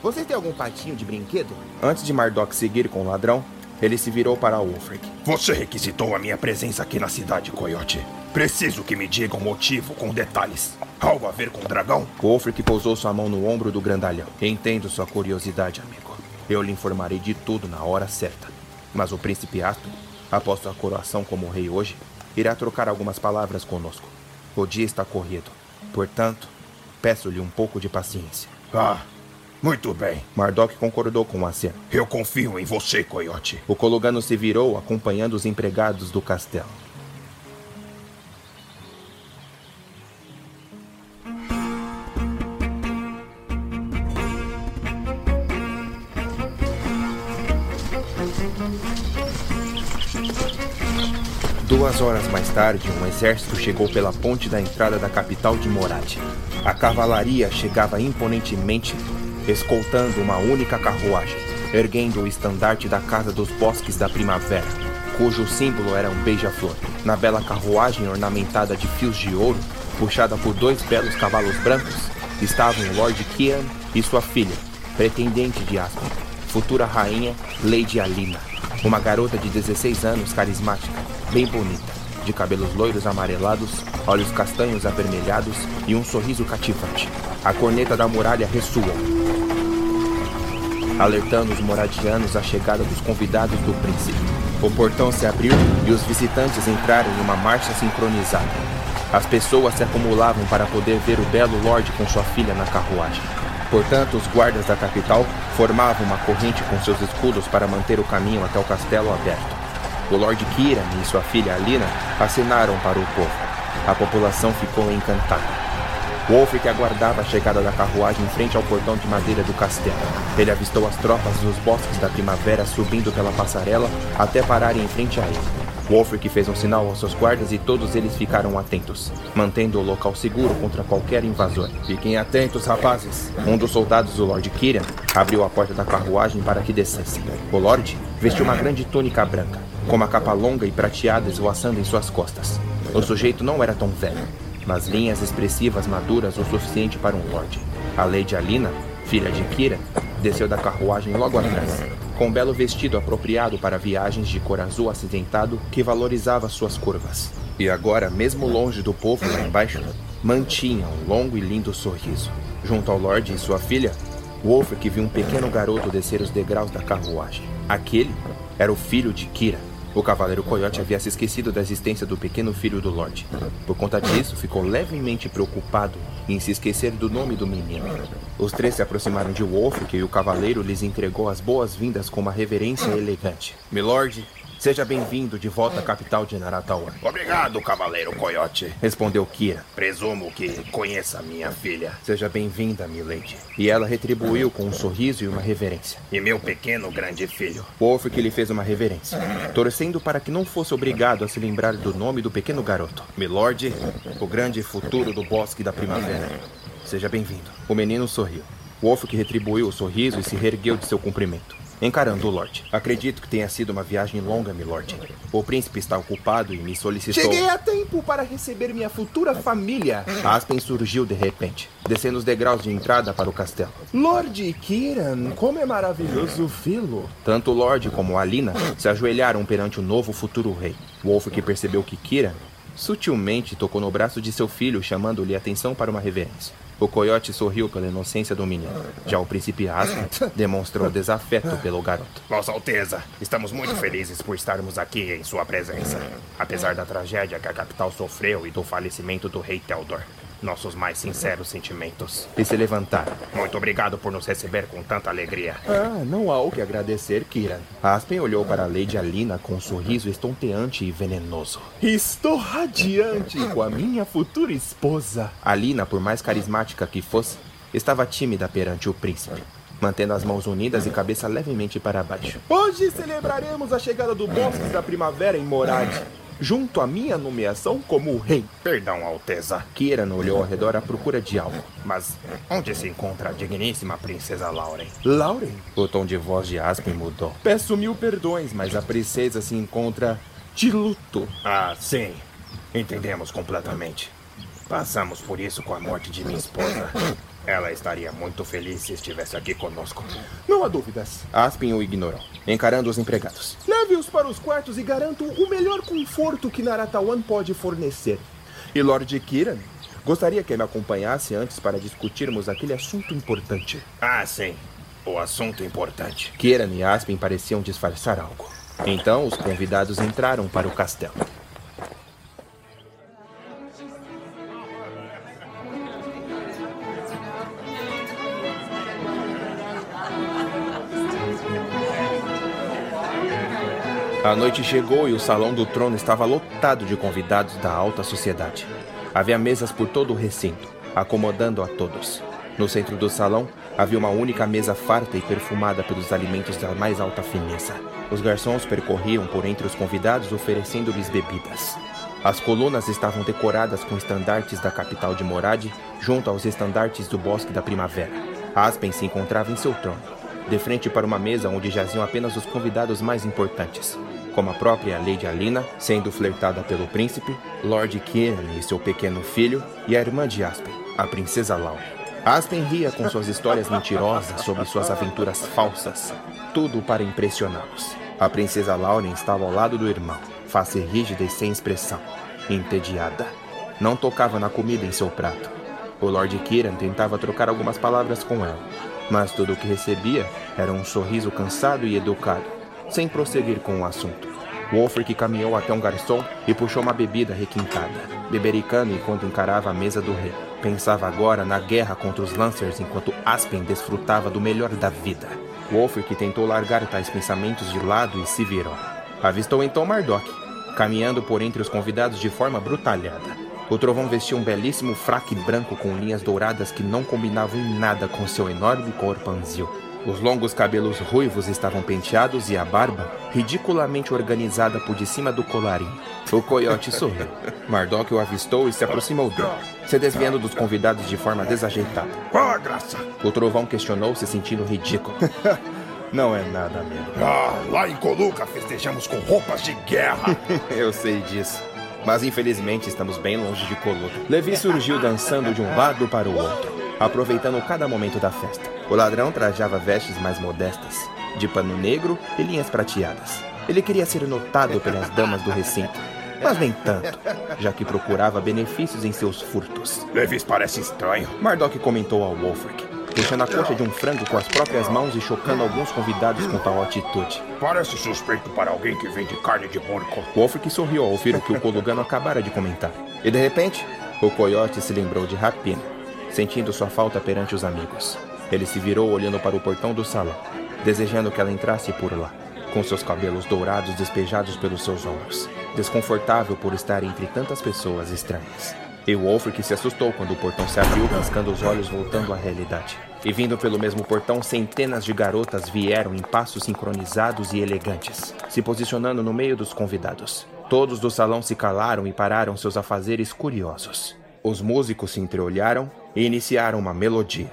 Vocês têm algum patinho de brinquedo? Antes de Mardok seguir com o ladrão, ele se virou para Wolfric. Você requisitou a minha presença aqui na cidade, Coyote. Preciso que me diga o motivo com detalhes. Algo a ver com o dragão? Wolfric pousou sua mão no ombro do grandalhão. Entendo sua curiosidade, amigo. Eu lhe informarei de tudo na hora certa. Mas o príncipe Aston após sua coroação como rei hoje, irá trocar algumas palavras conosco. O dia está corrido. Portanto, peço-lhe um pouco de paciência. Ah, muito bem. Mardok concordou com Acer. Eu confio em você, Coyote. O Colugano se virou, acompanhando os empregados do castelo. Duas horas mais tarde, um exército chegou pela ponte da entrada da capital de Morad. A cavalaria chegava imponentemente escoltando uma única carruagem, erguendo o estandarte da Casa dos Bosques da Primavera, cujo símbolo era um beija-flor. Na bela carruagem ornamentada de fios de ouro, puxada por dois belos cavalos brancos, estavam Lord Kian e sua filha, pretendente de Aspen, futura rainha Lady Alina, uma garota de 16 anos carismática, bem bonita, de cabelos loiros amarelados, olhos castanhos avermelhados e um sorriso cativante. A corneta da muralha ressoou, alertando os moradianos a chegada dos convidados do príncipe. O portão se abriu e os visitantes entraram em uma marcha sincronizada. As pessoas se acumulavam para poder ver o belo Lorde com sua filha na carruagem. Portanto, os guardas da capital formavam uma corrente com seus escudos para manter o caminho até o castelo aberto. O Lord Kiran e sua filha Alina assinaram para o povo. A população ficou encantada. Wolfric aguardava a chegada da carruagem em frente ao portão de madeira do castelo. Ele avistou as tropas dos bosques da primavera subindo pela passarela até pararem em frente a ele. Wolfric fez um sinal aos seus guardas e todos eles ficaram atentos, mantendo o local seguro contra qualquer invasor. Fiquem atentos, rapazes. Um dos soldados do Lord Kiran abriu a porta da carruagem para que descessem. O Lord vestiu uma grande túnica branca, com uma capa longa e prateada esvoaçando em suas costas. O sujeito não era tão velho, mas linhas expressivas maduras o suficiente para um lord. A Lady Alina, filha de Kira, desceu da carruagem logo atrás, com um belo vestido apropriado para viagens de cor azul acidentado que valorizava suas curvas. E agora, mesmo longe do povo lá embaixo, mantinha um longo e lindo sorriso. Junto ao Lorde e sua filha, Wolfric viu um pequeno garoto descer os degraus da carruagem. Aquele era o filho de Kira, o Cavaleiro Coyote havia se esquecido da existência do pequeno filho do Lorde. Por conta disso, ficou levemente preocupado em se esquecer do nome do menino. Os três se aproximaram de Wolf, e o Cavaleiro lhes entregou as boas-vindas com uma reverência elegante. Milord, Seja bem-vindo de volta à capital de Naratawa. Obrigado, Cavaleiro Coyote. Respondeu Kira. Presumo que conheça minha filha. Seja bem-vinda, milady. E ela retribuiu com um sorriso e uma reverência. E meu pequeno grande filho. Wolf que lhe fez uma reverência, torcendo para que não fosse obrigado a se lembrar do nome do pequeno garoto. Milord, o grande futuro do bosque da primavera. Seja bem-vindo. O menino sorriu. Wolf que retribuiu o sorriso e se reergueu de seu cumprimento encarando o Lorde. Acredito que tenha sido uma viagem longa, milord. O príncipe está ocupado e me solicitou. Cheguei a tempo para receber minha futura família. Aspen surgiu de repente, descendo os degraus de entrada para o castelo. Lord Kiran, como é maravilhoso vê-lo. Tanto o Lorde como a Alina se ajoelharam perante o novo futuro rei. Wolf que percebeu que Kiran sutilmente tocou no braço de seu filho, chamando-lhe atenção para uma reverência. O coiote sorriu pela inocência do menino. Já o príncipe Aspen demonstrou desafeto pelo garoto. Vossa Alteza, estamos muito felizes por estarmos aqui em sua presença. Apesar da tragédia que a capital sofreu e do falecimento do rei Teldor nossos mais sinceros sentimentos. E se levantaram. Muito obrigado por nos receber com tanta alegria. Ah, não há o que agradecer, Kiran. Aspen olhou para a Lady Alina com um sorriso estonteante e venenoso. Estou radiante com a minha futura esposa. Alina, por mais carismática que fosse, estava tímida perante o príncipe mantendo as mãos unidas e cabeça levemente para baixo. Hoje celebraremos a chegada do Bosques da Primavera em Morad junto à minha nomeação como rei. Perdão, Alteza. Kieran olhou ao redor à procura de algo. Mas onde se encontra a digníssima princesa Lauren? Lauren? O tom de voz de Aspen mudou. Peço mil perdões, mas a princesa se encontra de luto. Ah, sim. Entendemos completamente. Passamos por isso com a morte de minha esposa. Ela estaria muito feliz se estivesse aqui conosco. Não há dúvidas. Aspen o ignorou, encarando os empregados. Leve-os para os quartos e garanto o melhor conforto que Naratawan pode fornecer. E Lord Kiran, gostaria que me acompanhasse antes para discutirmos aquele assunto importante. Ah, sim. O assunto importante. Kiran e Aspen pareciam disfarçar algo. Então, os convidados entraram para o castelo. A noite chegou e o salão do trono estava lotado de convidados da alta sociedade. Havia mesas por todo o recinto, acomodando a todos. No centro do salão, Havia uma única mesa farta e perfumada pelos alimentos da mais alta fineza. Os garçons percorriam por entre os convidados oferecendo-lhes bebidas. As colunas estavam decoradas com estandartes da capital de Morad, junto aos estandartes do Bosque da Primavera. Aspen se encontrava em seu trono, de frente para uma mesa onde jaziam apenas os convidados mais importantes, como a própria Lady Alina, sendo flertada pelo príncipe, Lord Kieran e seu pequeno filho, e a irmã de Aspen, a princesa Laura. Aspen ria com suas histórias mentirosas sobre suas aventuras falsas, tudo para impressioná-los. A princesa Lauren estava ao lado do irmão, face rígida e sem expressão, entediada. Não tocava na comida em seu prato. O Lord Kiran tentava trocar algumas palavras com ela, mas tudo o que recebia era um sorriso cansado e educado, sem prosseguir com o assunto. Wolfric caminhou até um garçom e puxou uma bebida requintada, bebericando enquanto encarava a mesa do rei. Pensava agora na guerra contra os Lancers enquanto Aspen desfrutava do melhor da vida. Wolfric tentou largar tais pensamentos de lado e se virou. Avistou então Mardok, caminhando por entre os convidados de forma brutalhada. O trovão vestia um belíssimo fraque branco com linhas douradas que não combinavam em nada com seu enorme corpo anzil. Os longos cabelos ruivos estavam penteados e a barba ridiculamente organizada por de cima do colarinho. O coiote sorriu. Mardok o avistou e se aproximou dele, se desviando dos convidados de forma desajeitada. Qual a graça? O trovão questionou, se sentindo ridículo. Não é nada, amigo. Ah, lá em Coluca festejamos com roupas de guerra. Eu sei disso. Mas infelizmente estamos bem longe de Coluca. Levi surgiu dançando de um lado para o outro, aproveitando cada momento da festa. O ladrão trajava vestes mais modestas, de pano negro e linhas prateadas. Ele queria ser notado pelas damas do recinto, mas nem tanto, já que procurava benefícios em seus furtos. Levis parece estranho. Mardok comentou ao Wolfric, puxando a coxa de um frango com as próprias mãos e chocando alguns convidados com tal atitude. Parece suspeito para alguém que vende carne de porco. Wolfric sorriu ao ouvir o que o Colugano acabara de comentar. E de repente, o coiote se lembrou de Rapina, sentindo sua falta perante os amigos. Ele se virou olhando para o portão do salão, desejando que ela entrasse por lá, com seus cabelos dourados despejados pelos seus ombros, desconfortável por estar entre tantas pessoas estranhas. E Wolfric se assustou quando o portão se abriu, piscando os olhos voltando à realidade. E vindo pelo mesmo portão, centenas de garotas vieram em passos sincronizados e elegantes, se posicionando no meio dos convidados. Todos do salão se calaram e pararam seus afazeres curiosos. Os músicos se entreolharam e iniciaram uma melodia.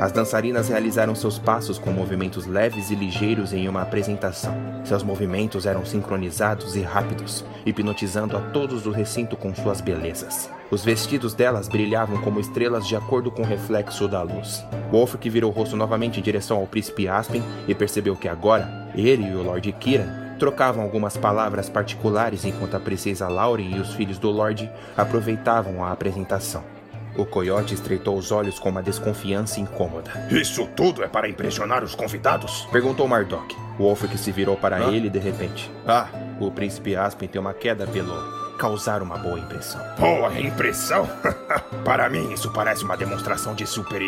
As dançarinas realizaram seus passos com movimentos leves e ligeiros em uma apresentação. Seus movimentos eram sincronizados e rápidos, hipnotizando a todos do recinto com suas belezas. Os vestidos delas brilhavam como estrelas de acordo com o reflexo da luz. Wolfric virou o rosto novamente em direção ao príncipe Aspen e percebeu que agora, ele e o Lord Kira trocavam algumas palavras particulares enquanto a princesa Lauren e os filhos do Lorde aproveitavam a apresentação. O coiote estreitou os olhos com uma desconfiança incômoda. Isso tudo é para impressionar os convidados? Perguntou Mardok. Wolfric se virou para ah? ele de repente. Ah, o príncipe Aspen tem uma queda pelo causar uma boa impressão. Boa impressão? para mim, isso parece uma demonstração de super.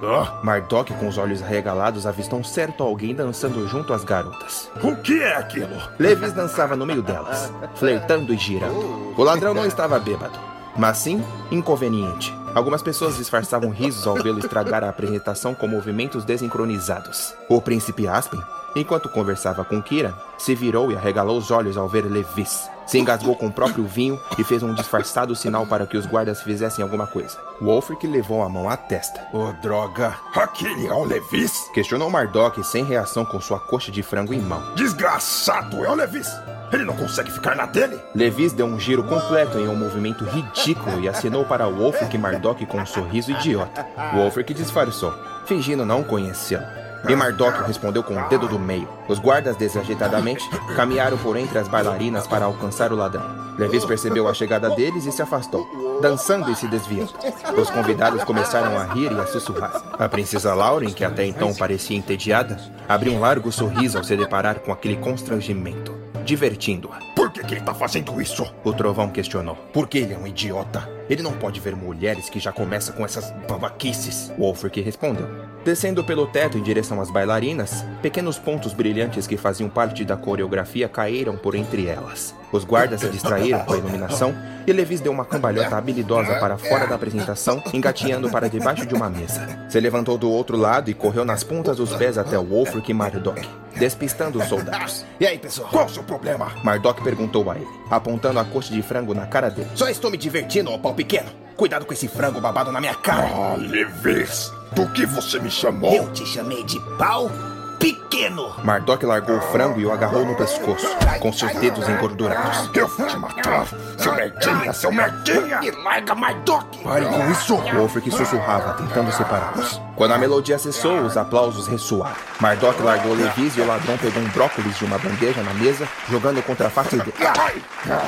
Oh. Mardok, com os olhos arregalados, avistou um certo alguém dançando junto às garotas. O que é aquilo? Levis dançava no meio delas, flertando e girando. O ladrão não estava bêbado, mas sim inconveniente. Algumas pessoas disfarçavam risos ao vê-lo estragar a apresentação com movimentos desincronizados. O príncipe Aspen, enquanto conversava com Kira, se virou e arregalou os olhos ao ver Levis. Se engasgou com o próprio vinho e fez um disfarçado sinal para que os guardas fizessem alguma coisa. Wolfric levou a mão à testa. Oh, droga! Aquele é o Levis? Questionou Mardok sem reação com sua coxa de frango em mão. Desgraçado! É o Levis! Ele não consegue ficar na dele? Levis deu um giro completo em um movimento ridículo e acenou para Wolfric e Mardok com um sorriso idiota. Wolfric disfarçou, fingindo não conhecê-lo. E Mardok respondeu com o dedo do meio. Os guardas, desajeitadamente, caminharam por entre as bailarinas para alcançar o ladrão. Levis percebeu a chegada deles e se afastou, dançando e se desviando. Os convidados começaram a rir e a sussurrar. A princesa Lauren, que até então parecia entediada, abriu um largo sorriso ao se deparar com aquele constrangimento divertindo-a. Por que, que ele tá fazendo isso? O trovão questionou. Porque ele é um idiota. Ele não pode ver mulheres que já começam com essas babaquices. Wolfric respondeu. Descendo pelo teto em direção às bailarinas, pequenos pontos brilhantes que faziam parte da coreografia caíram por entre elas. Os guardas se distraíram com a iluminação e Levis deu uma cambalhota habilidosa para fora da apresentação, engatinhando para debaixo de uma mesa. Se levantou do outro lado e correu nas pontas dos pés até o Wolfric e Mardok, despistando os soldados. E aí, pessoal? Qual o seu problema? Mardok perguntou a ele, apontando a coxa de frango na cara dele. Só estou me divertindo, ó pau pequeno. Cuidado com esse frango babado na minha cara. Ah, Levis, do que você me chamou? Eu te chamei de pau pequeno. Mardok largou o frango e o agarrou no pescoço, com seus dedos engordurados. Eu vou te matar, seu merdinha, seu merdinha! Me larga, Mardok! Pare com isso! Wolfric sussurrava, tentando separá-los. Quando a melodia cessou, os aplausos ressoaram. Mardok largou Levis e o ladrão pegou um brócolis de uma bandeja na mesa, jogando contra a face dele.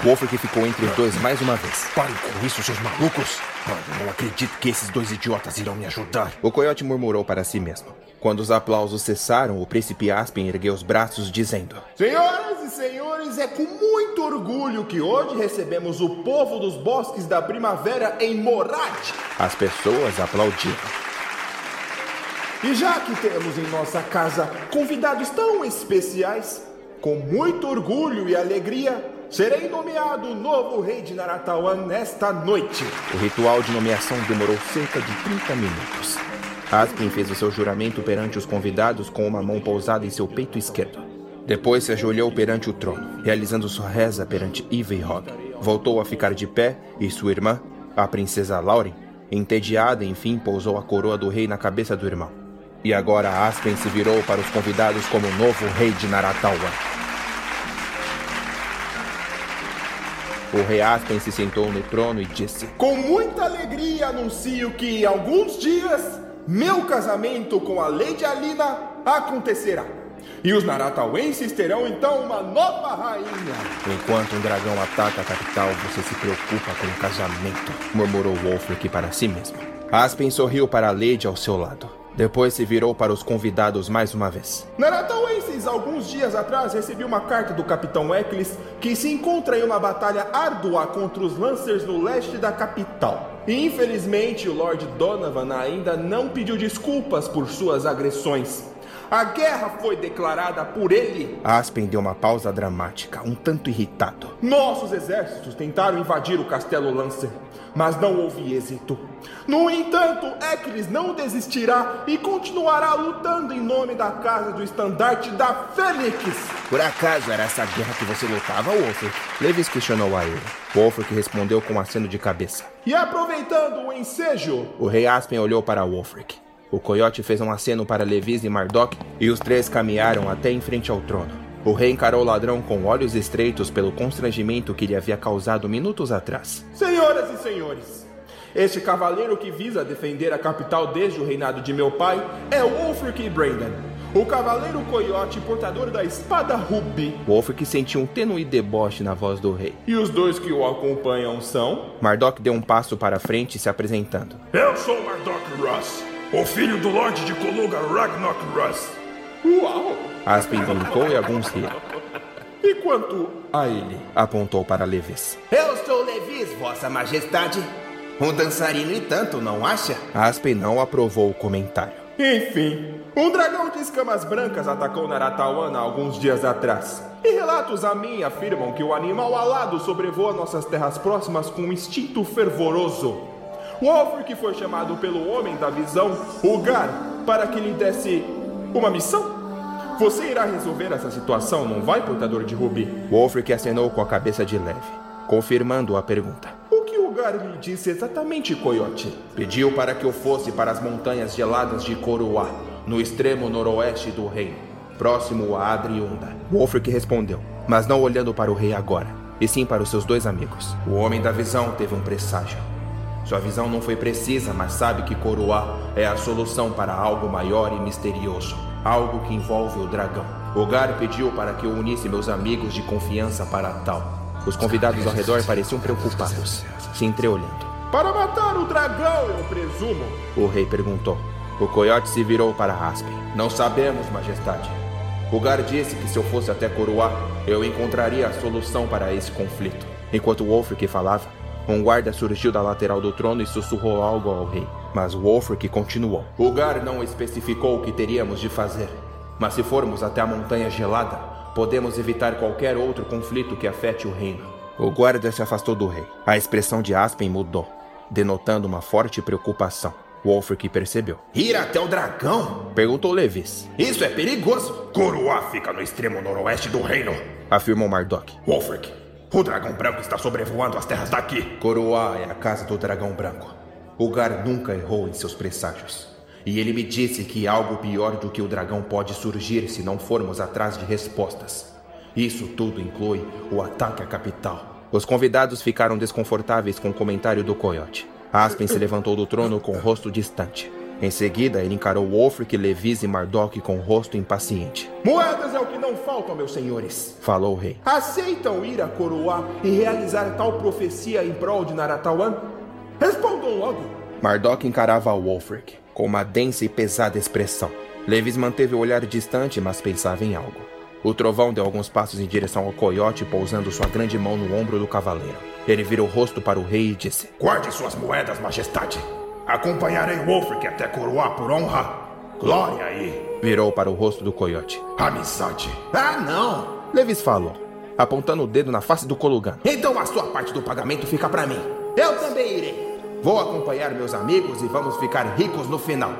Wolfric ficou entre os dois mais uma vez. Parem com isso, seus malucos! Eu não acredito que esses dois idiotas irão me ajudar. O coiote murmurou para si mesmo. Quando os aplausos cessaram, o príncipe Aspen ergueu os braços, dizendo: Senhoras e senhores, é com muito orgulho que hoje recebemos o povo dos bosques da primavera em Morad. As pessoas aplaudiram. E já que temos em nossa casa convidados tão especiais, com muito orgulho e alegria, serei nomeado novo rei de Naratawan nesta noite. O ritual de nomeação demorou cerca de 30 minutos. Aspen fez o seu juramento perante os convidados com uma mão pousada em seu peito esquerdo. Depois se ajoelhou perante o trono, realizando sua reza perante Eve e Hog. Voltou a ficar de pé e sua irmã, a princesa Lauren, entediada, enfim pousou a coroa do rei na cabeça do irmão. E agora Aspen se virou para os convidados como o novo rei de Naratawan. O rei Aspen se sentou no trono e disse: Com muita alegria anuncio que, em alguns dias, meu casamento com a Lady Alina acontecerá. E os Naratauenses terão então uma nova rainha. Enquanto um dragão ataca a capital, você se preocupa com o casamento, murmurou Wolfric para si mesmo. Aspen sorriu para a Lady ao seu lado. Depois se virou para os convidados mais uma vez. Naratauenses, alguns dias atrás recebi uma carta do Capitão Eccles que se encontra em uma batalha árdua contra os Lancers no leste da capital. Infelizmente o Lord Donovan ainda não pediu desculpas por suas agressões. A guerra foi declarada por ele. Aspen deu uma pausa dramática, um tanto irritado. Nossos exércitos tentaram invadir o castelo Lancer, mas não houve êxito. No entanto, Eccles não desistirá e continuará lutando em nome da casa do estandarte da Fênix. Por acaso era essa guerra que você lutava, Wolfric? Levis questionou a ele. Wolfric respondeu com um aceno de cabeça. E aproveitando o ensejo, O rei Aspen olhou para Wolfric. O coiote fez um aceno para Levis e Mardok e os três caminharam até em frente ao trono. O rei encarou o ladrão com olhos estreitos pelo constrangimento que lhe havia causado minutos atrás. senhoras e senhores, este cavaleiro que visa defender a capital desde o reinado de meu pai é Wolfric Brandon, o cavaleiro coiote portador da espada Rubi. Wolfric sentiu um tênue deboche na voz do rei. E os dois que o acompanham são? Mardok deu um passo para frente, se apresentando. Eu sou Mardok Russ, o filho do Lorde de Koluga Ragnarok Russ. Uau! Aspen brincou e alguns riram. E quanto a ele? Apontou para Levis. Eu sou Levis, Vossa Majestade. Um dançarino e tanto, não acha? Aspen não aprovou o comentário. Enfim, um dragão de escamas brancas atacou Naratawan há alguns dias atrás. E relatos a mim afirmam que o animal alado sobrevoa nossas terras próximas com um instinto fervoroso. Wolfric foi chamado pelo Homem da Visão, Ugar, para que lhe desse uma missão. Você irá resolver essa situação, não vai, portador de Rubi? Wolfric acenou com a cabeça de leve, confirmando a pergunta. O que Ugar lhe disse exatamente, Coyote? Pediu para que eu fosse para as montanhas geladas de Coroá, no extremo noroeste do reino, próximo a Adriunda. Wolfric respondeu, mas não olhando para o rei agora, e sim para os seus dois amigos. O homem da visão teve um presságio. Sua visão não foi precisa, mas sabe que Coroá é a solução para algo maior e misterioso, algo que envolve o dragão. Ogar pediu para que eu unisse meus amigos de confiança para tal. Os convidados ao redor pareciam preocupados, se entreolhando. Para matar o dragão, eu presumo. O rei perguntou. O coiote se virou para Aspen. Não sabemos, majestade. Ogar disse que se eu fosse até Coroá, eu encontraria a solução para esse conflito. Enquanto Wolfric falava, Um guarda surgiu da lateral do trono e sussurrou algo ao rei. Mas Wolfric continuou. O Gar não especificou o que teríamos de fazer. Mas se formos até a Montanha Gelada, podemos evitar qualquer outro conflito que afete o reino. O guarda se afastou do rei. A expressão de Aspen mudou, denotando uma forte preocupação. Wolfric percebeu. Ir até o dragão? Perguntou Levis. Isso é perigoso. Coroa fica no extremo noroeste do reino, afirmou Mardok. Wolfric, o dragão branco está sobrevoando as terras daqui. Coroa é a casa do dragão branco. O Gar nunca errou em seus presságios. E ele me disse que algo pior do que o dragão pode surgir se não formos atrás de respostas. Isso tudo inclui o ataque à capital. Os convidados ficaram desconfortáveis com o comentário do coiote. Aspen se levantou do trono com o rosto distante. Em seguida, ele encarou Wolfric, Levis e Mardok com o rosto impaciente. Moedas é o que não faltam, meus senhores, falou o rei. Aceitam ir a Coroa e realizar tal profecia em prol de Naratawan? Respondam logo. Mardok encarava Wolfric com uma densa e pesada expressão. Levis manteve o olhar distante, mas pensava em algo. O trovão deu alguns passos em direção ao coiote, pousando sua grande mão no ombro do cavaleiro. Ele virou o rosto para o rei e disse: Guarde suas moedas, majestade. Acompanharei Wolfric até coroar por honra. Glória aí. Virou para o rosto do coiote. Amizade. Ah, não! Levis falou, apontando o dedo na face do Kolugan. Então a sua parte do pagamento fica para mim. Eu também irei. Vou acompanhar meus amigos e vamos ficar ricos no final.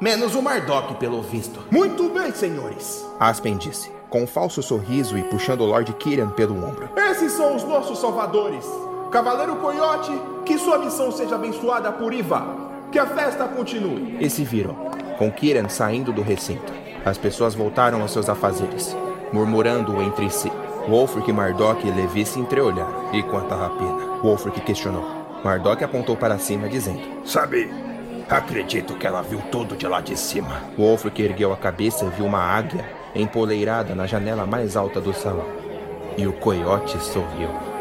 Menos o Mardok, pelo visto. Muito bem, senhores. Aspen disse, com um falso sorriso e puxando o Lord Kyrian pelo ombro. Esses são os nossos salvadores. Cavaleiro Coyote, que sua missão seja abençoada por Iva. Que a festa continue. E se viram, com Kyrian saindo do recinto. As pessoas voltaram aos seus afazeres, murmurando entre si. Wolfric, Mardok e Levi se entreolharam. E quanto à rapina? Wolfric questionou. Mardok apontou para cima, dizendo: Sabe, acredito que ela viu tudo de lá de cima. Wolfric ergueu a cabeça e viu uma águia empoleirada na janela mais alta do salão. E o coiote sorriu.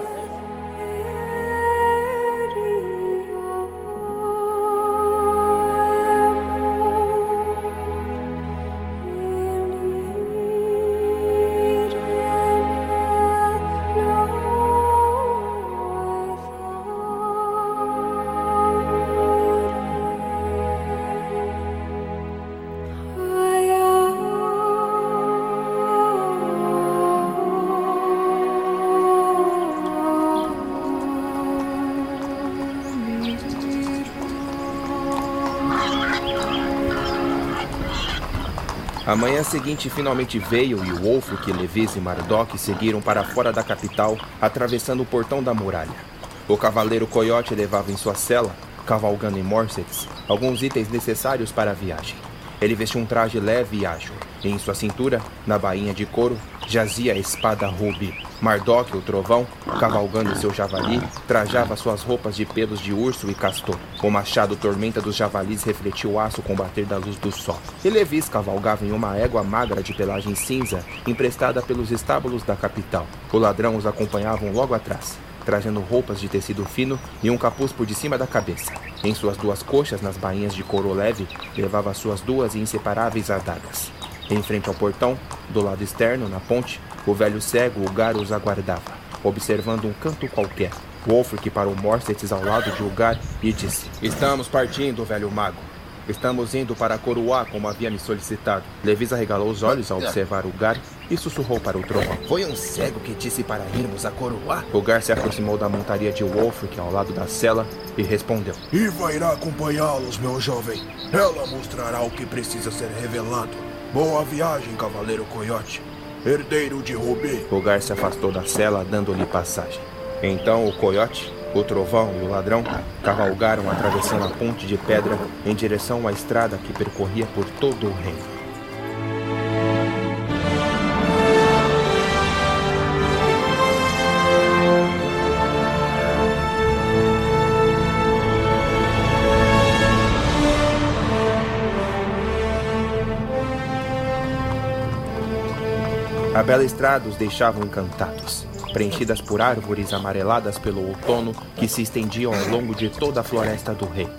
Seguinte finalmente veio e Wolfric, Levis e Mardok seguiram para fora da capital, atravessando o portão da muralha. O cavaleiro Coyote levava em sua cela, cavalgando em Morsetes, alguns itens necessários para a viagem. Ele vestia um traje leve e ágil, e em sua cintura, na bainha de couro, jazia a espada rubi. Mardok, o trovão, cavalgando seu javali, trajava suas roupas de pelos de urso e castor. O machado tormenta dos javalis refletia o aço com o bater da luz do sol. E Levis cavalgava em uma égua magra de pelagem cinza, emprestada pelos estábulos da capital. O ladrão os acompanhava logo atrás trajando roupas de tecido fino e um capuz por de cima da cabeça. Em suas duas coxas, nas bainhas de couro leve, levava suas duas inseparáveis adagas. Em frente ao portão, do lado externo, na ponte, o velho cego, o Gar, os aguardava, observando um canto qualquer. Wolfric parou Morsetes ao lado de Ugar e disse: Estamos partindo, velho mago. Estamos indo para Coroá, como havia me solicitado. Levis arregalou os olhos ao observar Ugar e sussurrou para o trovão. Foi um cego que disse para irmos a Coroá? Ugar se aproximou da montaria de Wolfric ao lado da cela e respondeu. Iva irá acompanhá-los, meu jovem. Ela mostrará o que precisa ser revelado. Boa viagem, Cavaleiro Coyote. Herdeiro de Rubi. Ugar se afastou da cela, dando-lhe passagem. Então o coiote, o trovão e o ladrão cavalgaram atravessando a ponte de pedra em direção à estrada que percorria por todo o reino. Bela estrada os deixava encantados, preenchidas por árvores amareladas pelo outono que se estendiam ao longo de toda a floresta do rei.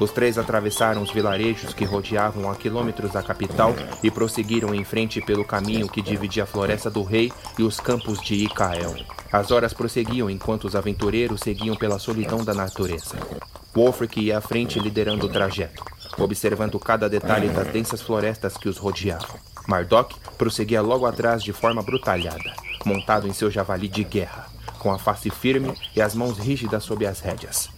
Os três atravessaram os vilarejos que rodeavam a quilômetros da capital e prosseguiram em frente pelo caminho que dividia a Floresta do Rei e os campos de Icael. As horas prosseguiam enquanto os aventureiros seguiam pela solidão da natureza. Wolfric ia à frente liderando o trajeto, observando cada detalhe das densas florestas que os rodeavam. Mardok prosseguia logo atrás de forma brutalhada, montado em seu javali de guerra, com a face firme e as mãos rígidas sob as rédeas.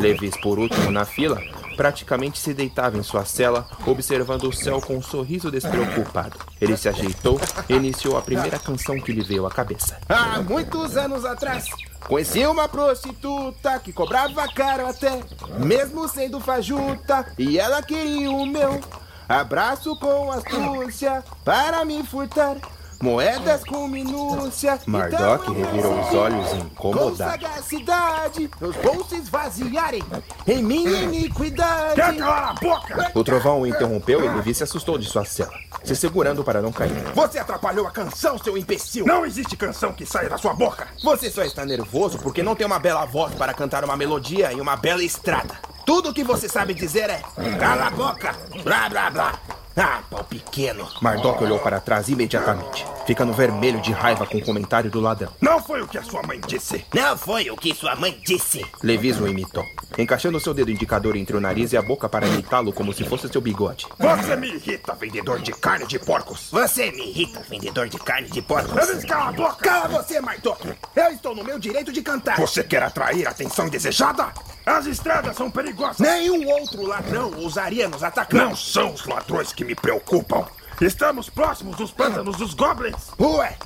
Levis, por último na fila, praticamente se deitava em sua cela, observando o céu com um sorriso despreocupado. Ele se ajeitou e iniciou a primeira canção que lhe veio à cabeça. Há muitos anos atrás, conheci uma prostituta que cobrava caro até, mesmo sendo fajuta, e ela queria o meu abraço com astúcia para me furtar. Moedas com minúcia. Mardok então, revirou os olhos incomodado. Com sagacidade, meus bolsos esvaziarem em minha iniquidade. Quer calar a boca? O trovão o interrompeu e Levi se assustou de sua cela, se segurando para não cair. Você atrapalhou a canção, seu imbecil. Não existe canção que saia da sua boca. Você só está nervoso porque não tem uma bela voz para cantar uma melodia em uma bela estrada. Tudo que você sabe dizer é cala a boca, blá blá blá. Ah, pau pequeno. Mardok olhou para trás imediatamente, ficando vermelho de raiva com o comentário do ladrão. Não foi o que a sua mãe disse. Não foi o que sua mãe disse. Levis o imitou, encaixando seu dedo indicador entre o nariz e a boca para imitá-lo como se fosse seu bigode. Você me irrita, vendedor de carne de porcos. Você me irrita, vendedor de carne de porcos. Cala a boca. Cala você, Mardok. Eu estou no meu direito de cantar. Você quer atrair atenção desejada? As estradas são perigosas. Nenhum outro ladrão ousaria nos atacar. Não são os ladrões que me preocupam. Estamos próximos dos pântanos dos goblins. Ué,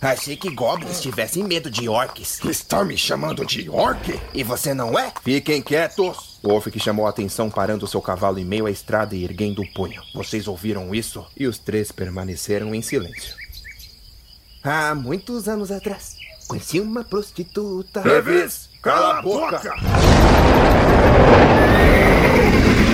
achei que goblins tivessem medo de orcs. Está me chamando de orc? E você não é? Fiquem quietos. Wolf que chamou a atenção parando seu cavalo em meio à estrada e erguendo o punho. Vocês ouviram isso? E os três permaneceram em silêncio. Há muitos anos atrás, conheci uma prostituta. Levis! Cala a boca!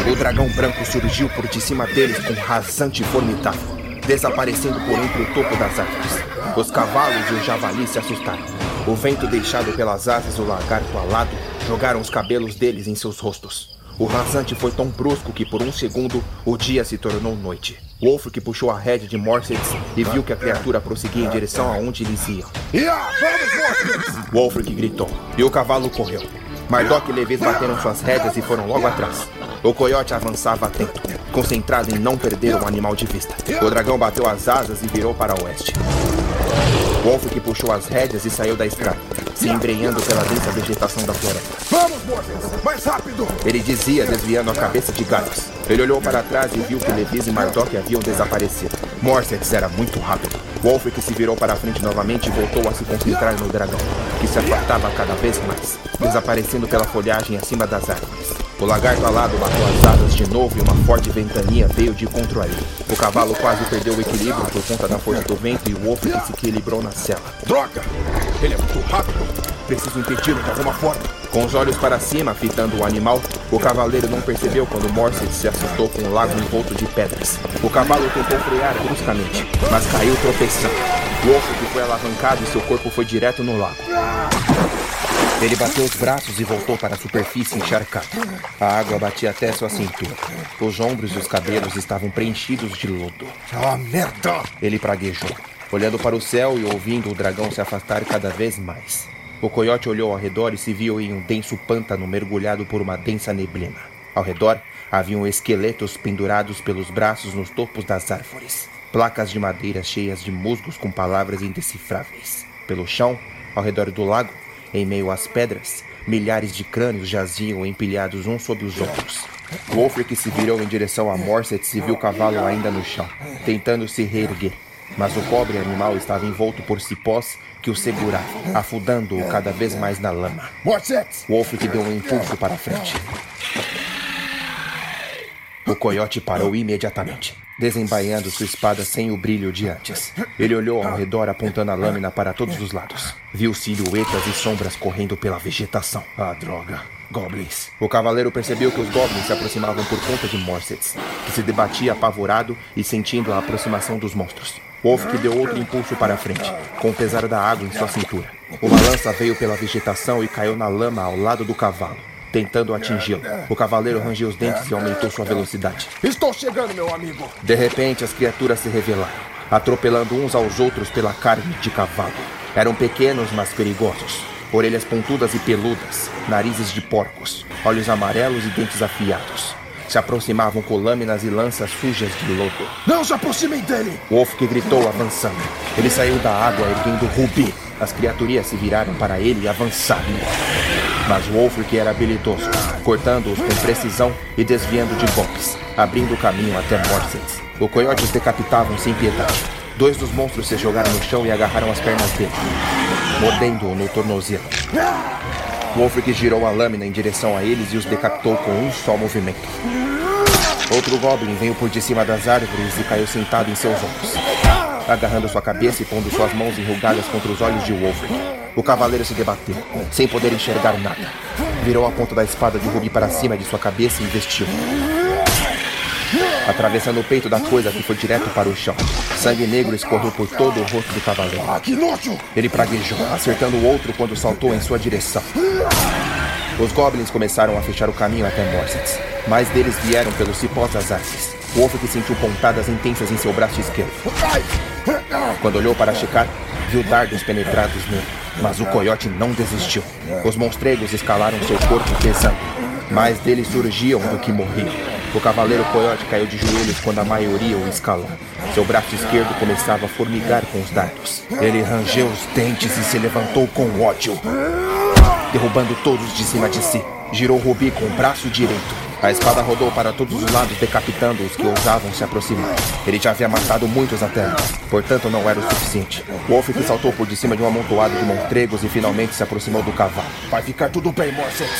O dragão branco surgiu por de cima deles com rasante formidável, desaparecendo por entre o topo das árvores. Os cavalos e o javali se assustaram. O vento deixado pelas asas do lagarto alado jogaram os cabelos deles em seus rostos. O rasante foi tão brusco que por um segundo o dia se tornou noite. Wolf que puxou a rédea de Morsets e viu que a criatura prosseguia em direção aonde eles iam. Yeah, vamos, Wolf que gritou, e o cavalo correu. Mardok e Levis bateram suas rédeas e foram logo atrás. O coiote avançava atento, concentrado em não perder o animal de vista. O dragão bateu as asas e virou para o oeste. Wolf que puxou as rédeas e saiu da estrada, se embrenhando pela densa vegetação da floresta. Vamos, Morgan! Mais rápido! Ele dizia, desviando a cabeça de galhos. Ele olhou para trás e viu que Levis e Mardok haviam desaparecido. Morsex era muito rápido. Wolf que se virou para a frente novamente e voltou a se concentrar no dragão, que se afastava cada vez mais, desaparecendo pela folhagem acima das árvores. O lagarto alado bateu as asas de novo e uma forte ventania veio de encontro a ele. O cavalo quase perdeu o equilíbrio por conta da força do vento e o Wolf que se equilibrou na cela. Droga! Ele é muito rápido! Preciso impedi-lo de alguma forma. Com os olhos para cima, fitando o animal, o cavaleiro não percebeu quando Morset se assustou com o lago envolto de pedras. O cavalo tentou frear bruscamente, mas caiu tropeçando. O osso que foi alavancado e seu corpo foi direto no lago. Ele bateu os braços e voltou para a superfície encharcada. A água batia até sua cintura. Os ombros e os cabelos estavam preenchidos de lodo. Ah, merda! Ele praguejou, olhando para o céu e ouvindo o dragão se afastar cada vez mais. O coiote olhou ao redor e se viu em um denso pântano mergulhado por uma densa neblina. Ao redor haviam esqueletos pendurados pelos braços nos topos das árvores. Placas de madeira cheias de musgos com palavras indecifráveis. Pelo chão, ao redor do lago, em meio às pedras, milhares de crânios jaziam empilhados uns sobre os outros. Wolfric se virou em direção a Morset e viu o cavalo ainda no chão, tentando se reerguer. Mas o pobre animal estava envolto por cipós que o seguravam, afundando-o cada vez mais na lama. Wolfric deu um impulso para frente. O coiote parou imediatamente desembaiando sua espada sem o brilho de antes. Ele olhou ao redor apontando a lâmina para todos os lados. Viu silhuetas e sombras correndo pela vegetação. Ah, droga. Goblins. O cavaleiro percebeu que os goblins se aproximavam por conta de Morsets, que se debatia apavorado e sentindo a aproximação dos monstros. Wolf que deu outro impulso para a frente, com o pesar da água em sua cintura. Uma lança veio pela vegetação e caiu na lama ao lado do cavalo tentando atingi-lo. O cavaleiro rangiu os dentes e aumentou sua velocidade. Estou chegando, meu amigo. De repente, as criaturas se revelaram, atropelando uns aos outros pela carne de cavalo. Eram pequenos, mas perigosos. Orelhas pontudas e peludas, narizes de porcos, olhos amarelos e dentes afiados. Se aproximavam com lâminas e lanças sujas de lodo. Não se aproximem dele! Wolf que gritou avançando. Ele saiu da água erguendo Rubi. As criaturas se viraram para ele e avançaram. Mas Wolf que era habilidoso, cortando-os com precisão e desviando de golpes, abrindo o caminho até Morsets. O coiote os decapitavam sem piedade. Dois dos monstros se jogaram no chão e agarraram as pernas dele, mordendo-o no tornozelo. Wolfric girou a lâmina em direção a eles e os decapitou com um só movimento. Outro Goblin veio por de cima das árvores e caiu sentado em seus ombros, agarrando sua cabeça e pondo suas mãos enrugadas contra os olhos de Wolfric. O cavaleiro se debateu, sem poder enxergar nada. Virou a ponta da espada de Rubi para cima de sua cabeça e investiu atravessando o peito da coisa que foi direto para o chão. Sangue negro escorreu por todo o rosto do cavaleiro. Ah! Ele praguejou, acertando o outro quando saltou em sua direção. Os goblins começaram a fechar o caminho até Morsets. Mais deles vieram pelos cipós das árvores. O ovo que sentiu pontadas intensas em seu braço esquerdo. Quando olhou para checar, viu dardos penetrados nele. Mas o coiote não desistiu. Os monstregos escalaram seu corpo pesando. Mais deles surgiam do que morriam. O cavaleiro coiote caiu de joelhos quando a maioria o escalou. Seu braço esquerdo começava a formigar com os dardos. Ele rangeu os dentes e se levantou com ódio, derrubando todos de cima de si. Girou Rubi com o braço direito. A espada rodou para todos os lados, decapitando os que ousavam se aproximar. Ele já havia matado muitos até portanto não era o suficiente. Wolf que saltou por de cima de um amontoado de montregos e finalmente se aproximou do cavalo. Vai ficar tudo bem, Morset.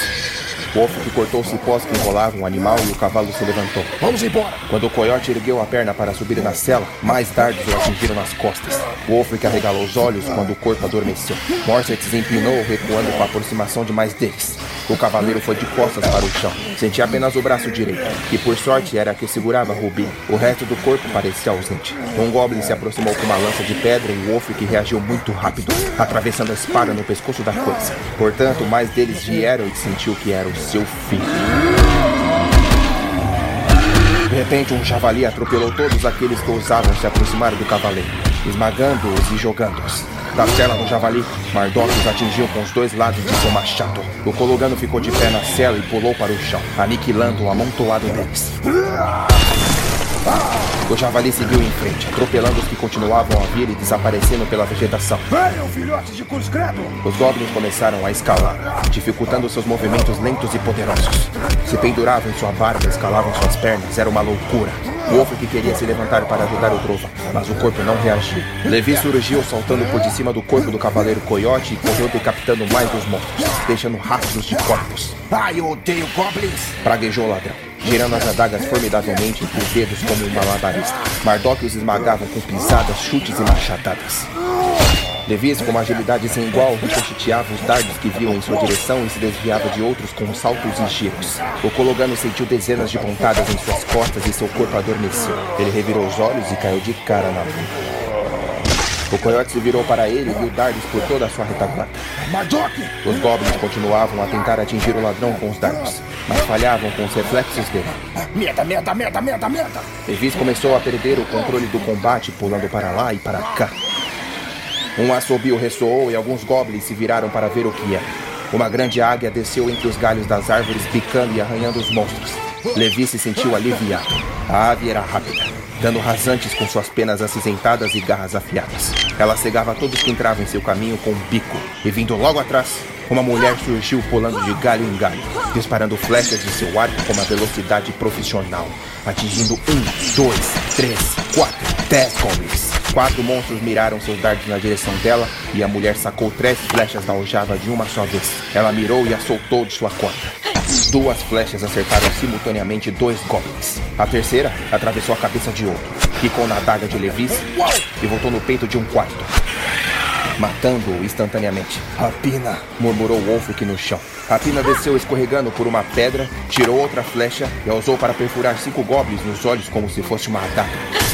Wolf que cortou os cipós que enrolavam o animal e o cavalo se levantou. Vamos embora! Quando o coiote ergueu a perna para subir na cela, mais dardos o atingiram nas costas. Wolf que arregalou os olhos quando o corpo adormeceu. Morset empinou, recuando com a aproximação de mais deles. O cavaleiro foi de costas para o chão. Sentia apenas o braço direito, que por sorte era a que segurava Rubi. O resto do corpo parecia ausente. Um goblin se aproximou com uma lança de pedra e Wolf que reagiu muito rápido, atravessando a espada no pescoço da coisa. Portanto, mais deles vieram e sentiu que era o seu filho. De repente, um javali atropelou todos aqueles que ousavam se aproximar do cavaleiro, esmagando-os e jogando-os. Da cela do javali, Mardok os atingiu com os dois lados de seu machado. O Cologano ficou de pé na cela e pulou para o chão, aniquilando o amontoado deles. O javali seguiu em frente, atropelando os que continuavam a vir e desaparecendo pela vegetação. Venham, filhotes de Cruzcredo! Os goblins começaram a escalar, dificultando seus movimentos lentos e poderosos. Se penduravam em sua barba, escalavam suas pernas, era uma loucura. O Wolf que queria se levantar para ajudar o Trova, mas o corpo não reagiu. Levi surgiu saltando por de cima do corpo do cavaleiro Coyote e correu decapitando mais dos monstros, deixando rastros de corpos. Ai, eu odeio goblins! Praguejou o ladrão girando as adagas formidavelmente entre os dedos como um malabarista. Mardok os esmagava com pisadas, chutes e machadadas. Levis, com uma agilidade sem igual, ricocheteava os dardos que viam em sua direção e se desviava de outros com saltos e giros. O Cologano sentiu dezenas de pontadas em suas costas e seu corpo adormeceu. Ele revirou os olhos e caiu de cara na lua. O coiote se virou para ele e viu dardos por toda a sua retaguarda. Os goblins continuavam a tentar atingir o ladrão com os dardos, mas falhavam com os reflexos dele. Merda, merda, merda, merda, merda! Levis começou a perder o controle do combate, pulando para lá e para cá. Um assobio ressoou e alguns goblins se viraram para ver o que era. Uma grande águia desceu entre os galhos das árvores, picando e arranhando os monstros. Levi se sentiu aliviado. A ave era rápida, dando rasantes com suas penas acinzentadas e garras afiadas. Ela cegava todos que entravam em seu caminho com um bico, e vindo logo atrás, uma mulher surgiu pulando de galho em galho, disparando flechas de seu arco com uma velocidade profissional, atingindo um, dois, três, quatro, dez goblins. Quatro monstros miraram seus dardos na direção dela e a mulher sacou três flechas da aljava de uma só vez. Ela mirou e a soltou de sua corda. Duas flechas acertaram simultaneamente dois goblins. A terceira atravessou a cabeça de outro, ficou na adaga de Levis e voltou no peito de um quarto, matando-o instantaneamente. Rapina! murmurou Wolfric no chão. Rapina desceu escorregando por uma pedra, tirou outra flecha e a usou para perfurar cinco goblins nos olhos como se fosse uma adaga.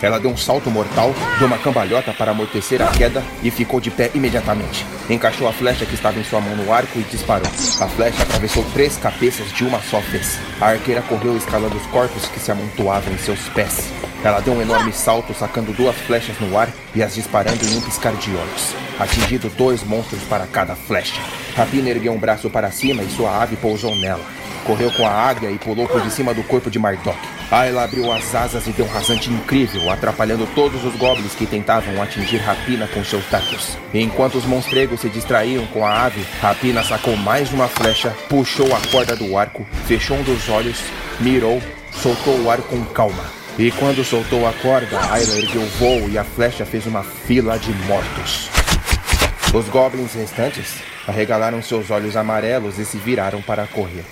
Ela deu um salto mortal, deu uma cambalhota para amortecer a queda e ficou de pé imediatamente. Encaixou a flecha que estava em sua mão no arco e disparou. A flecha atravessou três cabeças de uma só vez. A arqueira correu escalando os corpos que se amontoavam em seus pés. Ela deu um enorme salto, sacando duas flechas no ar e as disparando em um piscar de olhos, atingindo dois monstros para cada flecha. Rapina ergueu um braço para cima e sua ave pousou nela. Correu com a águia e pulou por cima do corpo de Mardok. Ayla abriu as asas e deu um rasante incrível, atrapalhando todos os goblins que tentavam atingir Rapina com seus tacos. Enquanto os monstregos se distraíam com a ave, Rapina sacou mais uma flecha, puxou a corda do arco, fechou um dos olhos, mirou, soltou o ar com calma. E quando soltou a corda, Ayla ergueu o voo e a flecha fez uma fila de mortos. Os goblins restantes arregalaram seus olhos amarelos e se viraram para correr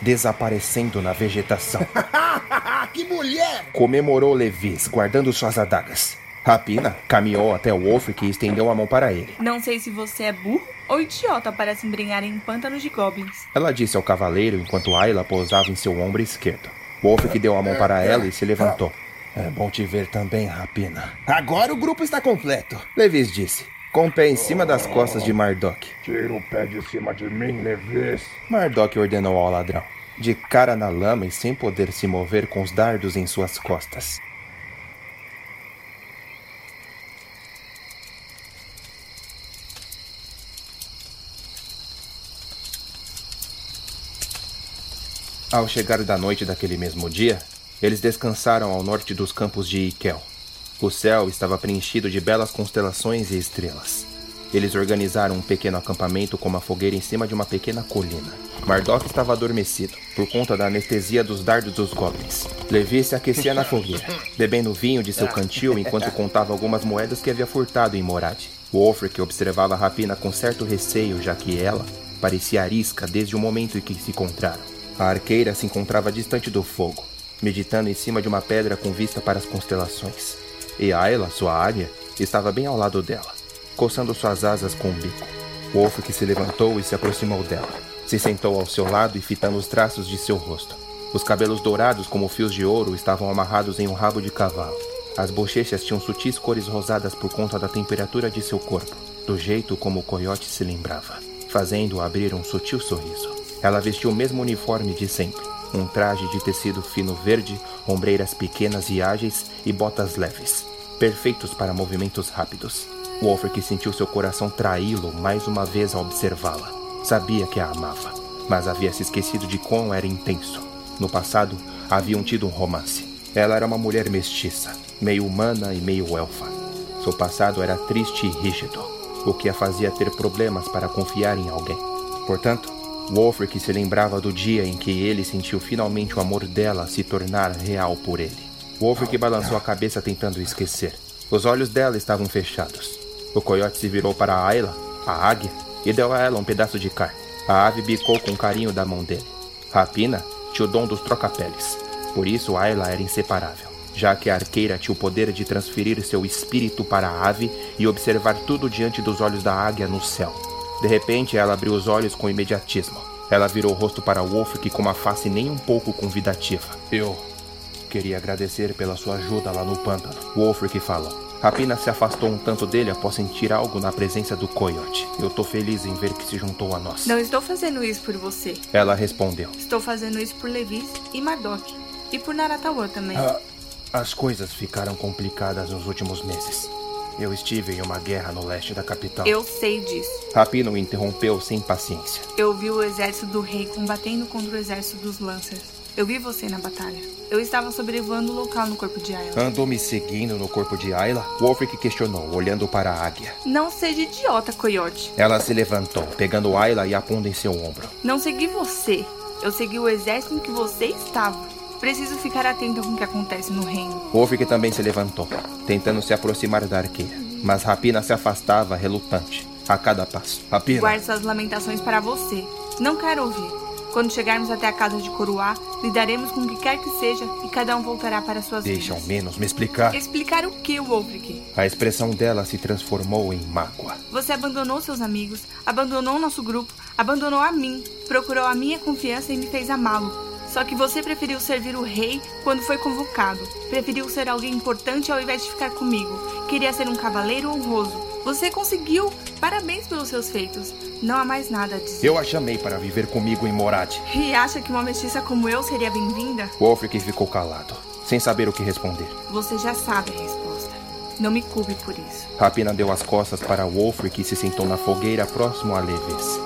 desaparecendo na vegetação. que mulher! Comemorou Levis, guardando suas adagas. Rapina caminhou até o Wolfric e estendeu a mão para ele. Não sei se você é burro ou idiota para se embrenhar em pântanos de goblins. Ela disse ao cavaleiro enquanto Ayla pousava em seu ombro esquerdo. Wolfric deu a mão para ela e se levantou. É bom te ver também, Rapina. Agora o grupo está completo. Levis disse, com o pé em cima das costas de Mardok. Tira o pé de cima de mim, Levis. Mardok ordenou ao ladrão, de cara na lama e sem poder se mover com os dardos em suas costas. Ao chegar da noite daquele mesmo dia, eles descansaram ao norte dos campos de Ikel. O céu estava preenchido de belas constelações e estrelas. Eles organizaram um pequeno acampamento com uma fogueira em cima de uma pequena colina. Mardok estava adormecido, por conta da anestesia dos dardos dos goblins. Levi se aquecia na fogueira, bebendo vinho de seu cantil enquanto contava algumas moedas que havia furtado em Morad. Wolfric observava a rapina com certo receio, já que ela parecia arisca desde o momento em que se encontraram. A arqueira se encontrava distante do fogo, meditando em cima de uma pedra com vista para as constelações. E Ayla, sua águia, estava bem ao lado dela, coçando suas asas com o bico. Wolfric se levantou e se aproximou dela. Se sentou ao seu lado e fitando os traços de seu rosto. Os cabelos dourados como fios de ouro estavam amarrados em um rabo de cavalo. As bochechas tinham sutis cores rosadas por conta da temperatura de seu corpo, do jeito como o coiote se lembrava, fazendo-o abrir um sutil sorriso. Ela vestiu o mesmo uniforme de sempre, um traje de tecido fino verde, ombreiras pequenas e ágeis e botas leves, perfeitos para movimentos rápidos. Wolfric sentiu seu coração traí-lo mais uma vez ao observá-la. Sabia que a amava, mas havia se esquecido de quão era intenso. No passado, haviam tido um romance. Ela era uma mulher mestiça, meio humana e meio elfa. Seu passado era triste e rígido, o que a fazia ter problemas para confiar em alguém. Portanto, Wolfric se lembrava do dia em que ele sentiu finalmente o amor dela se tornar real por ele. Wolfric balançou a cabeça tentando esquecer. Os olhos dela estavam fechados. O coiote se virou para Ayla, a águia, e deu a ela um pedaço de carne. A ave bicou com carinho da mão dele. Rapina tinha o dom dos trocapeles. Por isso Ayla era inseparável, já que a arqueira tinha o poder de transferir seu espírito para a ave e observar tudo diante dos olhos da águia no céu. De repente, ela abriu os olhos com imediatismo. Ela virou o rosto para Wolfric com uma face nem um pouco convidativa. Eu queria agradecer pela sua ajuda lá no pântano. Wolfric falou. Rapina se afastou um tanto dele após sentir algo na presença do coiote. Eu tô feliz em ver que se juntou a nós. Não estou fazendo isso por você. Ela respondeu. Estou fazendo isso por Levis e Mardok. E por Naratawa também. Ah, as coisas ficaram complicadas nos últimos meses. Eu estive em uma guerra no leste da capital. Eu sei disso. Rapino o interrompeu sem paciência. Eu vi o exército do rei combatendo contra o exército dos Lancers. Eu vi você na batalha. Eu estava sobrevoando o local no corpo de Ayla. Andou me seguindo no corpo de Ayla? Wolfric questionou, olhando para a águia. Não seja idiota, coiote. Ela se levantou, pegando Ayla e a pondo em seu ombro. Não segui você. Eu segui o exército em que você estava. Preciso ficar atento com o que acontece no reino. Wolfric também se levantou, tentando se aproximar da arqueira. Mas Rapina se afastava, relutante, a cada passo. Rapina. Guarde suas lamentações para você. Não quero ouvir. Quando chegarmos até a casa de Coroá, lidaremos com o que quer que seja e cada um voltará para suas Deixa ao vidas. menos me explicar. Explicar o que, Wolfric? A expressão dela se transformou em mágoa. Você abandonou seus amigos, abandonou nosso grupo, abandonou a mim, procurou a minha confiança e me fez amá-lo. Só que você preferiu servir o rei quando foi convocado. Preferiu ser alguém importante ao invés de ficar comigo. Queria ser um cavaleiro honroso. Você conseguiu! Parabéns pelos seus feitos. Não há mais nada a dizer. Eu a chamei para viver comigo em Morad. E acha que uma mestiça como eu seria bem-vinda? Wolfric ficou calado, sem saber o que responder. Você já sabe a resposta. Não me culpe por isso. Rapina deu as costas para Wolfric e se sentou na fogueira próximo a Leves.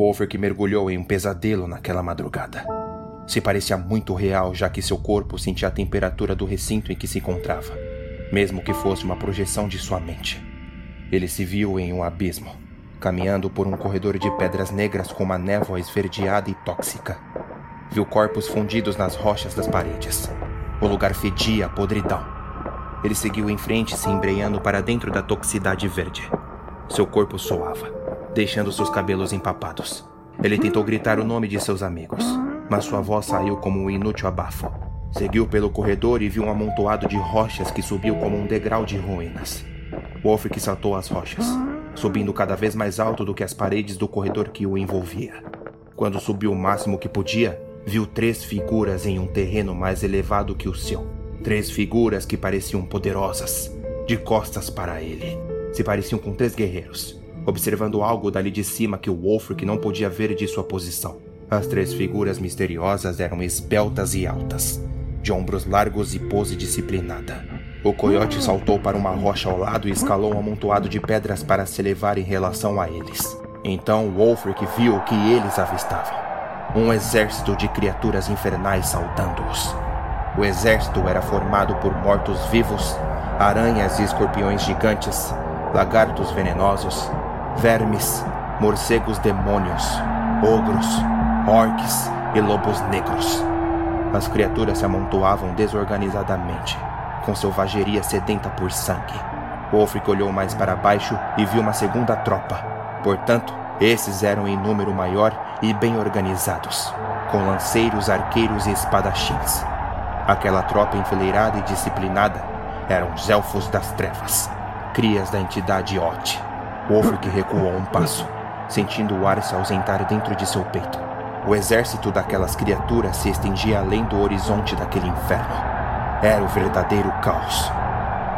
Wolfric mergulhou em um pesadelo naquela madrugada. Se parecia muito real, já que seu corpo sentia a temperatura do recinto em que se encontrava, mesmo que fosse uma projeção de sua mente. Ele se viu em um abismo, caminhando por um corredor de pedras negras com uma névoa esverdeada e tóxica. Viu corpos fundidos nas rochas das paredes. O lugar fedia a podridão. Ele seguiu em frente, se embreando para dentro da toxicidade verde. Seu corpo soava deixando seus cabelos empapados. Ele tentou gritar o nome de seus amigos, mas sua voz saiu como um inútil abafo. Seguiu pelo corredor e viu um amontoado de rochas que subiu como um degrau de ruínas. Wolfric saltou as rochas, subindo cada vez mais alto do que as paredes do corredor que o envolvia. Quando subiu o máximo que podia, viu três figuras em um terreno mais elevado que o seu. Três figuras que pareciam poderosas, de costas para ele. Se pareciam com três guerreiros, observando algo dali de cima que o Wolfric não podia ver de sua posição. As três figuras misteriosas eram esbeltas e altas, de ombros largos e pose disciplinada. O coiote saltou para uma rocha ao lado e escalou um amontoado de pedras para se elevar em relação a eles. Então Wolfric viu o que eles avistavam: um exército de criaturas infernais saudando-os. O exército era formado por mortos-vivos, aranhas e escorpiões gigantes, lagartos venenosos, vermes, morcegos demônios, ogros, orques e lobos negros. As criaturas se amontoavam desorganizadamente, com selvageria sedenta por sangue. Wolfric olhou mais para baixo e viu uma segunda tropa. Portanto, esses eram em número maior e bem organizados, com lanceiros, arqueiros e espadachins. Aquela tropa enfileirada e disciplinada eram os Elfos das Trevas, crias da entidade Ot. Wolfric recuou um passo, sentindo o ar se ausentar dentro de seu peito. O exército daquelas criaturas se estendia além do horizonte daquele inferno. Era o verdadeiro caos.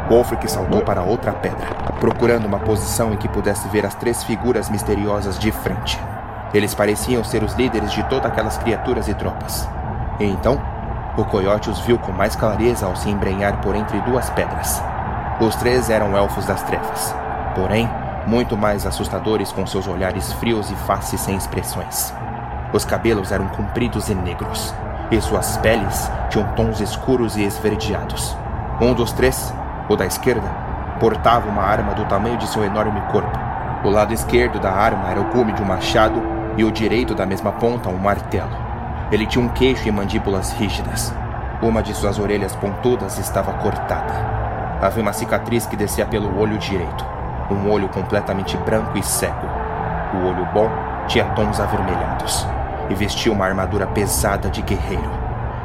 Wolfric saltou para outra pedra, procurando uma posição em que pudesse ver as três figuras misteriosas de frente. Eles pareciam ser os líderes de todas aquelas criaturas e tropas. E então, o coiote os viu com mais clareza ao se embrenhar por entre duas pedras. Os três eram elfos das trevas. Porém, muito mais assustadores com seus olhares frios e faces sem expressões. Os cabelos eram compridos e negros, e suas peles tinham tons escuros e esverdeados. Um dos três, o da esquerda, portava uma arma do tamanho de seu enorme corpo. O lado esquerdo da arma era o gume de um machado e o direito da mesma ponta um martelo. Ele tinha um queixo e mandíbulas rígidas. Uma de suas orelhas pontudas estava cortada. Havia uma cicatriz que descia pelo olho direito um olho completamente branco e cego. O olho bom tinha tons avermelhados e vestia uma armadura pesada de guerreiro.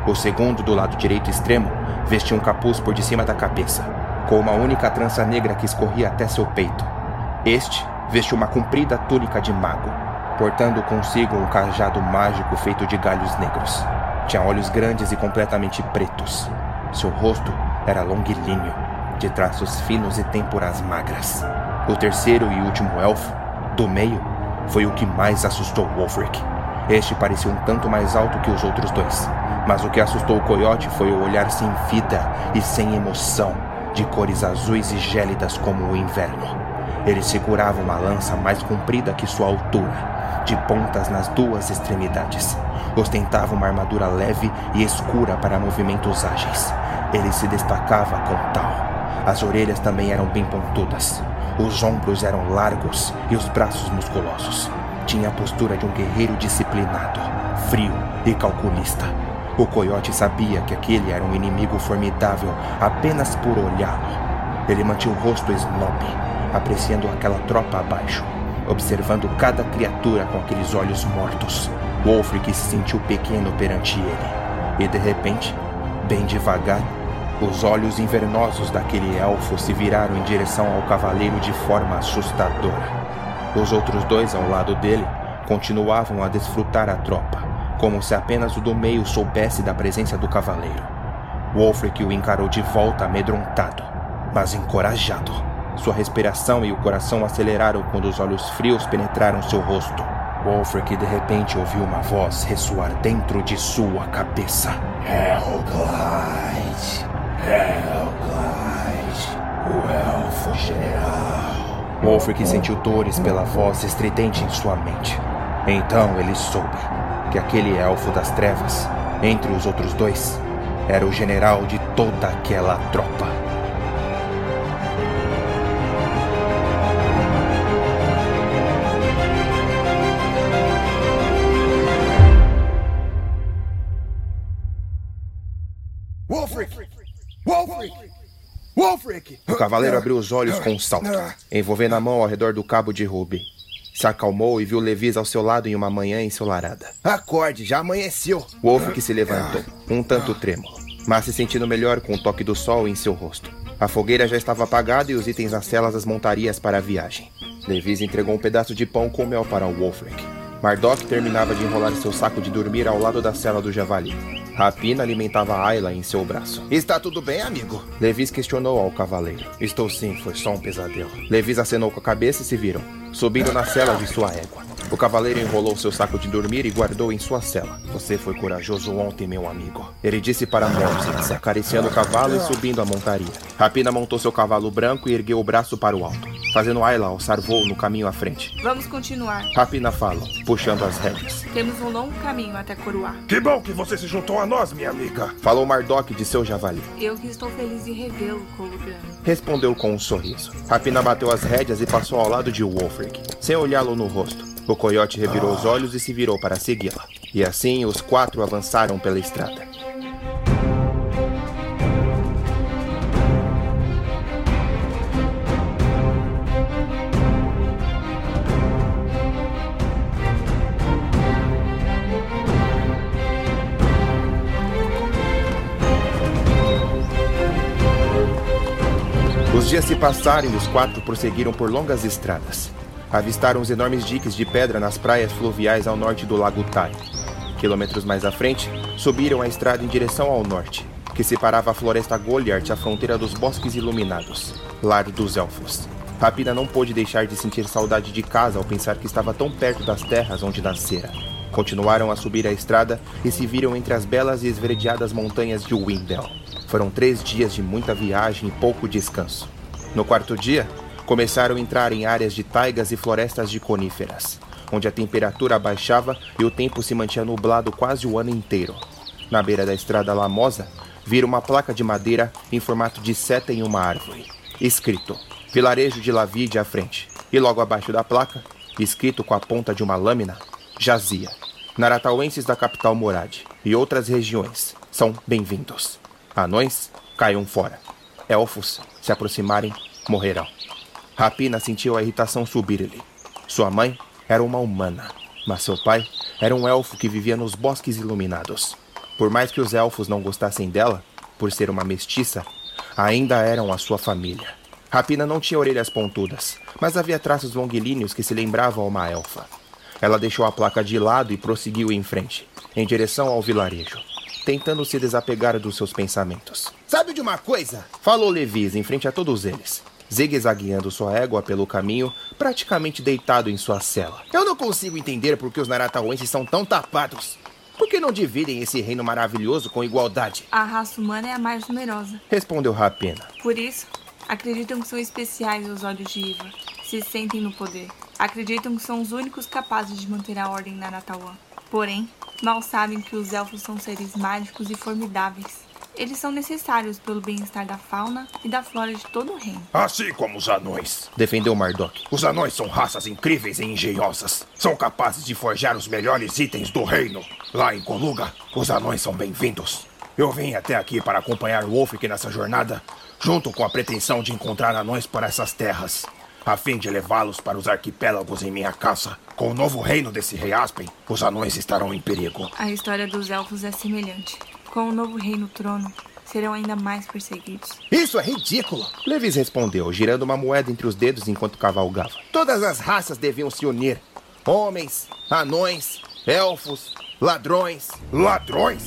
O segundo, do lado direito extremo, vestia um capuz por de cima da cabeça, com uma única trança negra que escorria até seu peito. Este vestia uma comprida túnica de mago, portando consigo um cajado mágico feito de galhos negros. Tinha olhos grandes e completamente pretos. Seu rosto era longilíneo, de traços finos e têmporas magras. O terceiro e último elfo, do meio, foi o que mais assustou Wolfric. Este parecia um tanto mais alto que os outros dois, mas o que assustou o coiote foi o olhar sem vida e sem emoção, de cores azuis e gélidas como o inverno. Ele segurava uma lança mais comprida que sua altura, de pontas nas duas extremidades. Ostentava uma armadura leve e escura para movimentos ágeis. Ele se destacava com tal. As orelhas também eram bem pontudas, os ombros eram largos e os braços musculosos. tinha a postura de um guerreiro disciplinado, frio e calculista. O coiote sabia que aquele era um inimigo formidável apenas por olhá-lo. Ele mantinha o rosto snob, apreciando aquela tropa abaixo, observando cada criatura com aqueles olhos mortos. Wolfric se sentiu pequeno perante ele. E de repente, bem devagar, os olhos invernosos daquele elfo se viraram em direção ao cavaleiro de forma assustadora. Os outros dois ao lado dele continuavam a desfrutar a tropa, como se apenas o do meio soubesse da presença do cavaleiro. Wolfric o encarou de volta amedrontado, mas encorajado. Sua respiração e o coração aceleraram quando os olhos frios penetraram seu rosto. Wolfric de repente ouviu uma voz ressoar dentro de sua cabeça. Hellglide! Hellglide! O Elfo General! Wolfric sentiu dores pela voz estridente em sua mente. Então ele soube que aquele elfo das trevas, entre os outros dois, era o general de toda aquela tropa. Cavaleiro abriu os olhos com um salto, envolvendo a mão ao redor do cabo de Ruby. Se acalmou e viu Levis ao seu lado em uma manhã ensolarada. Acorde, já amanheceu. Wolfric se levantou, um tanto trêmulo, mas se sentindo melhor com o toque do sol em seu rosto. A fogueira já estava apagada e os itens nas celas das montarias para a viagem. Levis entregou um pedaço de pão com mel para Wolfric. Mardok terminava de enrolar seu saco de dormir ao lado da cela do javali. Rapina alimentava Ayla em seu braço. Está tudo bem, amigo? Levis questionou ao cavaleiro. Estou sim, foi só um pesadelo. Levis acenou com a cabeça e se viram, subindo na cela de sua égua. O cavaleiro enrolou seu saco de dormir e guardou em sua cela. Você foi corajoso ontem, meu amigo. Ele disse para Moses, acariciando o cavalo e subindo a montaria. Rapina montou seu cavalo branco e ergueu o braço para o alto, fazendo Ayla alçar voo no caminho à frente. Vamos continuar. Rapina fala, puxando as rédeas. Temos um longo caminho até Coroar. Que bom que você se juntou a nós, minha amiga. Falou Mardok de seu javali. Eu que estou feliz de revê-lo, Colubriano. Respondeu com um sorriso. Rapina bateu as rédeas e passou ao lado de Wolfric, sem olhá-lo no rosto. O coiote revirou os olhos e se virou para segui-la. E assim os quatro avançaram pela estrada. Os dias se passaram e os quatro prosseguiram por longas estradas. Avistaram os enormes diques de pedra nas praias fluviais ao norte do Lago Tai. Quilômetros mais à frente, subiram a estrada em direção ao norte, que separava a floresta Goliath à fronteira dos bosques iluminados, lar dos elfos. Rapina não pôde deixar de sentir saudade de casa ao pensar que estava tão perto das terras onde nascera. Continuaram a subir a estrada e se viram entre as belas e esverdeadas montanhas de Windel. Foram três dias de muita viagem e pouco descanso. No quarto dia, começaram a entrar em áreas de taigas e florestas de coníferas, onde a temperatura baixava e o tempo se mantinha nublado quase o ano inteiro. Na beira da estrada lamosa, viram uma placa de madeira em formato de seta em uma árvore, escrito Vilarejo de Lavide à frente, e logo abaixo da placa, escrito com a ponta de uma lâmina, jazia. Naratauenses da capital Morad e outras regiões são bem-vindos. Anões, caiam fora. Elfos, se aproximarem, morrerão. Rapina sentiu a irritação subir-lhe. Sua mãe era uma humana, mas seu pai era um elfo que vivia nos bosques iluminados. Por mais que os elfos não gostassem dela, por ser uma mestiça, ainda eram a sua família. Rapina não tinha orelhas pontudas, mas havia traços longilíneos que se lembravam a uma elfa. Ela deixou a placa de lado e prosseguiu em frente, em direção ao vilarejo, tentando se desapegar dos seus pensamentos. Sabe de uma coisa? Falou Levis em frente a todos eles zigue-zagueando sua égua pelo caminho, praticamente deitado em sua cela. Eu não consigo entender por que os Naratauenses são tão tapados. Por que não dividem esse reino maravilhoso com igualdade? A raça humana é a mais numerosa. Respondeu Rapina. Por isso, acreditam que são especiais os olhos de Iva. Se sentem no poder. Acreditam que são os únicos capazes de manter a ordem na Natawan. Porém, mal sabem que os elfos são seres mágicos e formidáveis. Eles são necessários pelo bem-estar da fauna e da flora de todo o reino. Assim como os anões. Defendeu Mardok. Os anões são raças incríveis e engenhosas. São capazes de forjar os melhores itens do reino. Lá em Coluga, os anões são bem-vindos. Eu vim até aqui para acompanhar Wolfric nessa jornada, junto com a pretensão de encontrar anões por essas terras, a fim de levá-los para os arquipélagos em minha caça. Com o novo reino desse rei Aspen, os anões estarão em perigo. A história dos elfos é semelhante. Com o novo rei no trono, serão ainda mais perseguidos. Isso é ridículo! Levis respondeu, girando uma moeda entre os dedos enquanto cavalgava. Todas as raças deviam se unir: homens, anões, elfos, ladrões. Ladrões?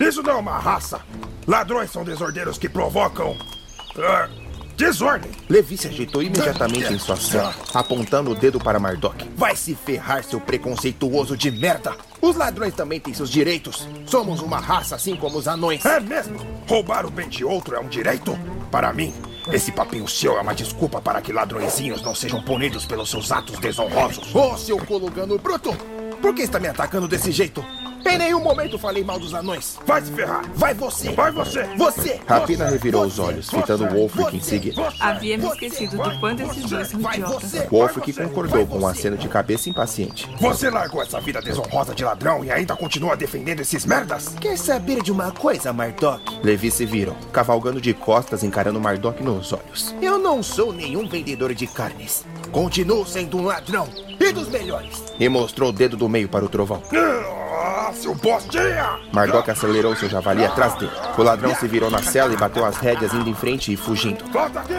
Isso não é uma raça. Ladrões são desordeiros que provocam. Uh, desordem. Levi se ajeitou imediatamente em sua cela, apontando o dedo para Mardok. Vai se ferrar, seu preconceituoso de merda! Os ladrões também têm seus direitos. Somos uma raça assim como os anões. É mesmo? Roubar o bem de outro é um direito? Para mim, esse papinho seu é uma desculpa para que ladrõezinhos não sejam punidos pelos seus atos desonrosos. Ô, oh, seu colugano bruto! Por que está me atacando desse jeito? Em nenhum momento falei mal dos anões. Vai se ferrar. Vai você. Vai você. Você. Rapina revirou os olhos, fitando Wolfric em seguida. Havia me esquecido do quanto esses dois são idiotas. Wolfric concordou com um aceno de cabeça impaciente. Você largou essa vida desonrosa de ladrão e ainda continua defendendo esses merdas? Quer saber de uma coisa, Mardok? Levi se viram, cavalgando de costas, encarando Mardok nos olhos. Eu não sou nenhum vendedor de carnes. Continuo sendo um ladrão. E dos melhores. E mostrou o dedo do meio para o trovão. Ah, seu bostinha! Mardok acelerou seu javali atrás dele. O ladrão se virou na cela e bateu as rédeas indo em frente e fugindo. Volta aqui!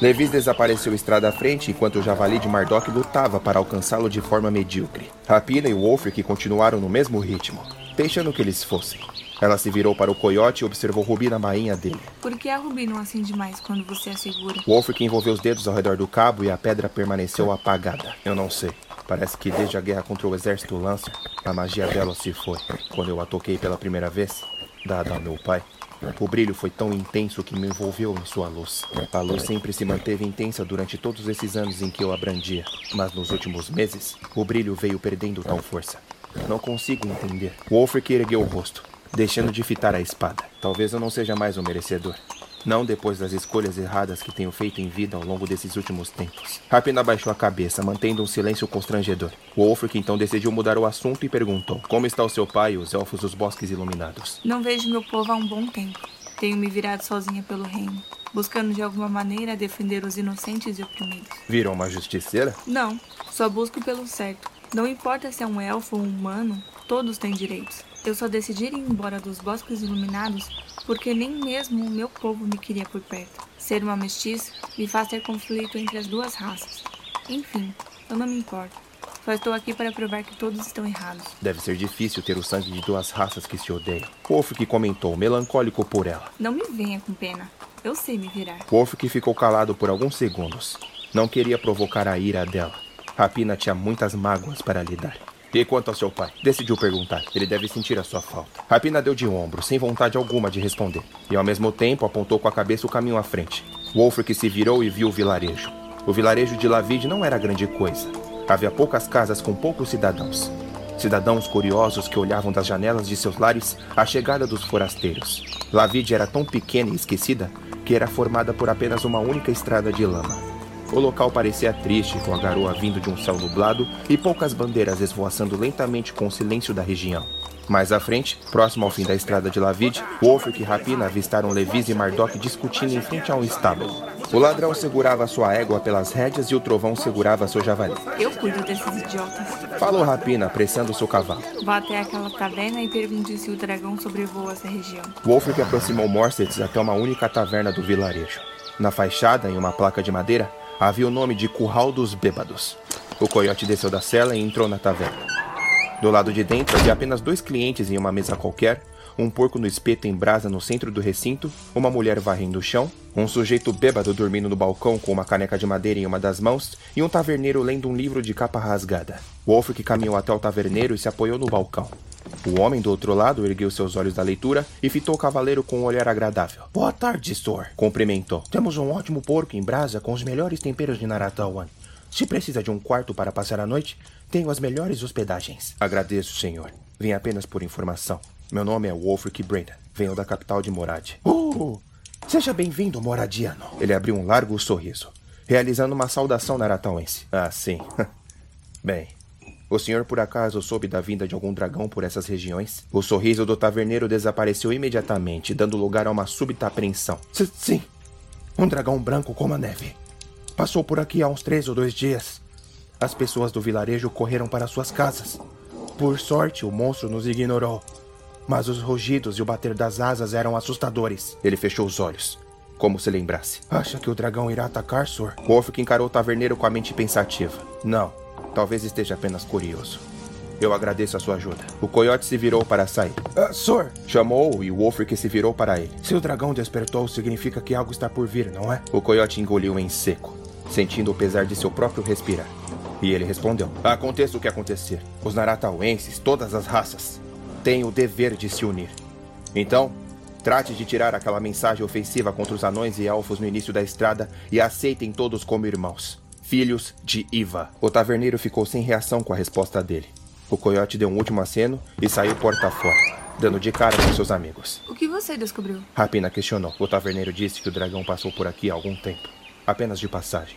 Levis desapareceu estrada à frente enquanto o javali de Mardok lutava para alcançá-lo de forma medíocre. Rapina e Wolfric continuaram no mesmo ritmo, deixando que eles fossem. Ela se virou para o coiote e observou Rubi na bainha dele. Por que a Rubi não acende mais quando você a segura? Wolfric envolveu os dedos ao redor do cabo e a pedra permaneceu apagada. Eu não sei. Parece que desde a guerra contra o exército Lancer, a magia dela se foi. Quando eu a toquei pela primeira vez, dada ao meu pai, o brilho foi tão intenso que me envolveu em sua luz. A luz sempre se manteve intensa durante todos esses anos em que eu a brandia, mas nos últimos meses, o brilho veio perdendo tal força. Não consigo entender. Wolfric ergueu o rosto, deixando de fitar a espada. Talvez eu não seja mais um merecedor. Não depois das escolhas erradas que tenho feito em vida ao longo desses últimos tempos. Rapina baixou a cabeça, mantendo um silêncio constrangedor. Wolfric então decidiu mudar o assunto e perguntou: Como está o seu pai e os elfos dos bosques iluminados? Não vejo meu povo há um bom tempo. Tenho me virado sozinha pelo reino, buscando de alguma maneira defender os inocentes e oprimidos. Virou uma justiceira? Não, só busco pelo certo. Não importa se é um elfo ou um humano, todos têm direitos. Eu só decidi ir embora dos bosques iluminados porque nem mesmo o meu povo me queria por perto. Ser uma mestiça me faz ter conflito entre as duas raças. Enfim, eu não me importo. Só estou aqui para provar que todos estão errados. Deve ser difícil ter o sangue de duas raças que se odeiam. Wolf comentou, melancólico por ela. Não me venha com pena. Eu sei me virar. Wolf ficou calado por alguns segundos. Não queria provocar a ira dela. Rapina tinha muitas mágoas para lidar. E quanto ao seu pai? Decidiu perguntar. Ele deve sentir a sua falta. Rapina deu de ombro, sem vontade alguma de responder. E ao mesmo tempo apontou com a cabeça o caminho à frente. Wolfric se virou e viu o vilarejo. O vilarejo de Lavid não era grande coisa. Havia poucas casas com poucos cidadãos. Cidadãos curiosos que olhavam das janelas de seus lares a chegada dos forasteiros. Lavid era tão pequena e esquecida que era formada por apenas uma única estrada de lama. O local parecia triste, com a garoa vindo de um céu nublado e poucas bandeiras esvoaçando lentamente com o silêncio da região. Mais à frente, próximo ao fim da estrada de Lavid, Wolfric e Rapina avistaram Levis e Mardok discutindo em frente a um estábulo. O ladrão segurava sua égua pelas rédeas e o trovão segurava seu javali. Eu cuido desses idiotas. Falou Rapina, apressando seu cavalo. Vá até aquela taverna e pergunte se o dragão sobrevoa essa região. Wolfric aproximou Morsets até uma única taverna do vilarejo. Na fachada, em uma placa de madeira, havia o nome de Curral dos Bêbados. O coiote desceu da cela e entrou na taverna. Do lado de dentro havia apenas dois clientes em uma mesa qualquer, um porco no espeto em brasa no centro do recinto, uma mulher varrendo o chão, um sujeito bêbado dormindo no balcão com uma caneca de madeira em uma das mãos e um taverneiro lendo um livro de capa rasgada. Wolfric caminhou até o taverneiro e se apoiou no balcão. O homem do outro lado ergueu seus olhos da leitura e fitou o cavaleiro com um olhar agradável. Boa tarde, Stor. Cumprimentou. Temos um ótimo porco em brasa com os melhores temperos de Naratawan. Se precisa de um quarto para passar a noite, tenho as melhores hospedagens. Agradeço, senhor. Vim apenas por informação. Meu nome é Wolfric Brandon. Venho da capital de Morad. Uh, seja bem-vindo, moradiano. Ele abriu um largo sorriso, realizando uma saudação naratauense. Ah, sim. Bem, o senhor por acaso soube da vinda de algum dragão por essas regiões? O sorriso do taverneiro desapareceu imediatamente, dando lugar a uma súbita apreensão. S sim. Um dragão branco como a neve. Passou por aqui há uns três ou dois dias. As pessoas do vilarejo correram para suas casas. Por sorte, o monstro nos ignorou. Mas os rugidos e o bater das asas eram assustadores. Ele fechou os olhos, como se lembrasse. Acha que o dragão irá atacar, Sor? Wolf encarou o taverneiro com a mente pensativa. Não, talvez esteja apenas curioso. Eu agradeço a sua ajuda. O coiote se virou para sair. Uh, Sor! Chamou-o e o Wolfric se virou para ele. Se o dragão despertou, significa que algo está por vir, não é? O coiote engoliu em seco, sentindo o pesar de seu próprio respirar. E ele respondeu: Aconteça o que acontecer, os naratauenses, todas as raças, têm o dever de se unir. Então, trate de tirar aquela mensagem ofensiva contra os anões e elfos no início da estrada e aceitem todos como irmãos, filhos de Iva. O taverneiro ficou sem reação com a resposta dele. O coiote deu um último aceno e saiu porta fora, dando de cara com seus amigos. O que você descobriu? Rapina questionou. O taverneiro disse que o dragão passou por aqui há algum tempo, apenas de passagem.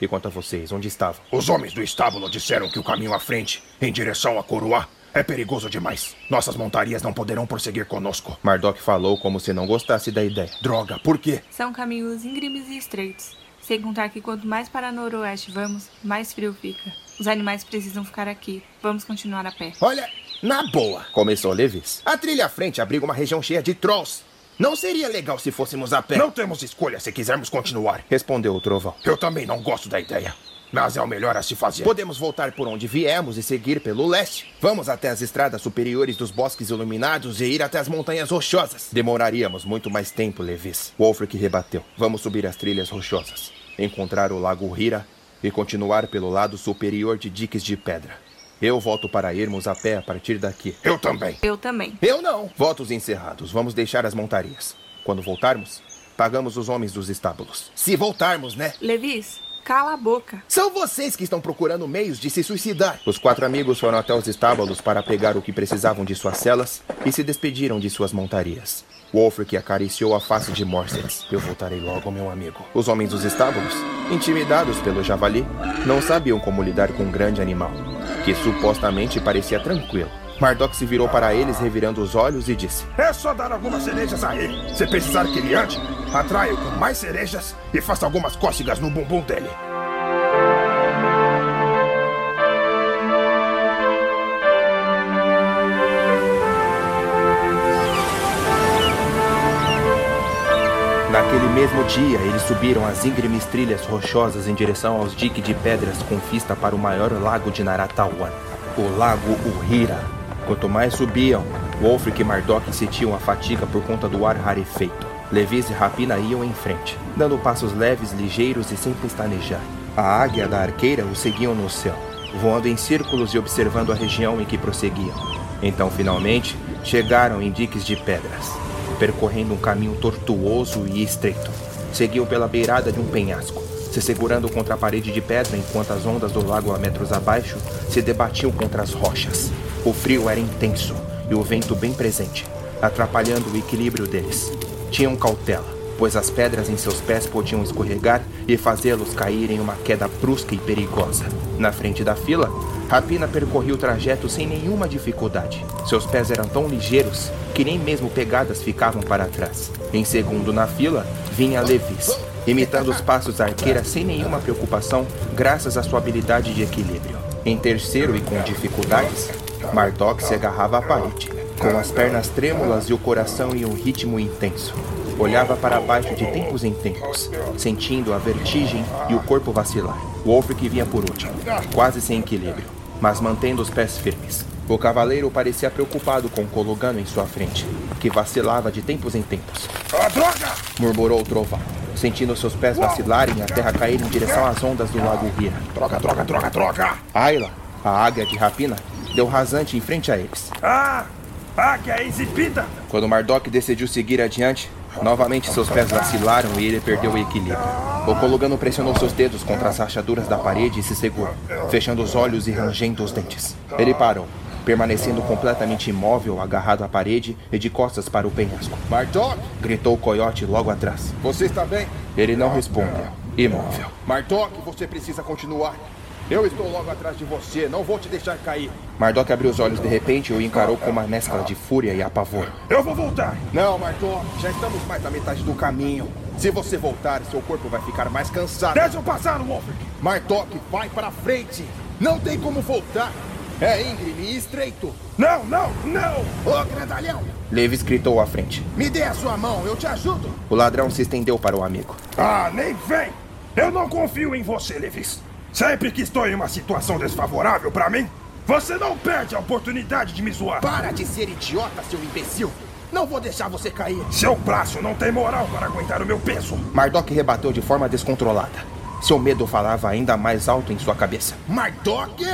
E quanto a vocês, onde estavam? Os homens do estábulo disseram que o caminho à frente, em direção a Coroá, é perigoso demais. Nossas montarias não poderão prosseguir conosco. Mardok falou como se não gostasse da ideia. Droga, por quê? São caminhos íngremes e estreitos. Sem contar que quanto mais para noroeste vamos, mais frio fica. Os animais precisam ficar aqui. Vamos continuar a pé. Olha, na boa. Começou Levis. A trilha à frente abriga uma região cheia de trolls. Não seria legal se fôssemos a pé. Não temos escolha se quisermos continuar. Respondeu o trovão. Eu também não gosto da ideia. Mas é o melhor a se fazer. Podemos voltar por onde viemos e seguir pelo leste. Vamos até as estradas superiores dos bosques iluminados e ir até as montanhas rochosas. Demoraríamos muito mais tempo, Levis. Wolfric rebateu. Vamos subir as trilhas rochosas, encontrar o lago Hira e continuar pelo lado superior de diques de pedra. Eu volto para irmos a pé a partir daqui. Eu também. Eu também. Eu não. Votos encerrados. Vamos deixar as montarias. Quando voltarmos, pagamos os homens dos estábulos. Se voltarmos, né? Levis, cala a boca. São vocês que estão procurando meios de se suicidar. Os quatro amigos foram até os estábulos para pegar o que precisavam de suas celas e se despediram de suas montarias. Wolfric acariciou a face de Morset. Eu voltarei logo, meu amigo. Os homens dos estábulos, intimidados pelo javali, não sabiam como lidar com um grande animal, que supostamente parecia tranquilo. Mardok se virou para eles, revirando os olhos, e disse: É só dar algumas cerejas a ele. Se precisar que ele ande, atraia-o com mais cerejas e faça algumas cócegas no bumbum dele. Naquele mesmo dia, eles subiram as íngremes trilhas rochosas em direção aos diques de pedras com vista para o maior lago de Naratawan, o Lago Uhira. Quanto mais subiam, Wolfric e Mardok sentiam a fatiga por conta do ar rarefeito. Levis e Rapina iam em frente, dando passos leves, ligeiros e sem pestanejar. A águia da arqueira os seguiam no céu, voando em círculos e observando a região em que prosseguiam. Então, finalmente, chegaram em diques de pedras, percorrendo um caminho tortuoso e estreito. Seguiam pela beirada de um penhasco, se segurando contra a parede de pedra enquanto as ondas do lago a metros abaixo se debatiam contra as rochas. O frio era intenso e o vento bem presente, atrapalhando o equilíbrio deles. Tinham cautela, pois as pedras em seus pés podiam escorregar e fazê-los cair em uma queda brusca e perigosa. Na frente da fila, Rapina percorria o trajeto sem nenhuma dificuldade. Seus pés eram tão ligeiros que nem mesmo pegadas ficavam para trás. Em segundo na fila, vinha Levis, imitando os passos da arqueira sem nenhuma preocupação, graças à sua habilidade de equilíbrio. Em terceiro e com dificuldades, Mardok se agarrava à parede, com as pernas trêmulas e o coração em um ritmo intenso. Olhava para baixo de tempos em tempos, sentindo a vertigem e o corpo vacilar. Wolfric vinha por último, quase sem equilíbrio, mas mantendo os pés firmes. O cavaleiro parecia preocupado com Kolugano em sua frente, que vacilava de tempos em tempos. Ah, droga! Murmurou o trovão, sentindo seus pés vacilarem e a terra cair em direção às ondas do lago Hira. Droga, droga, droga, droga! Ayla, a águia de rapina, deu rasante em frente a eles. Ah! Águia exibida! Quando Mardok decidiu seguir adiante, novamente seus pés vacilaram e ele perdeu o equilíbrio. O Kolugano pressionou seus dedos contra as rachaduras da parede e se segurou, fechando os olhos e rangendo os dentes. Ele parou, permanecendo completamente imóvel, agarrado à parede e de costas para o penhasco. Martok! gritou o coiote logo atrás. Você está bem? Ele não respondeu, imóvel. Martok, você precisa continuar. Eu estou logo atrás de você, não vou te deixar cair. Mardok abriu os olhos de repente e o encarou com uma mescla de fúria e apavor. Eu vou voltar! Não, Martok, já estamos mais da metade do caminho. Se você voltar, seu corpo vai ficar mais cansado. Deixa eu passar, Wolfric! Martok, vai para frente! Não tem como voltar! É íngreme e estreito! Não, não, não! Ô, grandalhão! Levis gritou à frente. Me dê a sua mão, eu te ajudo! O ladrão se estendeu para o amigo. Ah, nem vem! Eu não confio em você, Levis. Sempre que estou em uma situação desfavorável para mim, você não perde a oportunidade de me zoar. Para de ser idiota, seu imbecil. Não vou deixar você cair. Seu braço não tem moral para aguentar o meu peso. Mardok rebateu de forma descontrolada. Seu medo falava ainda mais alto em sua cabeça. Mardok!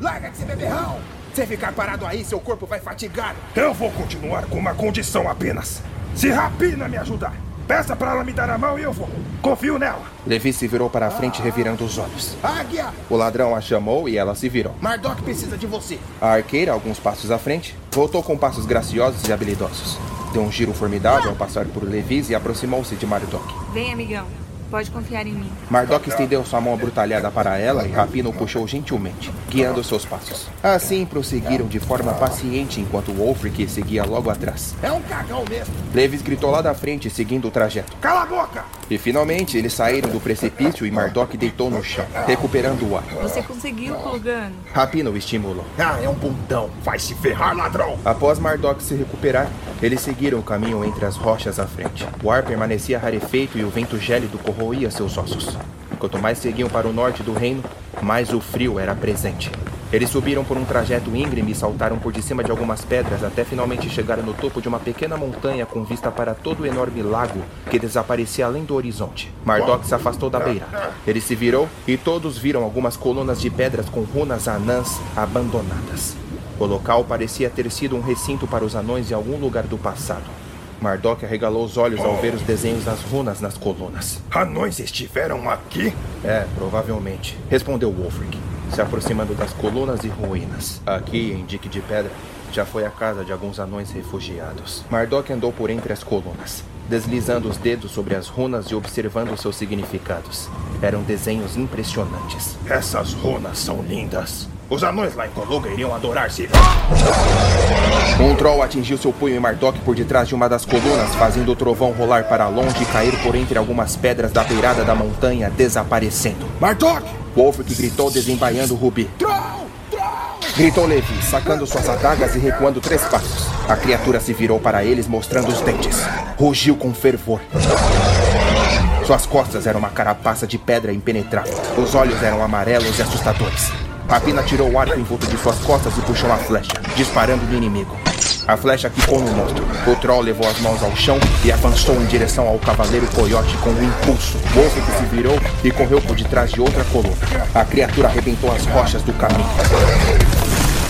Larga de ser beberrão! Se ficar parado aí, seu corpo vai fatigar. Eu vou continuar com uma condição apenas. Se Rapina me ajudar. Peça para ela me dar a mão e eu vou. Confio nela. Levi se virou para a frente, revirando os olhos. Águia! O ladrão a chamou e ela se virou. Mardok precisa de você. A arqueira, alguns passos à frente, voltou com passos graciosos e habilidosos. Deu um giro formidável ao passar por Levis e aproximou-se de Mardok. Vem, amigão. Pode confiar em mim. Mardok estendeu sua mão abrutalhada para ela e Rapino o puxou gentilmente, guiando seus passos. Assim prosseguiram de forma paciente enquanto Wolfric seguia logo atrás. É um cagão mesmo. Levis gritou lá da frente, seguindo o trajeto. Cala a boca! E finalmente eles saíram do precipício e Mardok deitou no chão, recuperando o ar. Você conseguiu, Kulgan. Rapino o estimulou. Ah, é um bundão. Vai se ferrar, ladrão! Após Mardok se recuperar, eles seguiram o caminho entre as rochas à frente. O ar permanecia rarefeito e o vento gélido corroía seus ossos. Quanto mais seguiam para o norte do reino, mais o frio era presente. Eles subiram por um trajeto íngreme e saltaram por de cima de algumas pedras até finalmente chegar no topo de uma pequena montanha com vista para todo o enorme lago que desaparecia além do horizonte. Mardok se afastou da beirada. Ele se virou e todos viram algumas colunas de pedras com runas anãs abandonadas. O local parecia ter sido um recinto para os anões em algum lugar do passado. Mardok arregalou os olhos ao ver os desenhos das runas nas colunas. Anões estiveram aqui? É, provavelmente, respondeu Wolfric, se aproximando das colunas e ruínas. Aqui, em Dique de Pedra, já foi a casa de alguns anões refugiados. Mardok andou por entre as colunas, deslizando os dedos sobre as runas e observando seus significados. Eram desenhos impressionantes. Essas runas são lindas. Os anões lá em Coluga iriam adorar se. Um troll atingiu seu punho em Mardok por detrás de uma das colunas, fazendo o trovão rolar para longe e cair por entre algumas pedras da beirada da montanha, desaparecendo. Mardok! Wolfric gritou, desembaiando o Rubi. Troll! Troll! Gritou Levi, sacando suas adagas e recuando três passos. A criatura se virou para eles, mostrando os dentes. Rugiu com fervor. Suas costas eram uma carapaça de pedra impenetrável. Os olhos eram amarelos e assustadores. Rapina tirou o arco envolto de suas costas e puxou uma flecha, disparando no inimigo. A flecha quicou no monstro. O troll levou as mãos ao chão e avançou em direção ao cavaleiro coiote com um impulso. Wolf que se virou e correu por detrás de outra coluna. A criatura arrebentou as rochas do caminho.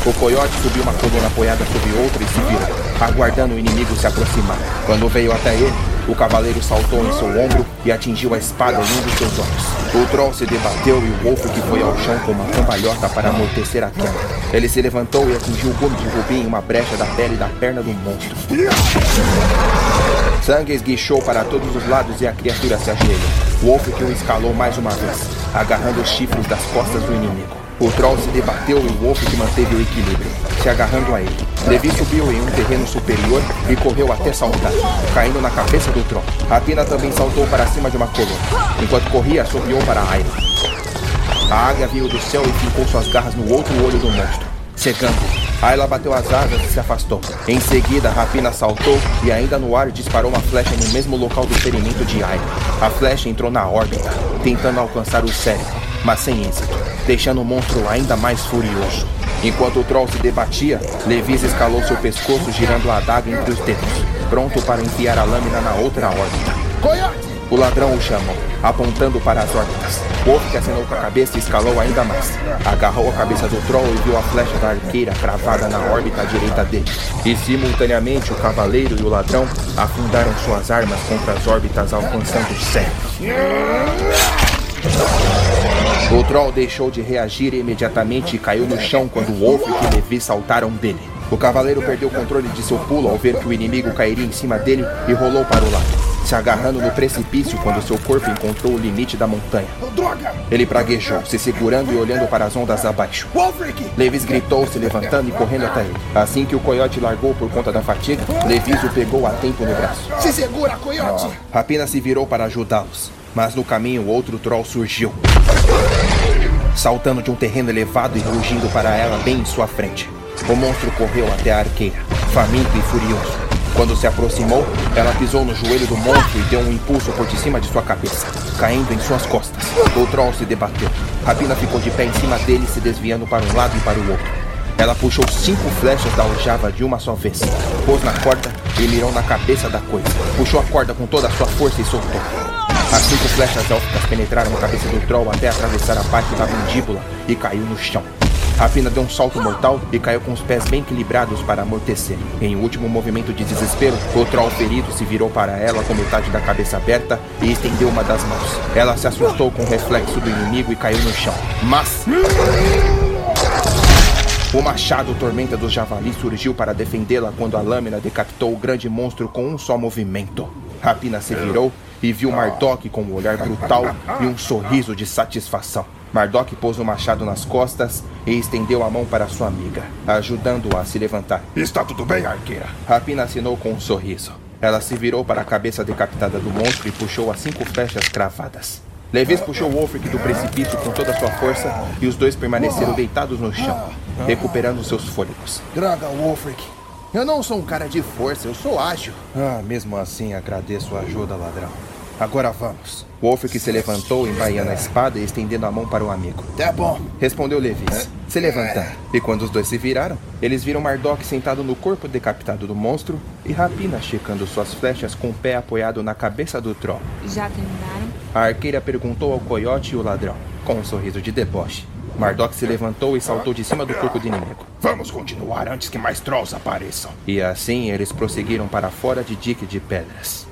O coiote subiu uma coluna apoiada sobre outra e se virou, aguardando o inimigo se aproximar. Quando veio até ele, o cavaleiro saltou em seu ombro e atingiu a espada em um dos seus olhos. O troll se debateu e o Wolf que foi ao chão com uma cambalhota para amortecer a queda. Ele se levantou e atingiu o gume de rubi em uma brecha da pele da perna do monstro. Sangue esguichou para todos os lados e a criatura se ajoelhou. Wolf que o escalou mais uma vez, agarrando os chifres das costas do inimigo. O troll se debateu e o Wolf que manteve o equilíbrio, se agarrando a ele. Levi subiu em um terreno superior e correu até saltar, caindo na cabeça do troll. Rapina também saltou para cima de uma coluna. Enquanto corria, assobiou para a Ayla. A águia veio do céu e fincou suas garras no outro olho do monstro, cegando. Ayla bateu as asas e se afastou. Em seguida, Rapina saltou e ainda no ar disparou uma flecha no mesmo local do ferimento de Ayla. A flecha entrou na órbita, tentando alcançar o cérebro, mas sem êxito, deixando o monstro ainda mais furioso. Enquanto o troll se debatia, Levis escalou seu pescoço girando a adaga entre os dedos, pronto para enfiar a lâmina na outra órbita. O ladrão o chamou, apontando para as órbitas. Wolf que acenou com a cabeça e escalou ainda mais. Agarrou a cabeça do troll e viu a flecha da arqueira cravada na órbita à direita dele. E simultaneamente o cavaleiro e o ladrão afundaram suas armas contra as órbitas alcançando o cérebro. O Troll deixou de reagir imediatamente e caiu no chão quando Wolf e Levi saltaram dele. O cavaleiro perdeu o controle de seu pulo ao ver que o inimigo cairia em cima dele e rolou para o lado se agarrando no precipício quando seu corpo encontrou o limite da montanha. Droga! Ele praguejou, se segurando e olhando para as ondas abaixo. Levis gritou, se levantando e correndo até ele. Assim que o coiote largou por conta da fatiga, Levis o pegou a tempo no braço. Se segura, coiote! Rapina se virou para ajudá-los, mas no caminho outro troll surgiu. Saltando de um terreno elevado e rugindo para ela bem em sua frente. O monstro correu até a arqueira, faminto e furioso. Quando se aproximou, ela pisou no joelho do monstro e deu um impulso por de cima de sua cabeça, caindo em suas costas. O troll se debateu. Rabina ficou de pé em cima dele, se desviando para um lado e para o outro. Ela puxou cinco flechas da aljava de uma só vez, pôs na corda e mirou na cabeça da coisa. Puxou a corda com toda a sua força e soltou. As cinco flechas élficas penetraram na cabeça do troll até atravessar a parte da mandíbula e caiu no chão. Rapina deu um salto mortal e caiu com os pés bem equilibrados para amortecer. Em último movimento de desespero, o troll ferido se virou para ela com metade da cabeça aberta e estendeu uma das mãos. Ela se assustou com o reflexo do inimigo e caiu no chão. Mas. O machado Tormenta dos Javali surgiu para defendê-la quando a lâmina decapitou o grande monstro com um só movimento. Rapina se virou e viu Mardok com um olhar brutal e um sorriso de satisfação. Mardok pôs o machado nas costas e estendeu a mão para sua amiga, ajudando-a a se levantar. Está tudo bem, arqueira? Rapina assinou com um sorriso. Ela se virou para a cabeça decapitada do monstro e puxou as cinco flechas cravadas. Levis puxou Wolfric do precipício com toda a sua força e os dois permaneceram deitados no chão, recuperando seus fôlegos. Droga, Wolfric. Eu não sou um cara de força, eu sou ágil. Ah, mesmo assim agradeço a ajuda, ladrão. Agora vamos. Wolfric se levantou, embaiando a espada e estendendo a mão para o amigo. Tá bom. Respondeu Levis, se levantando. E quando os dois se viraram, eles viram Mardok sentado no corpo decapitado do monstro e Rapina checando suas flechas com o pé apoiado na cabeça do troll. Já terminaram? A arqueira perguntou ao coiote e o ladrão, com um sorriso de deboche. Mardok se levantou e saltou de cima do corpo do inimigo. Vamos continuar antes que mais trolls apareçam. E assim eles prosseguiram para fora de dique de pedras.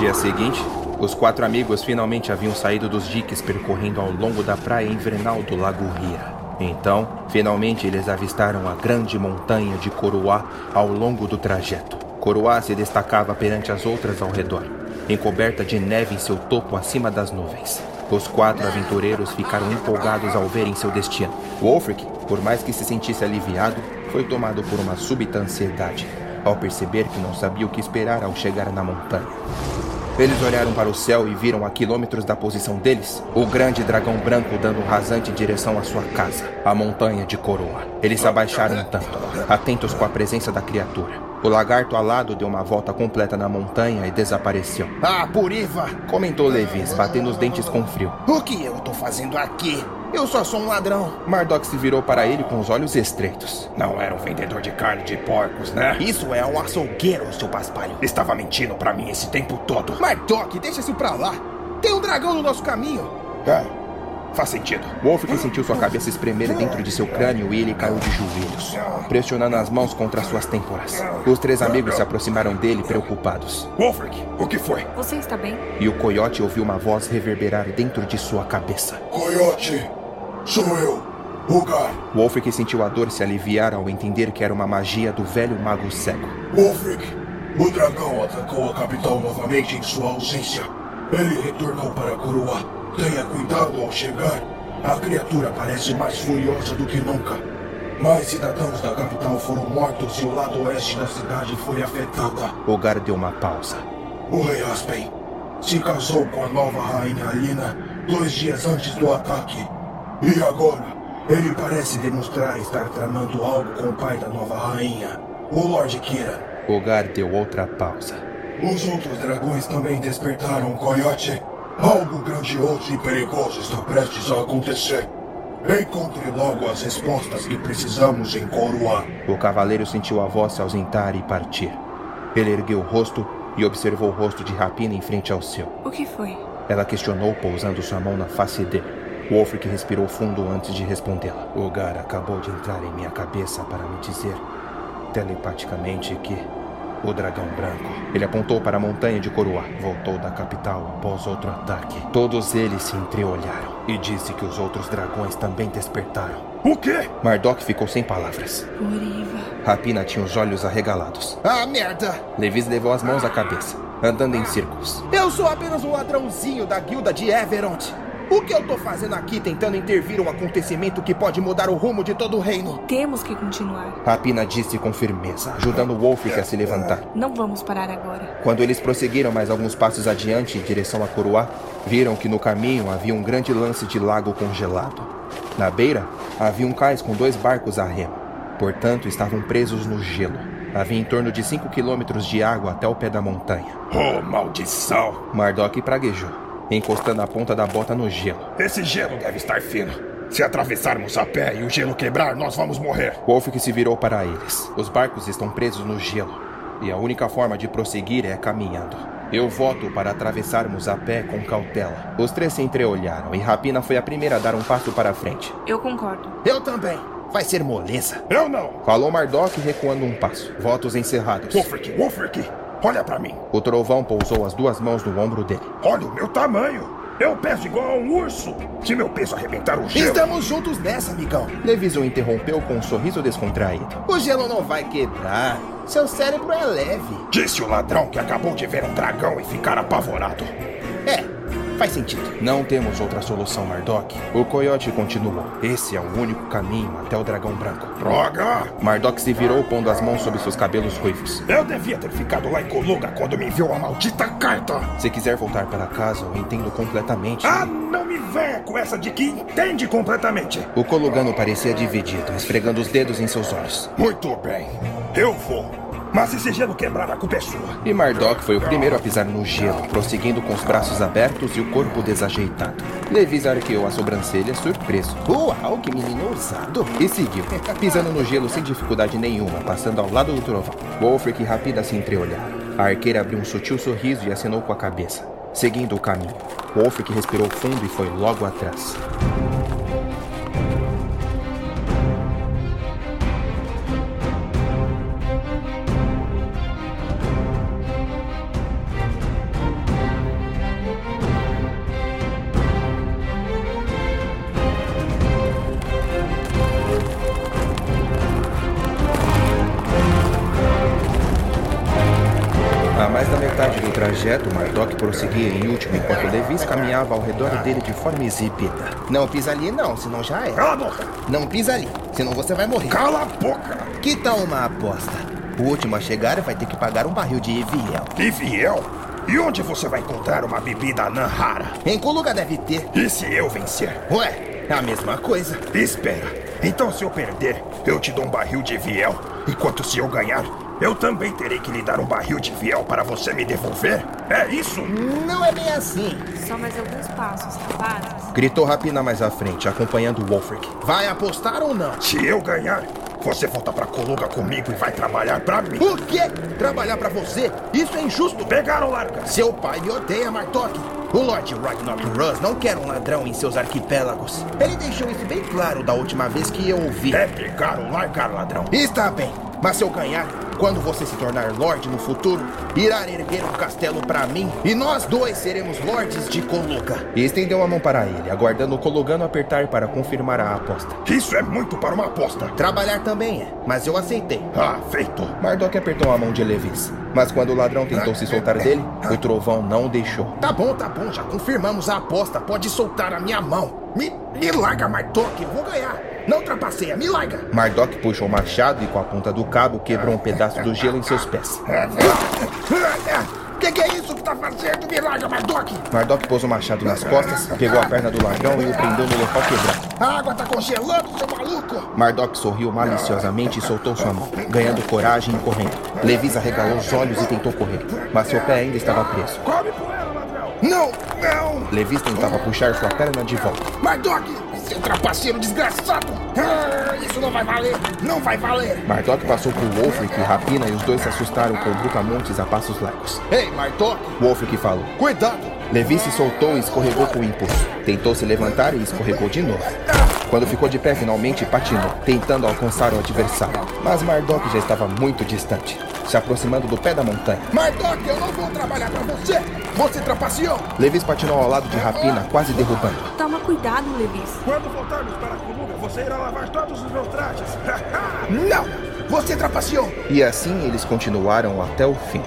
Dia seguinte, os quatro amigos finalmente haviam saído dos diques percorrendo ao longo da praia invernal do Lago Ria. Então, finalmente eles avistaram a grande montanha de Coroá ao longo do trajeto. Coroá se destacava perante as outras ao redor, encoberta de neve em seu topo acima das nuvens. Os quatro aventureiros ficaram empolgados ao verem seu destino. Wolfric, por mais que se sentisse aliviado, foi tomado por uma súbita ansiedade ao perceber que não sabia o que esperar ao chegar na montanha. Eles olharam para o céu e viram a quilômetros da posição deles o grande dragão branco dando um rasante em direção à sua casa, a montanha de Coroa. Eles se abaixaram um tanto, atentos com a presença da criatura. O lagarto alado deu uma volta completa na montanha e desapareceu. Ah, Puriva! Comentou Levis, batendo os dentes com frio. O que eu tô fazendo aqui? Eu só sou um ladrão. Mardok se virou para ele com os olhos estreitos. Não era um vendedor de carne de porcos, né? Isso é um açougueiro, seu paspalho. Estava mentindo para mim esse tempo todo. Mardok, deixa isso pra lá. Tem um dragão no nosso caminho. É, faz sentido. Wolfric sentiu sua cabeça espremer dentro de seu crânio e ele caiu de joelhos, pressionando as mãos contra suas têmporas. Os três amigos se aproximaram dele preocupados. Wolfric, o que foi? Você está bem? E o coiote ouviu uma voz reverberar dentro de sua cabeça. Coiote, sou eu, Ugar. Wolfric sentiu a dor se aliviar ao entender que era uma magia do velho mago cego. Wolfric, o dragão atacou a capital novamente em sua ausência. Ele retornou para Coroa. Tenha cuidado ao chegar. A criatura parece mais furiosa do que nunca. Mais cidadãos da capital foram mortos e o lado oeste da cidade foi afetada. Ogar deu uma pausa. O rei Aspen se casou com a nova rainha Alina dois dias antes do ataque. E agora, ele parece demonstrar estar tramando algo com o pai da nova rainha, o Lord Kira. Ogar deu outra pausa. Os outros dragões também despertaram, Coyote. Algo grandioso e perigoso está prestes a acontecer. Encontre logo as respostas que precisamos em Coroa. O cavaleiro sentiu a voz se ausentar e partir. Ele ergueu o rosto e observou o rosto de Rapina em frente ao seu. O que foi? Ela questionou, pousando sua mão na face dele. Wolfric respirou fundo antes de respondê-la. O Gar acabou de entrar em minha cabeça para me dizer, telepaticamente, que o dragão branco. Ele apontou para a montanha de Coroa. Voltou da capital após outro ataque. Todos eles se entreolharam e disse que os outros dragões também despertaram. O quê? Mardok ficou sem palavras. Uriva. Rapina tinha os olhos arregalados. Ah, merda! Levis levou as mãos à cabeça, andando em círculos. Eu sou apenas um ladrãozinho da guilda de Everont. O que eu tô fazendo aqui tentando intervir um acontecimento que pode mudar o rumo de todo o reino? Temos que continuar. Rapina disse com firmeza, ajudando Wolfric a se levantar. Não vamos parar agora. Quando eles prosseguiram mais alguns passos adiante em direção a Coroá, viram que no caminho havia um grande lance de lago congelado. Na beira, havia um cais com dois barcos a remo. Portanto, estavam presos no gelo. Havia em torno de 5 quilômetros de água até o pé da montanha. Oh, maldição! Mardok praguejou, encostando a ponta da bota no gelo. Esse gelo deve estar fino. Se atravessarmos a pé e o gelo quebrar, nós vamos morrer. Wolfric se virou para eles. Os barcos estão presos no gelo. E a única forma de prosseguir é caminhando. Eu voto para atravessarmos a pé com cautela. Os três se entreolharam e Rapina foi a primeira a dar um passo para a frente. Eu concordo. Eu também. Vai ser moleza. Eu não. Falou Mardok recuando um passo. Votos encerrados. Wolfric, Wolfric, olha para mim. O trovão pousou as duas mãos no ombro dele. Olha o meu tamanho. Eu peso igual a um urso. Se meu peso arrebentar o gelo... Estamos juntos nessa, amigão. Levis o interrompeu com um sorriso descontraído. O gelo não vai quebrar. Seu cérebro é leve. Disse o ladrão que acabou de ver um dragão e ficar apavorado. É, faz sentido. Não temos outra solução, Mardok. O coiote continuou. Esse é o único caminho até o dragão branco. Droga! Mardok se virou pondo as mãos sobre seus cabelos ruivos. Eu devia ter ficado lá em Coluga quando me enviou a maldita carta. Se quiser voltar para casa, eu entendo completamente. Ah, não me venha com essa de que entende completamente. O colugano parecia dividido, esfregando os dedos em seus olhos. Muito bem, eu vou. Mas se esse gelo quebrar, a culpa é sua. E Mardok foi o primeiro a pisar no gelo, prosseguindo com os braços abertos e o corpo desajeitado. Levis arqueou a sobrancelha, surpreso. Uau, que menino ousado. E seguiu, pisando no gelo sem dificuldade nenhuma, passando ao lado do trovão. Wolfric e Rapida se entreolharam. A arqueira abriu um sutil sorriso e acenou com a cabeça, seguindo o caminho. Wolfric respirou fundo e foi logo atrás. Metade do trajeto, Mardok prosseguia em último enquanto Levis caminhava ao redor dele de forma exibida. Não pisa ali não, senão já é. Cala a boca! Não pisa ali, senão você vai morrer. Cala a boca! Que tal uma aposta? O último a chegar vai ter que pagar um barril de Eviel. Eviel? E onde você vai encontrar uma bebida anã rara? Em Coluga deve ter. E se eu vencer? Ué, é a mesma coisa. Espera. Então se eu perder, eu te dou um barril de Viel. Enquanto se eu ganhar, eu também terei que lhe dar um barril de Viel para você me devolver? É isso? Não é bem assim. Só mais alguns passos, rapazes. Gritou Rapina mais à frente, acompanhando Wolfric. Vai apostar ou não? Se eu ganhar, você volta pra Coluga comigo e vai trabalhar pra mim. O quê? Trabalhar pra você? Isso é injusto. Pegaram larga. Seu pai me odeia, Martok. O Lord Ragnarok Russ não quer um ladrão em seus arquipélagos. Ele deixou isso bem claro da última vez que eu ouvi. É pegar ou largar, ladrão. Está bem, mas se eu ganhar, quando você se tornar Lorde no futuro, irá erguer um castelo pra mim e nós dois seremos Lordes de Coluga. E estendeu a mão para ele, aguardando o Colugano apertar para confirmar a aposta. Isso é muito para uma aposta. Trabalhar também é, mas eu aceitei. Ah, feito. Mardok apertou a mão de Levis, mas quando o ladrão tentou se soltar dele, o trovão não o deixou. Tá bom, tá bom, já confirmamos a aposta. Pode soltar a minha mão. Me, me larga, Martok, eu vou ganhar. Não trapaceia, me larga. Mardok puxou o machado e com a ponta do cabo quebrou um pedaço do gelo em seus pés. Que que é isso que tá fazendo? Me larga, Mardok. Mardok pôs o machado nas costas, pegou a perna do ladrão e o prendeu no local quebrado. A água tá congelando, seu maluco. Mardok sorriu maliciosamente e soltou sua mão, ganhando coragem e correndo. Levis arregalou os olhos e tentou correr, mas seu pé ainda estava preso. Come por ela, ladrão. Não, não. Levis tentava puxar sua perna de volta. Mardok, seu trapaceiro desgraçado! Ah, isso não vai valer! Não vai valer! Martok passou por Wolfric e Rapina e os dois se assustaram com o Brutamontes a passos largos. Ei, Martok! Wolfric falou. Cuidado! Levi se soltou e escorregou com impulso. Tentou se levantar e escorregou de novo. Quando ficou de pé, finalmente patinou, tentando alcançar o adversário. Mas Mardok já estava muito distante, se aproximando do pé da montanha. Mardok, eu não vou trabalhar para você! Você trapaceou! Levis patinou ao lado de Rapina, quase derrubando. Toma cuidado, Levis. Quando voltarmos para a Kuluga, você irá lavar todos os meus trajes. não! Você trapaceou! E assim eles continuaram até o fim.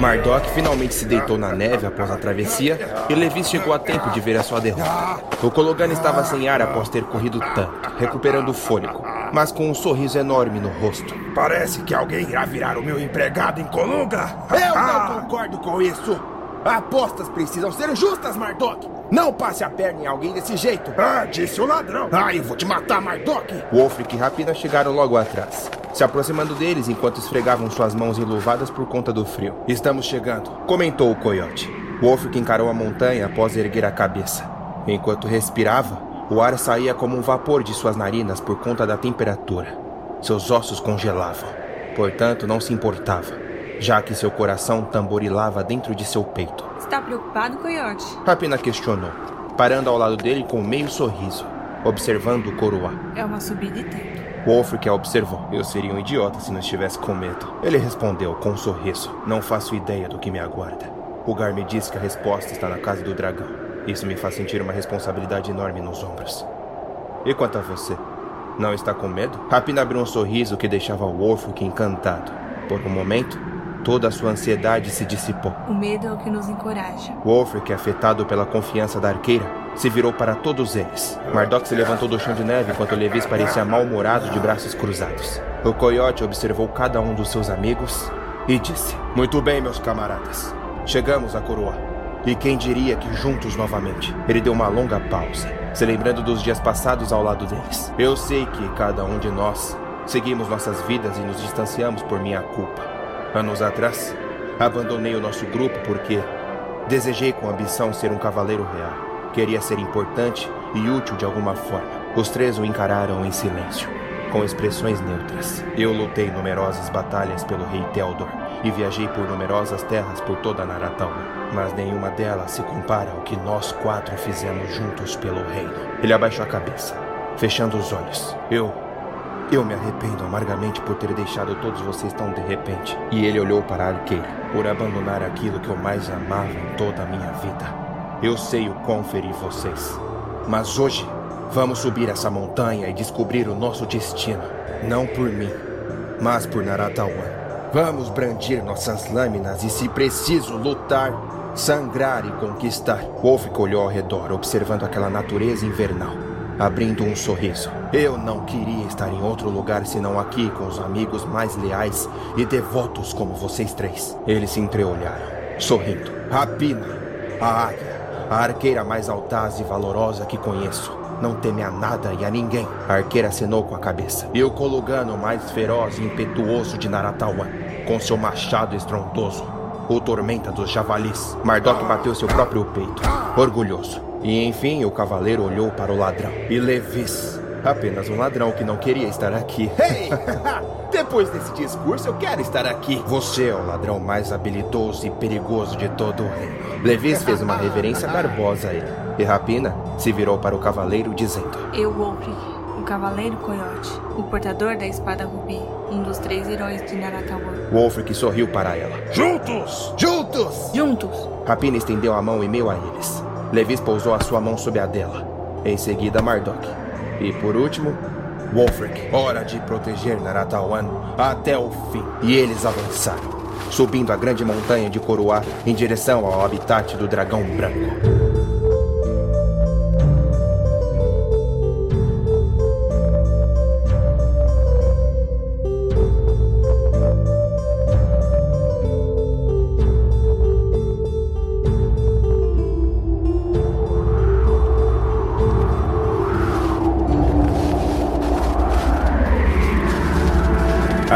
Mardok finalmente se deitou na neve após a travessia e Levi chegou a tempo de ver a sua derrota. O Kologan estava sem ar após ter corrido tanto, recuperando o fôlego, mas com um sorriso enorme no rosto. Parece que alguém irá virar o meu empregado em Colunga. Eu não concordo com isso. Apostas precisam ser justas, Mardok. Não passe a perna em alguém desse jeito. Ah, disse o ladrão. Ah, eu vou te matar, Mardok. Wolfric e Rapina chegaram logo atrás se aproximando deles enquanto esfregavam suas mãos enluvadas por conta do frio. Estamos chegando, comentou o coiote. Wolfric encarou a montanha após erguer a cabeça. Enquanto respirava, o ar saía como um vapor de suas narinas por conta da temperatura. Seus ossos congelavam. Portanto, não se importava, já que seu coração tamborilava dentro de seu peito. Está preocupado, coiote? Rapina questionou, parando ao lado dele com um meio sorriso, observando o coroa. É uma subida e tempo. Wolfric a observou. Eu seria um idiota se não estivesse com medo. Ele respondeu com um sorriso. Não faço ideia do que me aguarda. O Gar me disse que a resposta está na casa do dragão. Isso me faz sentir uma responsabilidade enorme nos ombros. E quanto a você? Não está com medo? Rapina abriu um sorriso que deixava Wolfric encantado. Por um momento, toda a sua ansiedade se dissipou. O medo é o que nos encoraja. Wolfric, afetado pela confiança da arqueira, se virou para todos eles. Mardok se levantou do chão de neve enquanto Levis parecia mal-humorado de braços cruzados. O coiote observou cada um dos seus amigos e disse: Muito bem, meus camaradas. Chegamos à coroa. E quem diria que juntos novamente? Ele deu uma longa pausa, se lembrando dos dias passados ao lado deles. Eu sei que cada um de nós seguimos nossas vidas e nos distanciamos por minha culpa. Anos atrás, abandonei o nosso grupo porque desejei com ambição ser um cavaleiro real. Queria ser importante e útil de alguma forma. Os três o encararam em silêncio, com expressões neutras. Eu lutei numerosas batalhas pelo rei Teldor e viajei por numerosas terras por toda Naratawa, mas nenhuma delas se compara ao que nós quatro fizemos juntos pelo reino. Ele abaixou a cabeça, fechando os olhos. Eu eu me arrependo amargamente por ter deixado todos vocês tão de repente. E ele olhou para a arqueira, por abandonar aquilo que eu mais amava em toda a minha vida. Eu sei o quão feri vocês. Mas hoje, vamos subir essa montanha e descobrir o nosso destino. Não por mim, mas por Naratawan. Vamos brandir nossas lâminas e, se preciso, lutar, sangrar e conquistar. Wolf olhou ao redor, observando aquela natureza invernal, abrindo um sorriso. Eu não queria estar em outro lugar senão aqui com os amigos mais leais e devotos como vocês três. Eles se entreolharam, sorrindo. Rapina, a águia a arqueira mais audaz e valorosa que conheço. Não teme a nada e a ninguém. A arqueira acenou com a cabeça. E o Kolugano mais feroz e impetuoso de Naratawan, com seu machado estrondoso. O tormenta dos javalis. Mardok bateu seu próprio peito, orgulhoso. E enfim, o cavaleiro olhou para o ladrão. E Levis, apenas um ladrão que não queria estar aqui. Hey! Depois desse discurso, eu quero estar aqui. Você é o ladrão mais habilidoso e perigoso de todo o reino. Levis fez uma reverência garbosa a ele. E Rapina se virou para o cavaleiro, dizendo: Eu, Wolfric, o cavaleiro coiote, o portador da espada rubi, um dos três heróis de Naratawa. Wolfric sorriu para ela. Juntos! Juntos! Juntos! Rapina estendeu a mão e meio a eles. Levis pousou a sua mão sobre a dela. Em seguida, Mardok. E por último, Wolfric. Hora de proteger Naratawan até o fim. E eles avançaram subindo a grande montanha de Coroá em direção ao habitat do dragão branco.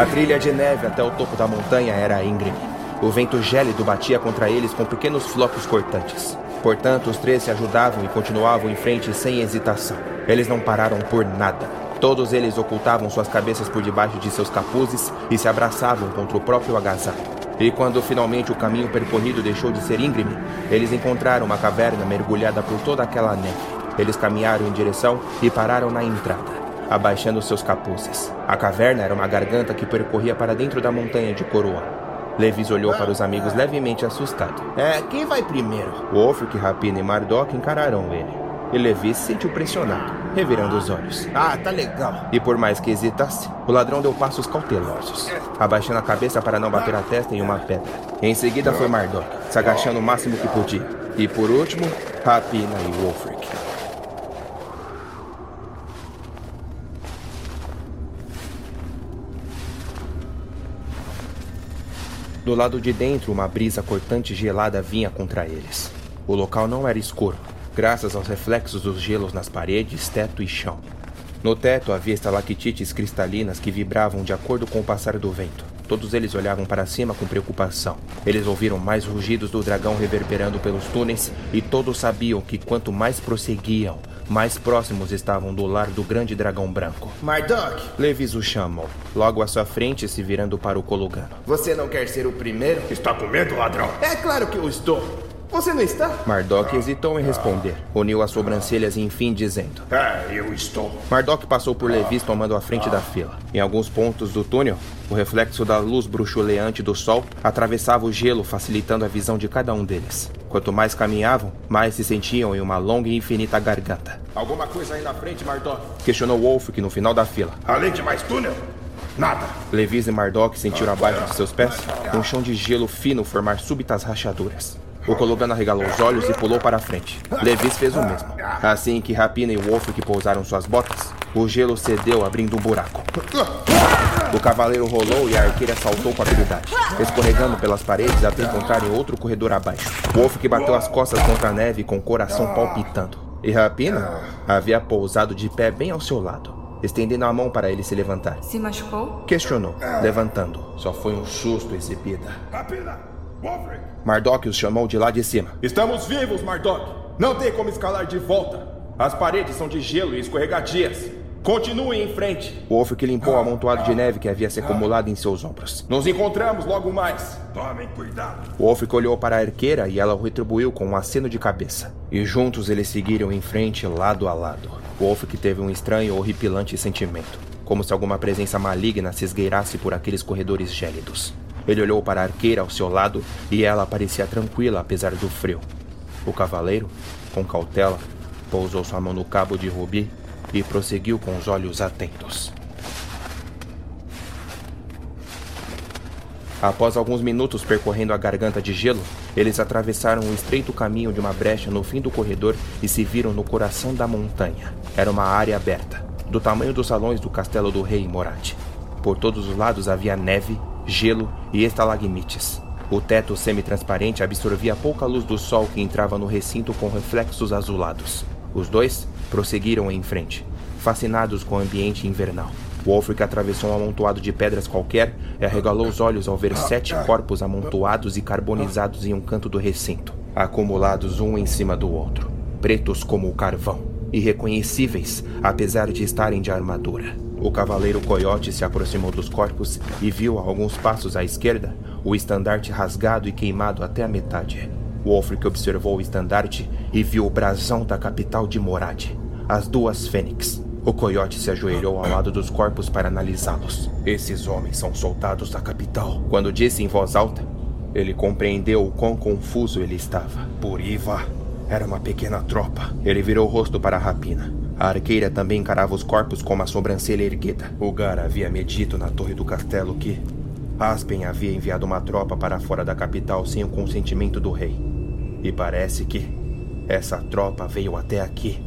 A trilha de neve até o topo da montanha era íngreme. O vento gélido batia contra eles com pequenos flocos cortantes. Portanto, os três se ajudavam e continuavam em frente sem hesitação. Eles não pararam por nada. Todos eles ocultavam suas cabeças por debaixo de seus capuzes e se abraçavam contra o próprio agasalho. E quando finalmente o caminho percorrido deixou de ser íngreme, eles encontraram uma caverna mergulhada por toda aquela neve. Eles caminharam em direção e pararam na entrada, abaixando seus capuzes. A caverna era uma garganta que percorria para dentro da montanha de Coroa. Levis olhou para os amigos levemente assustado. É, quem vai primeiro? Wolfric, Rapina e Mardok encararam ele. E Levi se sentiu pressionado, revirando os olhos. Ah, tá legal. E por mais que hesitasse, o ladrão deu passos cautelosos, abaixando a cabeça para não bater a testa em uma pedra. Em seguida foi Mardok, se agachando o máximo que podia. E por último, Rapina e Wolfric. Do lado de dentro, uma brisa cortante e gelada vinha contra eles. O local não era escuro, graças aos reflexos dos gelos nas paredes, teto e chão. No teto havia estalactites cristalinas que vibravam de acordo com o passar do vento. Todos eles olhavam para cima com preocupação. Eles ouviram mais rugidos do dragão reverberando pelos túneis e todos sabiam que quanto mais prosseguiam, mais próximos estavam do lar do grande dragão branco. Mardok! Levis o chamou, logo à sua frente se virando para o Colugano. Você não quer ser o primeiro? Está com medo, ladrão? É claro que eu estou. Você não está? Mardok hesitou em responder. Uniu as sobrancelhas e enfim dizendo: É, eu estou. Mardok passou por Levis tomando a frente da fila. Em alguns pontos do túnel, o reflexo da luz bruxuleante do sol atravessava o gelo, facilitando a visão de cada um deles. Quanto mais caminhavam, mais se sentiam em uma longa e infinita garganta. Alguma coisa aí na frente, Mardok? Questionou Wolfric no final da fila. Além de mais túnel? Nada. Levis e Mardok sentiram abaixo de seus pés um chão de gelo fino formar súbitas rachaduras. O Colugano arregalou os olhos e pulou para a frente. Levis fez o mesmo. Assim que Rapina e Wolfric pousaram suas botas, o gelo cedeu, abrindo um buraco. O cavaleiro rolou e a arqueira saltou com habilidade, escorregando pelas paredes até encontrar em outro corredor abaixo. Wolfric bateu as costas contra a neve com o coração palpitando. E Rapina havia pousado de pé bem ao seu lado, estendendo a mão para ele se levantar. Se machucou? Questionou, levantando. Só foi um susto, exibida. Rapina! Mardok os chamou de lá de cima. Estamos vivos, Mardok! Não tem como escalar de volta. As paredes são de gelo e escorregadias. Continue em frente. Wolfric limpou o amontoado de neve que havia se acumulado em seus ombros. Nos encontramos logo mais. Tomem cuidado. Wolfric olhou para a arqueira e ela o retribuiu com um aceno de cabeça. E juntos eles seguiram em frente, lado a lado. Wolfric teve um estranho, horripilante sentimento, como se alguma presença maligna se esgueirasse por aqueles corredores gélidos. Ele olhou para a arqueira ao seu lado e ela parecia tranquila apesar do frio. O cavaleiro, com cautela, pousou sua mão no cabo de rubi e prosseguiu com os olhos atentos. Após alguns minutos percorrendo a garganta de gelo, eles atravessaram o estreito caminho de uma brecha no fim do corredor e se viram no coração da montanha. Era uma área aberta, do tamanho dos salões do castelo do rei Morat. Por todos os lados havia neve gelo e estalagmites. O teto semi-transparente absorvia pouca luz do sol que entrava no recinto com reflexos azulados. Os dois prosseguiram em frente, fascinados com o ambiente invernal. Wolfric atravessou um amontoado de pedras qualquer e arregalou os olhos ao ver sete corpos amontoados e carbonizados em um canto do recinto, acumulados um em cima do outro, pretos como o carvão, irreconhecíveis apesar de estarem de armadura. O cavaleiro coiote se aproximou dos corpos e viu a alguns passos à esquerda o estandarte rasgado e queimado até a metade. Wolfric observou o estandarte e viu o brasão da capital de Morad, as duas fênix. O coiote se ajoelhou ao lado dos corpos para analisá-los. Esses homens são soldados da capital. Quando disse em voz alta, ele compreendeu o quão confuso ele estava. Por Iva, era uma pequena tropa. Ele virou o rosto para a rapina. A arqueira também encarava os corpos com uma sobrancelha erguida. O Gar havia me dito na torre do castelo que Aspen havia enviado uma tropa para fora da capital sem o consentimento do rei. E parece que essa tropa veio até aqui,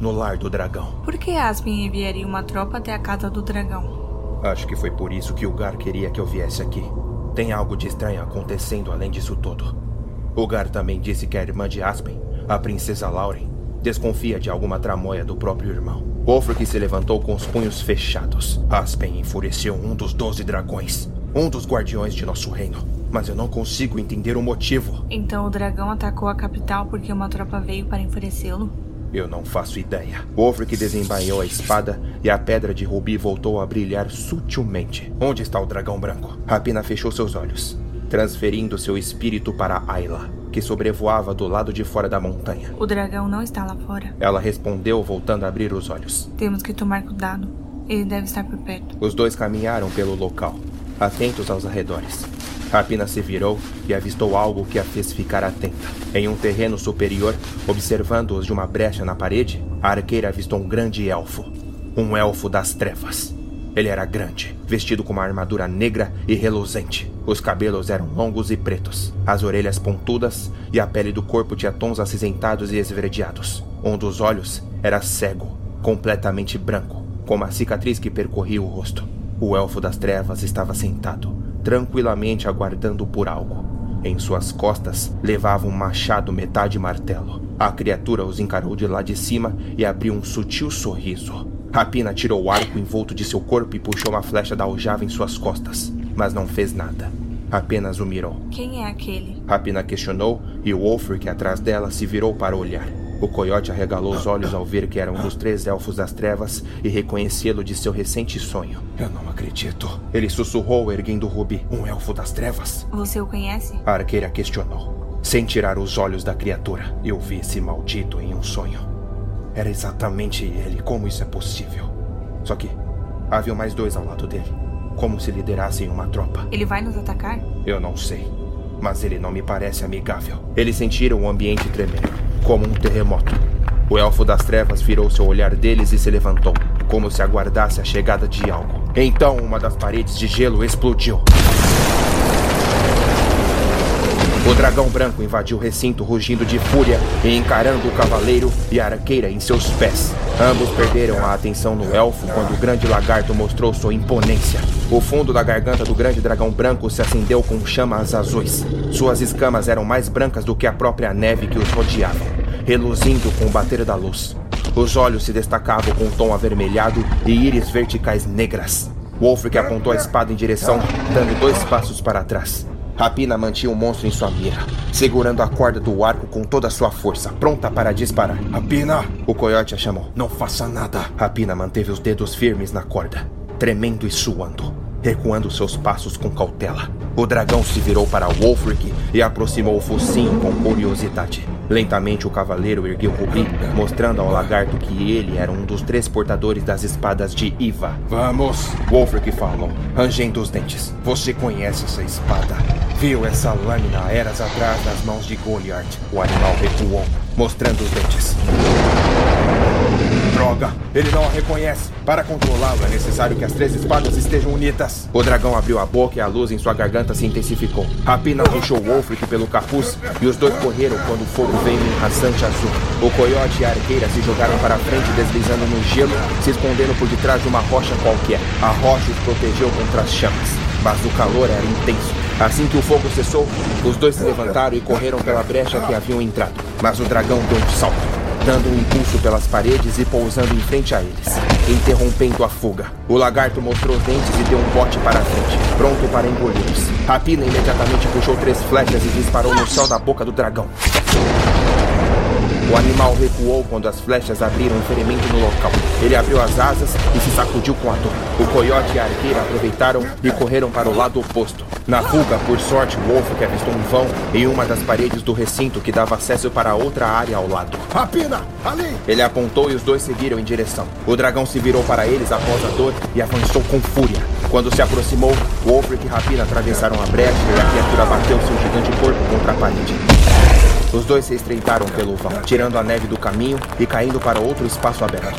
no lar do dragão. Por que Aspen enviaria uma tropa até a casa do dragão? Acho que foi por isso que o Gar queria que eu viesse aqui. Tem algo de estranho acontecendo além disso tudo. O Gar também disse que a irmã de Aspen, a princesa Lauren, Desconfia de alguma tramóia do próprio irmão. Wolfric se levantou com os punhos fechados. Aspen enfureceu um dos doze dragões, um dos guardiões de nosso reino. Mas eu não consigo entender o motivo. Então o dragão atacou a capital porque uma tropa veio para enfurecê-lo? Eu não faço ideia. Wolfric desembainhou a espada e a pedra de rubi voltou a brilhar sutilmente. Onde está o dragão branco? Rapina fechou seus olhos, transferindo seu espírito para Ayla, que sobrevoava do lado de fora da montanha. O dragão não está lá fora. Ela respondeu, voltando a abrir os olhos. Temos que tomar cuidado. Ele deve estar por perto. Os dois caminharam pelo local, atentos aos arredores. Rapina se virou e avistou algo que a fez ficar atenta. Em um terreno superior, observando-os de uma brecha na parede, a arqueira avistou um grande elfo. Um elfo das trevas. Ele era grande, vestido com uma armadura negra e reluzente. Os cabelos eram longos e pretos, as orelhas pontudas e a pele do corpo tinha tons acinzentados e esverdeados. Um dos olhos era cego, completamente branco, com uma cicatriz que percorria o rosto. O elfo das trevas estava sentado, tranquilamente aguardando por algo. Em suas costas levava um machado metade martelo. A criatura os encarou de lá de cima e abriu um sutil sorriso. Rapina tirou o arco envolto de seu corpo e puxou uma flecha da aljava em suas costas, mas não fez nada. Apenas o mirou. Quem é aquele? Rapina questionou e o Wolfric atrás dela se virou para olhar. O coiote arregalou os olhos ao ver que era um dos três elfos das trevas e reconhecê-lo de seu recente sonho. Eu não acredito. Ele sussurrou, erguendo o rubi. Um elfo das trevas? Você o conhece? A arqueira questionou. Sem tirar os olhos da criatura, eu vi esse maldito em um sonho. Era exatamente ele. Como isso é possível? Só que havia mais dois ao lado dele. Como se liderassem uma tropa. Ele vai nos atacar? Eu não sei. Mas ele não me parece amigável. Eles sentiram o ambiente tremer como um terremoto. O elfo das trevas virou seu olhar deles e se levantou, como se aguardasse a chegada de algo. Então, uma das paredes de gelo explodiu. Dragão branco invadiu o recinto rugindo de fúria e encarando o cavaleiro e a arqueira em seus pés. Ambos perderam a atenção no elfo quando o grande lagarto mostrou sua imponência. O fundo da garganta do grande dragão branco se acendeu com chamas azuis. Suas escamas eram mais brancas do que a própria neve que os rodeava, reluzindo com o bater da luz. Os olhos se destacavam com um tom avermelhado e íris verticais negras. Wolfric apontou a espada em direção, dando dois passos para trás. Rapina mantinha o monstro em sua mira, segurando a corda do arco com toda a sua força, pronta para disparar. Rapina! O coiote a chamou. Não faça nada. Rapina manteve os dedos firmes na corda, tremendo e suando, recuando seus passos com cautela. O dragão se virou para Wolfric e aproximou o focinho com curiosidade. Lentamente o cavaleiro ergueu o rubi, mostrando ao lagarto que ele era um dos três portadores das espadas de Iva. Vamos! Wolfric falou, rangendo os dentes. Você conhece essa espada? Viu essa lâmina eras atrás das mãos de Goliath? O animal recuou, mostrando os dentes. Droga! Ele não a reconhece. Para controlá-lo, é necessário que as três espadas estejam unidas. O dragão abriu a boca e a luz em sua garganta se intensificou. Rapina puxou Wolfric pelo capuz e os dois correram quando o fogo veio em rasante azul. O coiote e a arqueira se jogaram para frente, deslizando no gelo, se escondendo por detrás de uma rocha qualquer. A rocha os protegeu contra as chamas, mas o calor era intenso. Assim que o fogo cessou, os dois se levantaram e correram pela brecha que haviam entrado. Mas o dragão deu um salto, dando um impulso pelas paredes e pousando em frente a eles, interrompendo a fuga. O lagarto mostrou os dentes e deu um bote para a frente, pronto para engoli-los. Rapina imediatamente puxou três flechas e disparou no céu da boca do dragão. O animal recuou quando as flechas abriram um ferimento no local. Ele abriu as asas e se sacudiu com a dor. O coiote e a arqueira aproveitaram e correram para o lado oposto. Na fuga, por sorte, Wolf que avistou um vão em uma das paredes do recinto que dava acesso para outra área ao lado. Rapina! Ali! Ele apontou e os dois seguiram em direção. O dragão se virou para eles após a dor e avançou com fúria. Quando se aproximou, Wolfric e Rapina atravessaram a brecha e a criatura bateu seu gigante corpo contra a parede. Os dois se estreitaram pelo vão, tirando a neve do caminho e caindo para outro espaço aberto.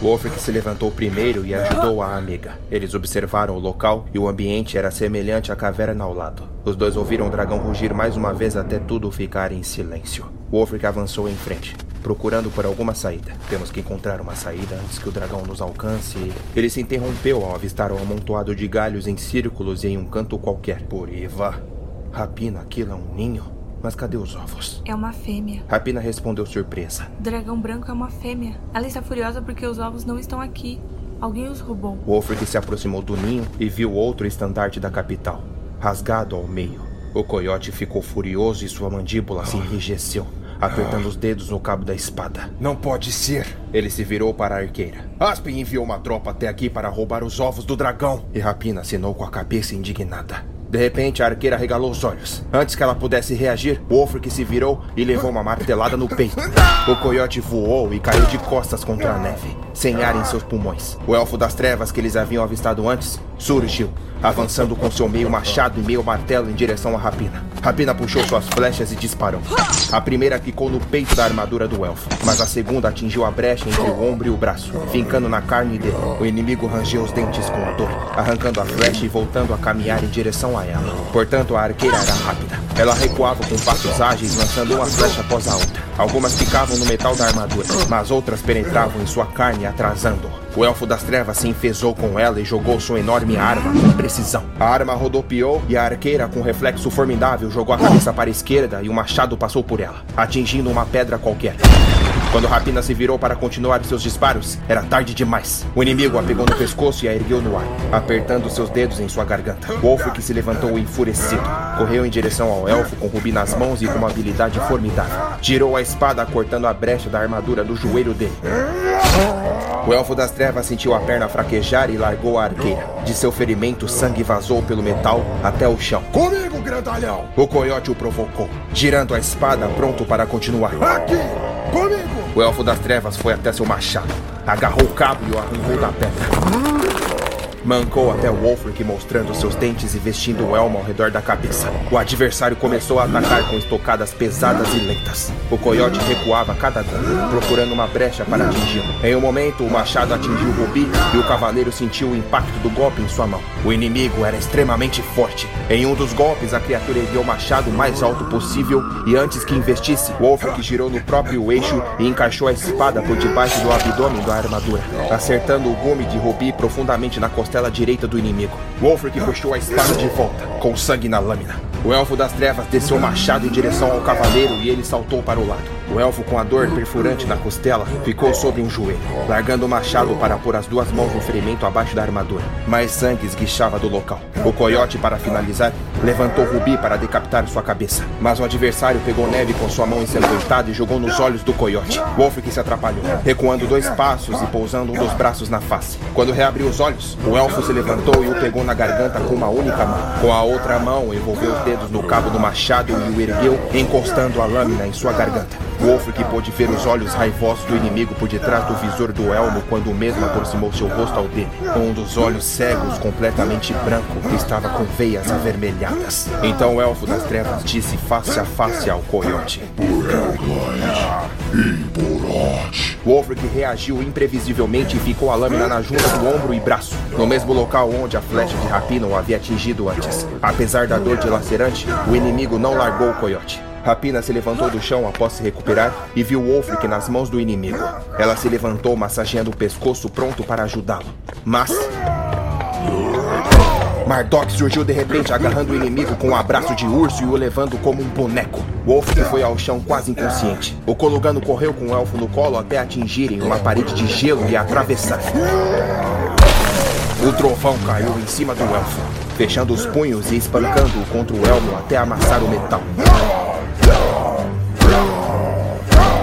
Wolfric se levantou primeiro e ajudou a amiga. Eles observaram o local e o ambiente era semelhante à caverna ao lado. Os dois ouviram o dragão rugir mais uma vez até tudo ficar em silêncio. Wolfric avançou em frente, procurando por alguma saída. Temos que encontrar uma saída antes que o dragão nos alcance. Ele se interrompeu ao avistar um amontoado de galhos em círculos em um canto qualquer. Por Iva, Rapina, aquilo é um ninho? Mas cadê os ovos? É uma fêmea. Rapina respondeu surpresa. O dragão branco é uma fêmea. Ela está furiosa porque os ovos não estão aqui. Alguém os roubou. Wolfric se aproximou do ninho e viu outro estandarte da capital, rasgado ao meio. O coiote ficou furioso e sua mandíbula se enrijeceu, apertando os dedos no cabo da espada. Não pode ser. Ele se virou para a arqueira. Aspen enviou uma tropa até aqui para roubar os ovos do dragão. E Rapina assinou com a cabeça indignada. De repente, a arqueira regalou os olhos. Antes que ela pudesse reagir, Wolfric se virou e levou uma martelada no peito. O coiote voou e caiu de costas contra a neve, sem ar em seus pulmões. O elfo das trevas que eles haviam avistado antes surgiu, avançando com seu meio machado e meio martelo em direção a Rapina. Rapina puxou suas flechas e disparou. A primeira ficou no peito da armadura do elfo, mas a segunda atingiu a brecha entre o ombro e o braço, fincando na carne dele. O inimigo rangeu os dentes com dor, arrancando a flecha e voltando a caminhar em direção a ela. Portanto, a arqueira era rápida. Ela recuava com passos ágeis, lançando uma flecha após a outra. Algumas picavam no metal da armadura, mas outras penetravam em sua carne, atrasando-o. O elfo das trevas se enfesou com ela e jogou sua enorme arma com precisão. A arma rodopiou e a arqueira, com reflexo formidável, jogou a cabeça para a esquerda e o machado passou por ela, atingindo uma pedra qualquer. Quando Rapina se virou para continuar seus disparos, era tarde demais. O inimigo a pegou no pescoço e a ergueu no ar, apertando seus dedos em sua garganta. Wolfric se levantou enfurecido. Correu em direção ao elfo com Rubi nas mãos e com uma habilidade formidável. Girou a espada cortando a brecha da armadura do joelho dele. O elfo das trevas sentiu a perna fraquejar e largou a arqueira. De seu ferimento, sangue vazou pelo metal até o chão. Comigo, grandalhão! O coiote o provocou, girando a espada pronto para continuar. Aqui! Comigo! O elfo das trevas foi até seu machado, agarrou o cabo e o arrancou da pedra. Mancou até o Wolfric mostrando seus dentes e vestindo o elmo ao redor da cabeça. O adversário começou a atacar com estocadas pesadas e lentas. O coiote recuava cada golpe, procurando uma brecha para atingi-lo. Em um momento, o machado atingiu o Rubi e o cavaleiro sentiu o impacto do golpe em sua mão. O inimigo era extremamente forte. Em um dos golpes, a criatura ergueu o machado o mais alto possível e antes que investisse, Wolfric girou no próprio eixo e encaixou a espada por debaixo do abdômen da armadura, acertando o gume de Rubi profundamente na costela direita do inimigo. Wolfric puxou a espada de volta, com sangue na lâmina. O elfo das trevas desceu o machado em direção ao cavaleiro e ele saltou para o lado. O elfo, com a dor perfurante na costela, ficou sobre um joelho, largando o machado para pôr as duas mãos no ferimento abaixo da armadura. Mais sangue esguichava do local. O coiote, para finalizar, levantou Rubi para decapitar sua cabeça. Mas o adversário pegou neve com sua mão ensanguentada e jogou nos olhos do coiote. Wolfric se atrapalhou, recuando dois passos e pousando um dos braços na face. Quando reabriu os olhos, o elfo se levantou e o pegou na garganta com uma única mão. Com a outra mão, envolveu os dedos no cabo do machado e o ergueu, encostando a lâmina em sua garganta. Wolfric pôde ver os olhos raivosos do inimigo por detrás do visor do elmo quando o mesmo aproximou seu rosto ao dele. Um dos olhos cegos, completamente branco, estava com veias avermelhadas. Então o elfo das trevas disse face a face ao coiote: Wolfric reagiu imprevisivelmente e ficou a lâmina na junta do ombro e braço, no mesmo local onde a flecha de rapina o havia atingido antes. Apesar da dor dilacerante, o inimigo não largou o coiote. Rapina se levantou do chão após se recuperar e viu Wolfric nas mãos do inimigo. Ela se levantou, massageando o pescoço, pronto para ajudá-lo. Mas. Mardok surgiu de repente, agarrando o inimigo com um abraço de urso e o levando como um boneco. Wolfric foi ao chão quase inconsciente. O Colugano correu com o elfo no colo até atingirem uma parede de gelo e atravessar. O trovão caiu em cima do elfo, fechando os punhos e espancando-o contra o elmo até amassar o metal.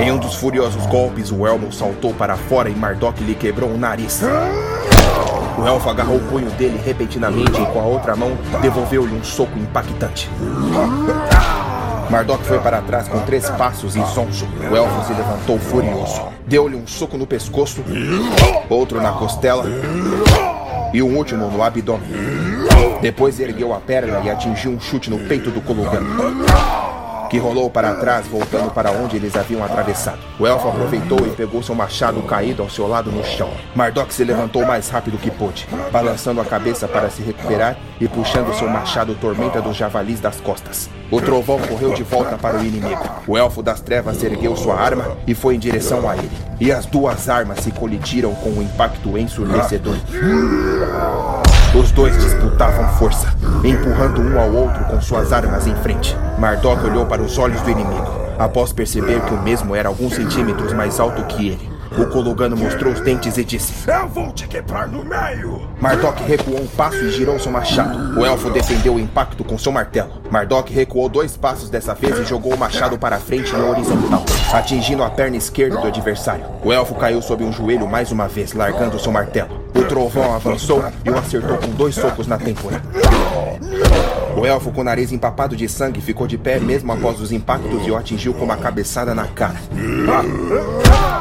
Em um dos furiosos golpes, o elmo saltou para fora e Mardok lhe quebrou o nariz. O elfo agarrou o punho dele repentinamente e com a outra mão devolveu-lhe um soco impactante. Mardok foi para trás com três passos zonzo. O elfo se levantou furioso. Deu-lhe um soco no pescoço, outro na costela e um último no abdômen. Depois ergueu a perna e atingiu um chute no peito do Colugano que rolou para trás, voltando para onde eles haviam atravessado. O elfo aproveitou e pegou seu machado caído ao seu lado no chão. Mardok se levantou mais rápido que pôde, balançando a cabeça para se recuperar e puxando seu machado tormenta dos javalis das costas. O trovão correu de volta para o inimigo. O elfo das trevas ergueu sua arma e foi em direção a ele. E as duas armas se colidiram com um impacto ensurdecedor. Os dois disputavam força. empurrando um ao outro com suas armas em frente. Mardok olhou para os olhos do inimigo, após perceber que o mesmo era alguns centímetros mais alto que ele. O Kolugano mostrou os dentes e disse: Eu vou te quebrar no meio! Mardok recuou um passo e girou seu machado. O elfo defendeu o impacto com seu martelo. Mardok recuou dois passos dessa vez e jogou o machado para frente no horizontal, atingindo a perna esquerda do adversário. O elfo caiu sob um joelho mais uma vez, largando seu martelo. O trovão avançou e o acertou com dois socos na têmpora. O elfo com o nariz empapado de sangue ficou de pé mesmo após os impactos e o atingiu com uma cabeçada na cara.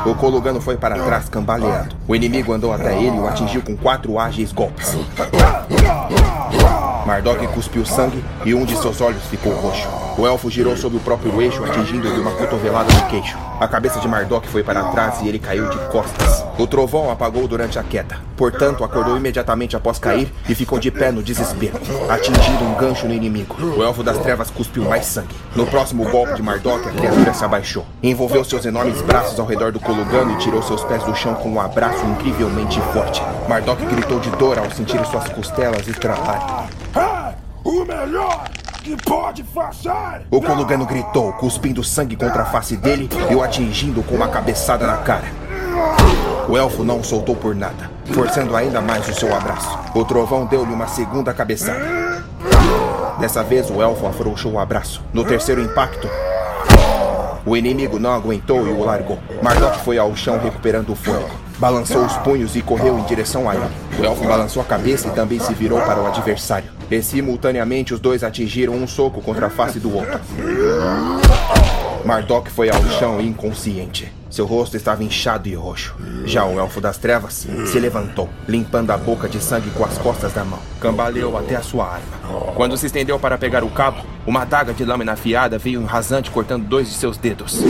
O Kolugano foi para trás, cambaleando. O inimigo andou até ele e o atingiu com quatro ágeis golpes. Mardok cuspiu sangue e um de seus olhos ficou roxo. O elfo girou sob o próprio eixo, atingindo-lhe uma cotovelada no queixo. A cabeça de Mardok foi para trás e ele caiu de costas. O trovão apagou durante a queda. Portanto, acordou imediatamente após cair e ficou de pé no desespero, atingindo um gancho no inimigo. O elfo das trevas cuspiu mais sangue. No próximo golpe de Mardok, a criatura se abaixou. Envolveu seus enormes braços ao redor do Kolugano e tirou seus pés do chão com um abraço incrivelmente forte. Mardok gritou de dor ao sentir suas costelas estralarem. O melhor que pode fazer! O Kolugano gritou, cuspindo sangue contra a face dele e o atingindo com uma cabeçada na cara. O elfo não soltou por nada, forçando ainda mais o seu abraço. O trovão deu-lhe uma segunda cabeçada. Dessa vez, o elfo afrouxou o abraço. No terceiro impacto, o inimigo não aguentou e o largou. Mardok foi ao chão recuperando o fôlego. Balançou os punhos e correu em direção a ele. O elfo balançou a cabeça e também se virou para o adversário. E simultaneamente os dois atingiram um soco contra a face do outro. Mardok foi ao chão inconsciente. Seu rosto estava inchado e roxo. Já o elfo das trevas se levantou, limpando a boca de sangue com as costas da mão. Cambaleou até a sua arma. Quando se estendeu para pegar o cabo, uma daga de lâmina afiada veio rasante cortando dois de seus dedos.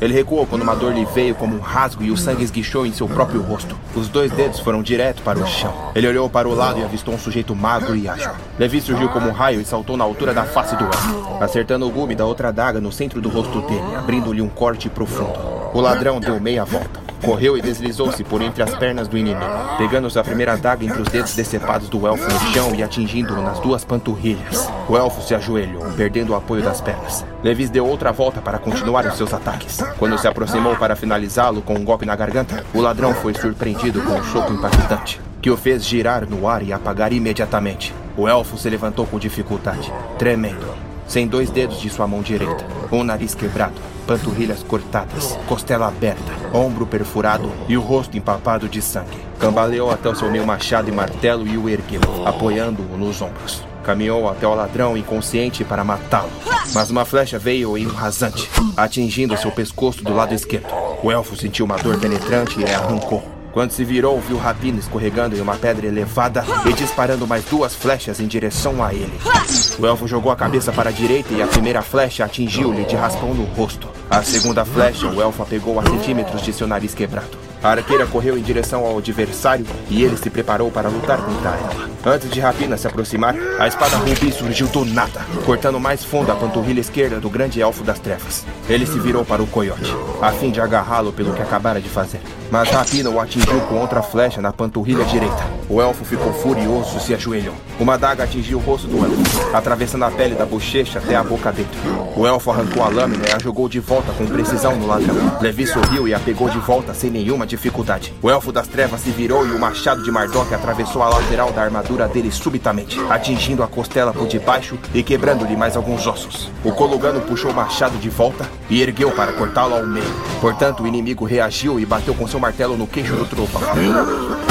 Ele recuou quando uma dor lhe veio como um rasgo e o sangue esguichou em seu próprio rosto. Os dois dedos foram direto para o chão. Ele olhou para o lado e avistou um sujeito magro e ágil. Levi surgiu como um raio e saltou na altura da face do elfo, acertando o gume da outra daga no centro do rosto dele, abrindo-lhe um corte profundo. O ladrão deu meia volta. Correu e deslizou-se por entre as pernas do inimigo, pegando sua primeira daga entre os dedos decepados do elfo no chão e atingindo-o nas duas panturrilhas. O elfo se ajoelhou, perdendo o apoio das pernas. Levis deu outra volta para continuar os seus ataques. Quando se aproximou para finalizá-lo com um golpe na garganta, o ladrão foi surpreendido com um soco impactante, que o fez girar no ar e apagar imediatamente. O elfo se levantou com dificuldade, tremendo, sem dois dedos de sua mão direita, um nariz quebrado, panturrilhas cortadas, costela aberta, ombro perfurado e o rosto empapado de sangue. Cambaleou até o seu meio machado e martelo e o ergueu, apoiando-o nos ombros. Caminhou até o ladrão inconsciente para matá-lo. Mas uma flecha veio em um rasante, atingindo seu pescoço do lado esquerdo. O elfo sentiu uma dor penetrante e arrancou. Quando se virou, viu Rapina escorregando em uma pedra elevada e disparando mais duas flechas em direção a ele. O elfo jogou a cabeça para a direita e a primeira flecha atingiu-lhe de raspão no rosto. A segunda flecha, o elfo a pegou a centímetros de seu nariz quebrado. A arqueira correu em direção ao adversário e ele se preparou para lutar contra ela. Antes de Rapina se aproximar, a espada rubi surgiu do nada, cortando mais fundo a panturrilha esquerda do grande elfo das trevas. Ele se virou para o coiote, a fim de agarrá-lo pelo que acabara de fazer. Mas Rapina o atingiu com outra flecha na panturrilha direita. O elfo ficou furioso e se ajoelhou. Uma daga atingiu o rosto do elfo, atravessando a pele da bochecha até a boca dentro. O elfo arrancou a lâmina e a jogou de volta com precisão no ladrão. Levi sorriu e a pegou de volta sem nenhuma dificuldade. O elfo das trevas se virou e o machado de Mardok atravessou a lateral da armadura dele subitamente, atingindo a costela por debaixo e quebrando-lhe mais alguns ossos. O Kolugano puxou o machado de volta e ergueu para cortá-lo ao meio. Portanto, o inimigo reagiu e bateu com seu martelo no queixo do trovão.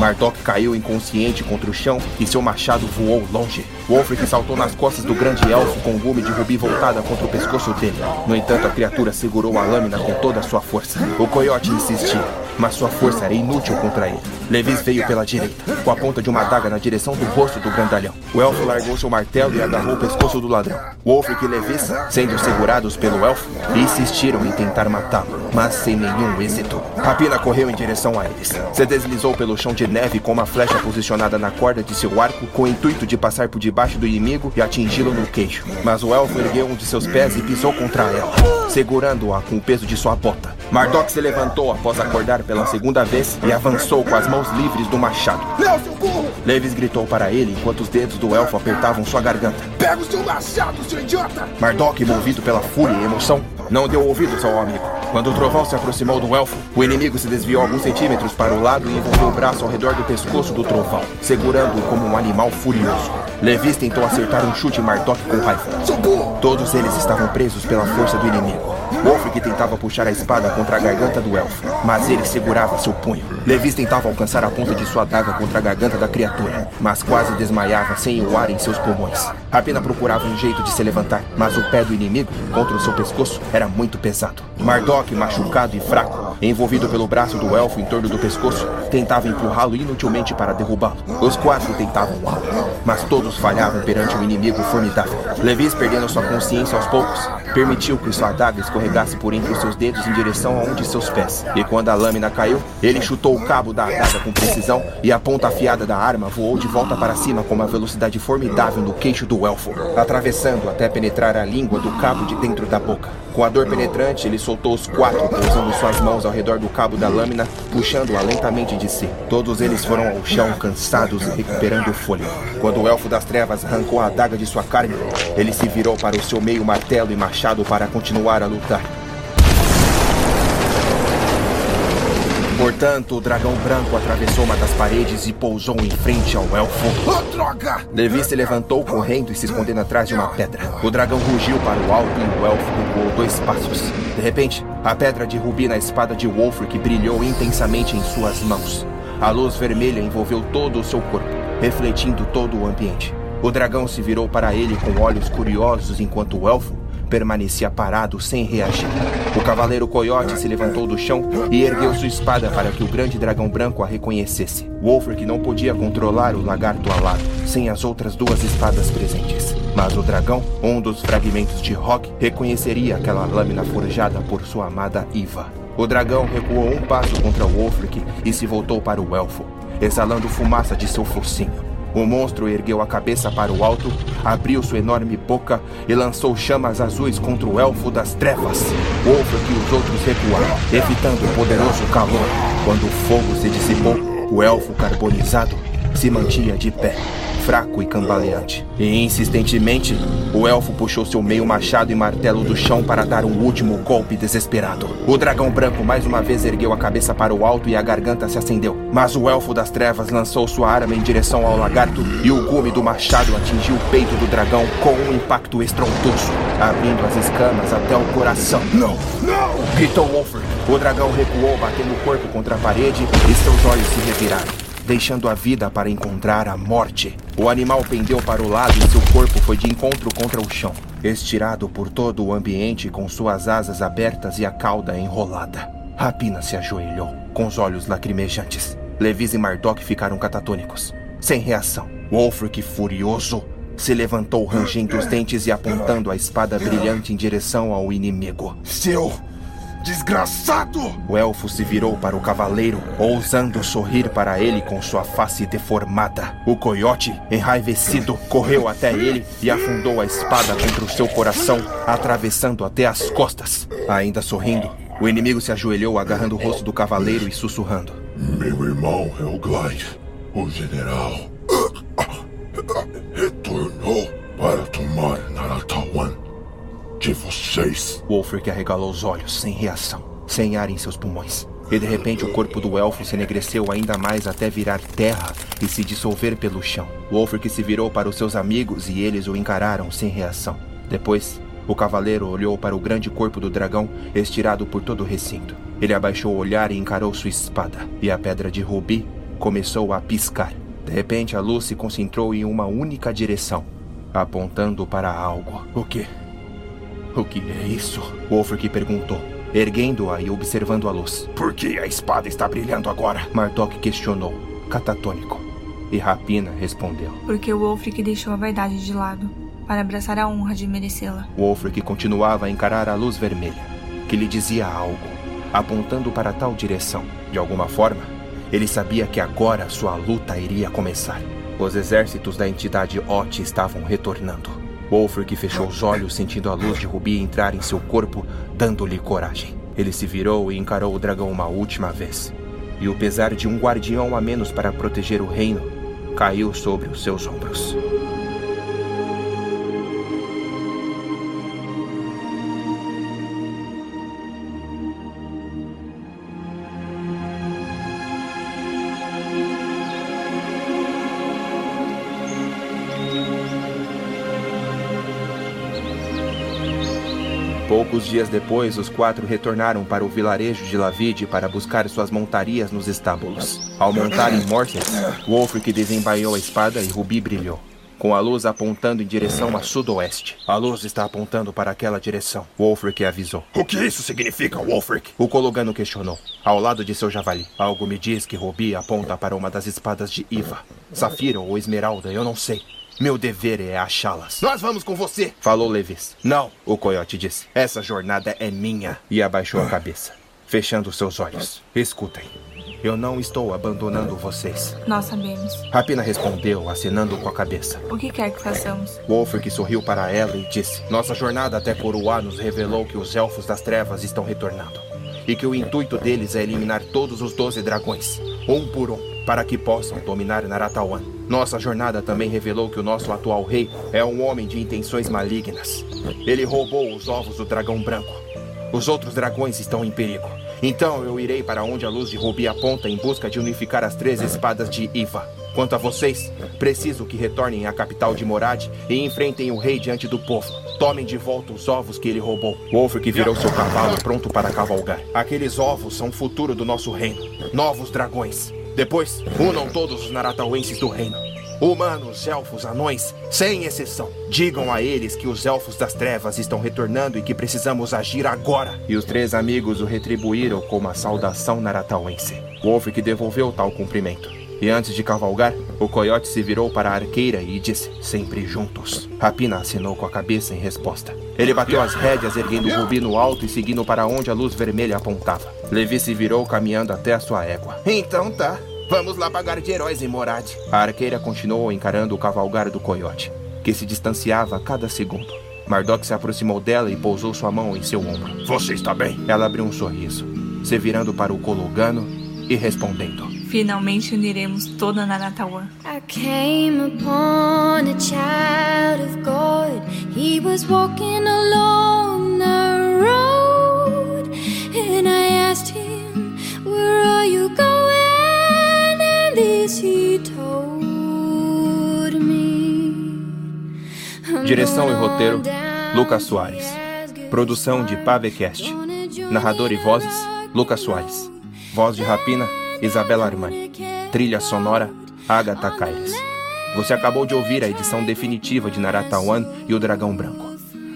Mardok caiu inconsciente contra o chão e seu machado voou longe. Wolfric saltou nas costas do grande elfo com o gume de rubi voltada contra o pescoço dele. No entanto, a criatura segurou a lâmina com toda a sua força. O coiote insistia, mas sua força era inútil contra ele. Levis veio pela direita, com a ponta de uma adaga na direção do rosto do grandalhão. O elfo largou seu martelo e agarrou o pescoço do ladrão. Wolfric e Levis, sendo segurados pelo elfo, insistiram em tentar matá-lo, mas sem nenhum êxito. Rapina correu em direção a eles. Se deslizou pelo chão de neve com uma flecha posicionada na corda de seu arco, com o intuito de passar por debaixo do inimigo e atingi-lo no queixo. Mas o elfo ergueu um de seus pés e pisou contra ela, segurando-a com o peso de sua bota. Mardok se levantou após acordar pela segunda vez e avançou com as mãos livres do machado. Seu burro! Levis gritou para ele enquanto os dedos do elfo apertavam sua garganta. Pega o seu machado, seu idiota! Mardok, movido pela fúria e emoção, não deu ouvidos ao amigo. Quando o trovão se aproximou do elfo, o inimigo se desviou alguns centímetros para o lado e envolveu o braço ao redor do pescoço do trovão, segurando-o como um animal furioso. Levis tentou acertar um chute em Mardok com raiva. Todos eles estavam presos pela força do inimigo. Wolfric tentava puxar a espada contra a garganta do elfo, mas ele segurava seu punho. Levis tentava alcançar a ponta de sua adaga contra a garganta da criatura, mas quase desmaiava sem o ar em seus pulmões. Rapina procurava um jeito de se levantar, mas o pé do inimigo, contra o seu pescoço, era muito pesado. Mardok, machucado e fraco, envolvido pelo braço do elfo em torno do pescoço, tentava empurrá-lo inutilmente para derrubá-lo. Os quatro tentavam algo, mas todos falhavam perante um inimigo formidável. Levis, perdendo sua consciência aos poucos, permitiu que sua adaga escorregasse por entre os seus dedos em direção a um de seus pés. E quando a lâmina caiu, ele chutou o cabo da adaga com precisão e a ponta afiada da arma voou de volta para cima com uma velocidade formidável no queixo do elfo, atravessando até penetrar a língua do cabo de dentro da boca. Com a dor penetrante, ele soltou os quatro, pousando suas mãos ao redor do cabo da lâmina, puxando-a lentamente de si. Todos eles foram ao chão, cansados e recuperando o fôlego. Quando o elfo das trevas arrancou a adaga de sua carne, ele se virou para o seu meio martelo e machado para continuar a lutar. Portanto, o dragão branco atravessou uma das paredes e pousou em frente ao elfo. Oh, droga! Levi se levantou correndo e se escondendo atrás de uma pedra. O dragão rugiu para o alto e o elfo recuou dois passos. De repente, a pedra de rubi na espada de Wolfric brilhou intensamente em suas mãos. A luz vermelha envolveu todo o seu corpo, refletindo todo o ambiente. O dragão se virou para ele com olhos curiosos enquanto o elfo permanecia parado sem reagir. O cavaleiro coiote se levantou do chão e ergueu sua espada para que o grande dragão branco a reconhecesse. Wolfric não podia controlar o lagarto alado sem as outras duas espadas presentes. Mas o dragão, um dos fragmentos de Rock, reconheceria aquela lâmina forjada por sua amada Iva. O dragão recuou um passo contra Wolfric e se voltou para o elfo, exalando fumaça de seu focinho. O monstro ergueu a cabeça para o alto, abriu sua enorme boca e lançou chamas azuis contra o elfo das trevas. Wolfric e os outros recuaram, evitando o poderoso calor. Quando o fogo se dissipou, o elfo carbonizado se mantinha de pé, fraco e cambaleante. E insistentemente, o elfo puxou seu meio machado e martelo do chão para dar um último golpe desesperado. O dragão branco mais uma vez ergueu a cabeça para o alto e a garganta se acendeu. Mas o elfo das trevas lançou sua arma em direção ao lagarto e o gume do machado atingiu o peito do dragão com um impacto estrondoso, abrindo as escamas até o coração. Não! Não! Gritou Wolfric. O dragão recuou, batendo o corpo contra a parede e seus olhos se reviraram deixando a vida para encontrar a morte. O animal pendeu para o lado e seu corpo foi de encontro contra o chão, estirado por todo o ambiente com suas asas abertas e a cauda enrolada. Rapina se ajoelhou, com os olhos lacrimejantes. Levis e Mardok ficaram catatônicos, sem reação. Wolfric, furioso, se levantou rangendo os dentes e apontando a espada brilhante em direção ao inimigo. Seu Desgraçado! O elfo se virou para o cavaleiro, ousando sorrir para ele com sua face deformada. O coiote, enraivecido, correu até ele e afundou a espada contra o seu coração, atravessando até as costas. Ainda sorrindo, o inimigo se ajoelhou agarrando o rosto do cavaleiro e sussurrando: Meu irmão Helglide, o general, de vocês. Wolfric arregalou os olhos, sem reação, sem ar em seus pulmões. E de repente o corpo do elfo se enegreceu ainda mais até virar terra e se dissolver pelo chão. Wolfric se virou para os seus amigos e eles o encararam sem reação. Depois, o cavaleiro olhou para o grande corpo do dragão estirado por todo o recinto. Ele abaixou o olhar e encarou sua espada, e a pedra de rubi começou a piscar. De repente, a luz se concentrou em uma única direção, apontando para algo. O que? O que é isso? Wolfric perguntou, erguendo-a e observando a luz. Por que a espada está brilhando agora? Mardok questionou, catatônico. E Rapina respondeu. Porque o Wolfric deixou a vaidade de lado, para abraçar a honra de merecê-la. Wolfric continuava a encarar a luz vermelha, que lhe dizia algo, apontando para tal direção. De alguma forma, ele sabia que agora sua luta iria começar. Os exércitos da entidade Ot estavam retornando. Wolfric fechou os olhos, sentindo a luz de rubi entrar em seu corpo, dando-lhe coragem. Ele se virou e encarou o dragão uma última vez. e o pesar de um guardião a menos para proteger o reino caiu sobre os seus ombros. Poucos dias depois, os quatro retornaram para o vilarejo de Lavide para buscar suas montarias nos estábulos. Ao montar em Morses, Wolfric desembaiou a espada e Rubi brilhou, com a luz apontando em direção a sudoeste. A luz está apontando para aquela direção, Wolfric avisou. O que isso significa, Wolfric? O Cologano questionou, ao lado de seu javali. Algo me diz que Rubi aponta para uma das espadas de Iva. Safira ou Esmeralda, eu não sei. Meu dever é achá-las. Nós vamos com você, falou Levis. Não, o coiote disse. Essa jornada é minha. E abaixou a cabeça, fechando seus olhos. Escutem. Eu não estou abandonando vocês. Nós sabemos. Rapina respondeu, acenando com a cabeça. O que quer que façamos? Wolfric sorriu para ela e disse: Nossa jornada até Coroá nos revelou que os elfos das trevas estão retornando. E que o intuito deles é eliminar todos os doze dragões, um por um para que possam dominar Naratawan. Nossa jornada também revelou que o nosso atual rei é um homem de intenções malignas. Ele roubou os ovos do dragão branco. Os outros dragões estão em perigo. Então eu irei para onde a luz de Rubi aponta em busca de unificar as três espadas de Iva. Quanto a vocês, preciso que retornem à capital de Morad e enfrentem o rei diante do povo. Tomem de volta os ovos que ele roubou. Wolfric virou seu cavalo pronto para cavalgar. Aqueles ovos são o futuro do nosso reino. Novos dragões. Depois, unam todos os naratauenses do reino. Humanos, elfos, anões, sem exceção. Digam a eles que os elfos das trevas estão retornando e que precisamos agir agora. E os três amigos o retribuíram com uma saudação naratauense. Wolfric devolveu tal cumprimento. E antes de cavalgar, o coiote se virou para a arqueira e disse: Sempre juntos. Rapina assinou com a cabeça em resposta. Ele bateu as rédeas, erguendo o rubi no alto e seguindo para onde a luz vermelha apontava. Levi se virou caminhando até a sua égua. Então tá. Vamos lá pagar de heróis em Morad. A arqueira continuou encarando o cavalgar do coiote, que se distanciava a cada segundo. Mardok se aproximou dela e pousou sua mão em seu ombro. Você está bem? Ela abriu um sorriso, se virando para o Cologano e respondendo. Finalmente uniremos toda Naratawan. I came upon a child of God. He was walking along the road. And I asked him, Where are you going? Direção e roteiro: Lucas Soares. Produção de Pavecast. Narrador e vozes: Lucas Soares. Voz de Rapina: Isabela Armani. Trilha sonora: Agatha Caires. Você acabou de ouvir a edição definitiva de Naratawan e o Dragão Branco.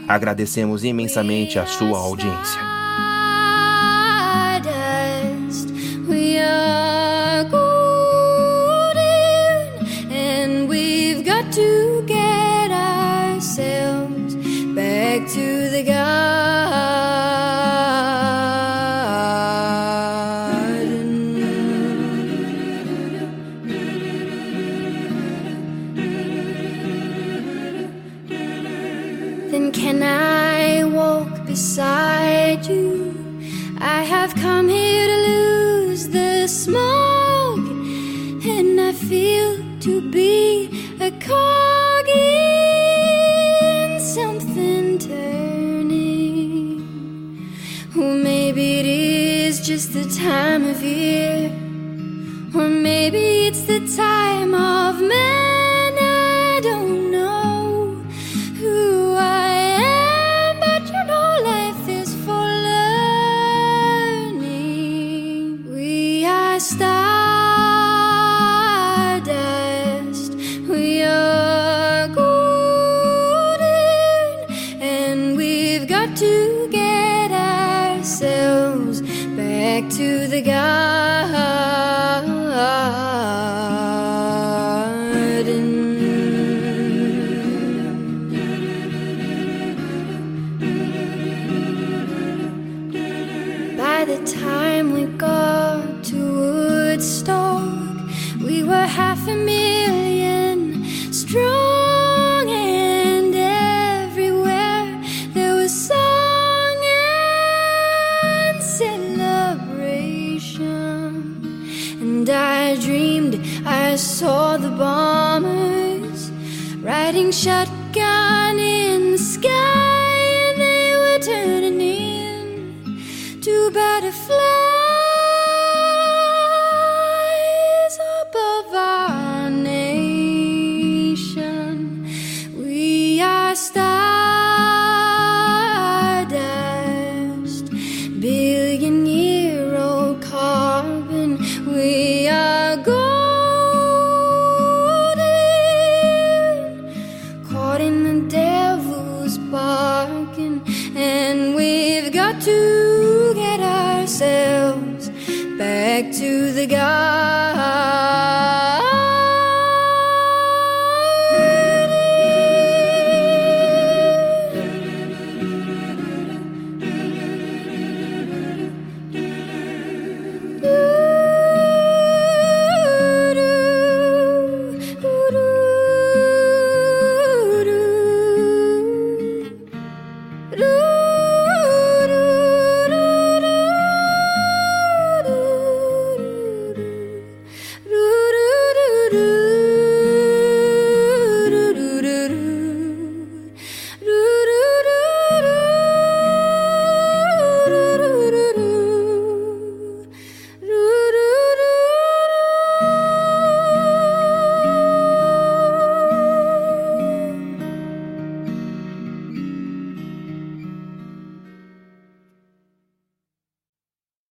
Agradecemos imensamente a sua audiência.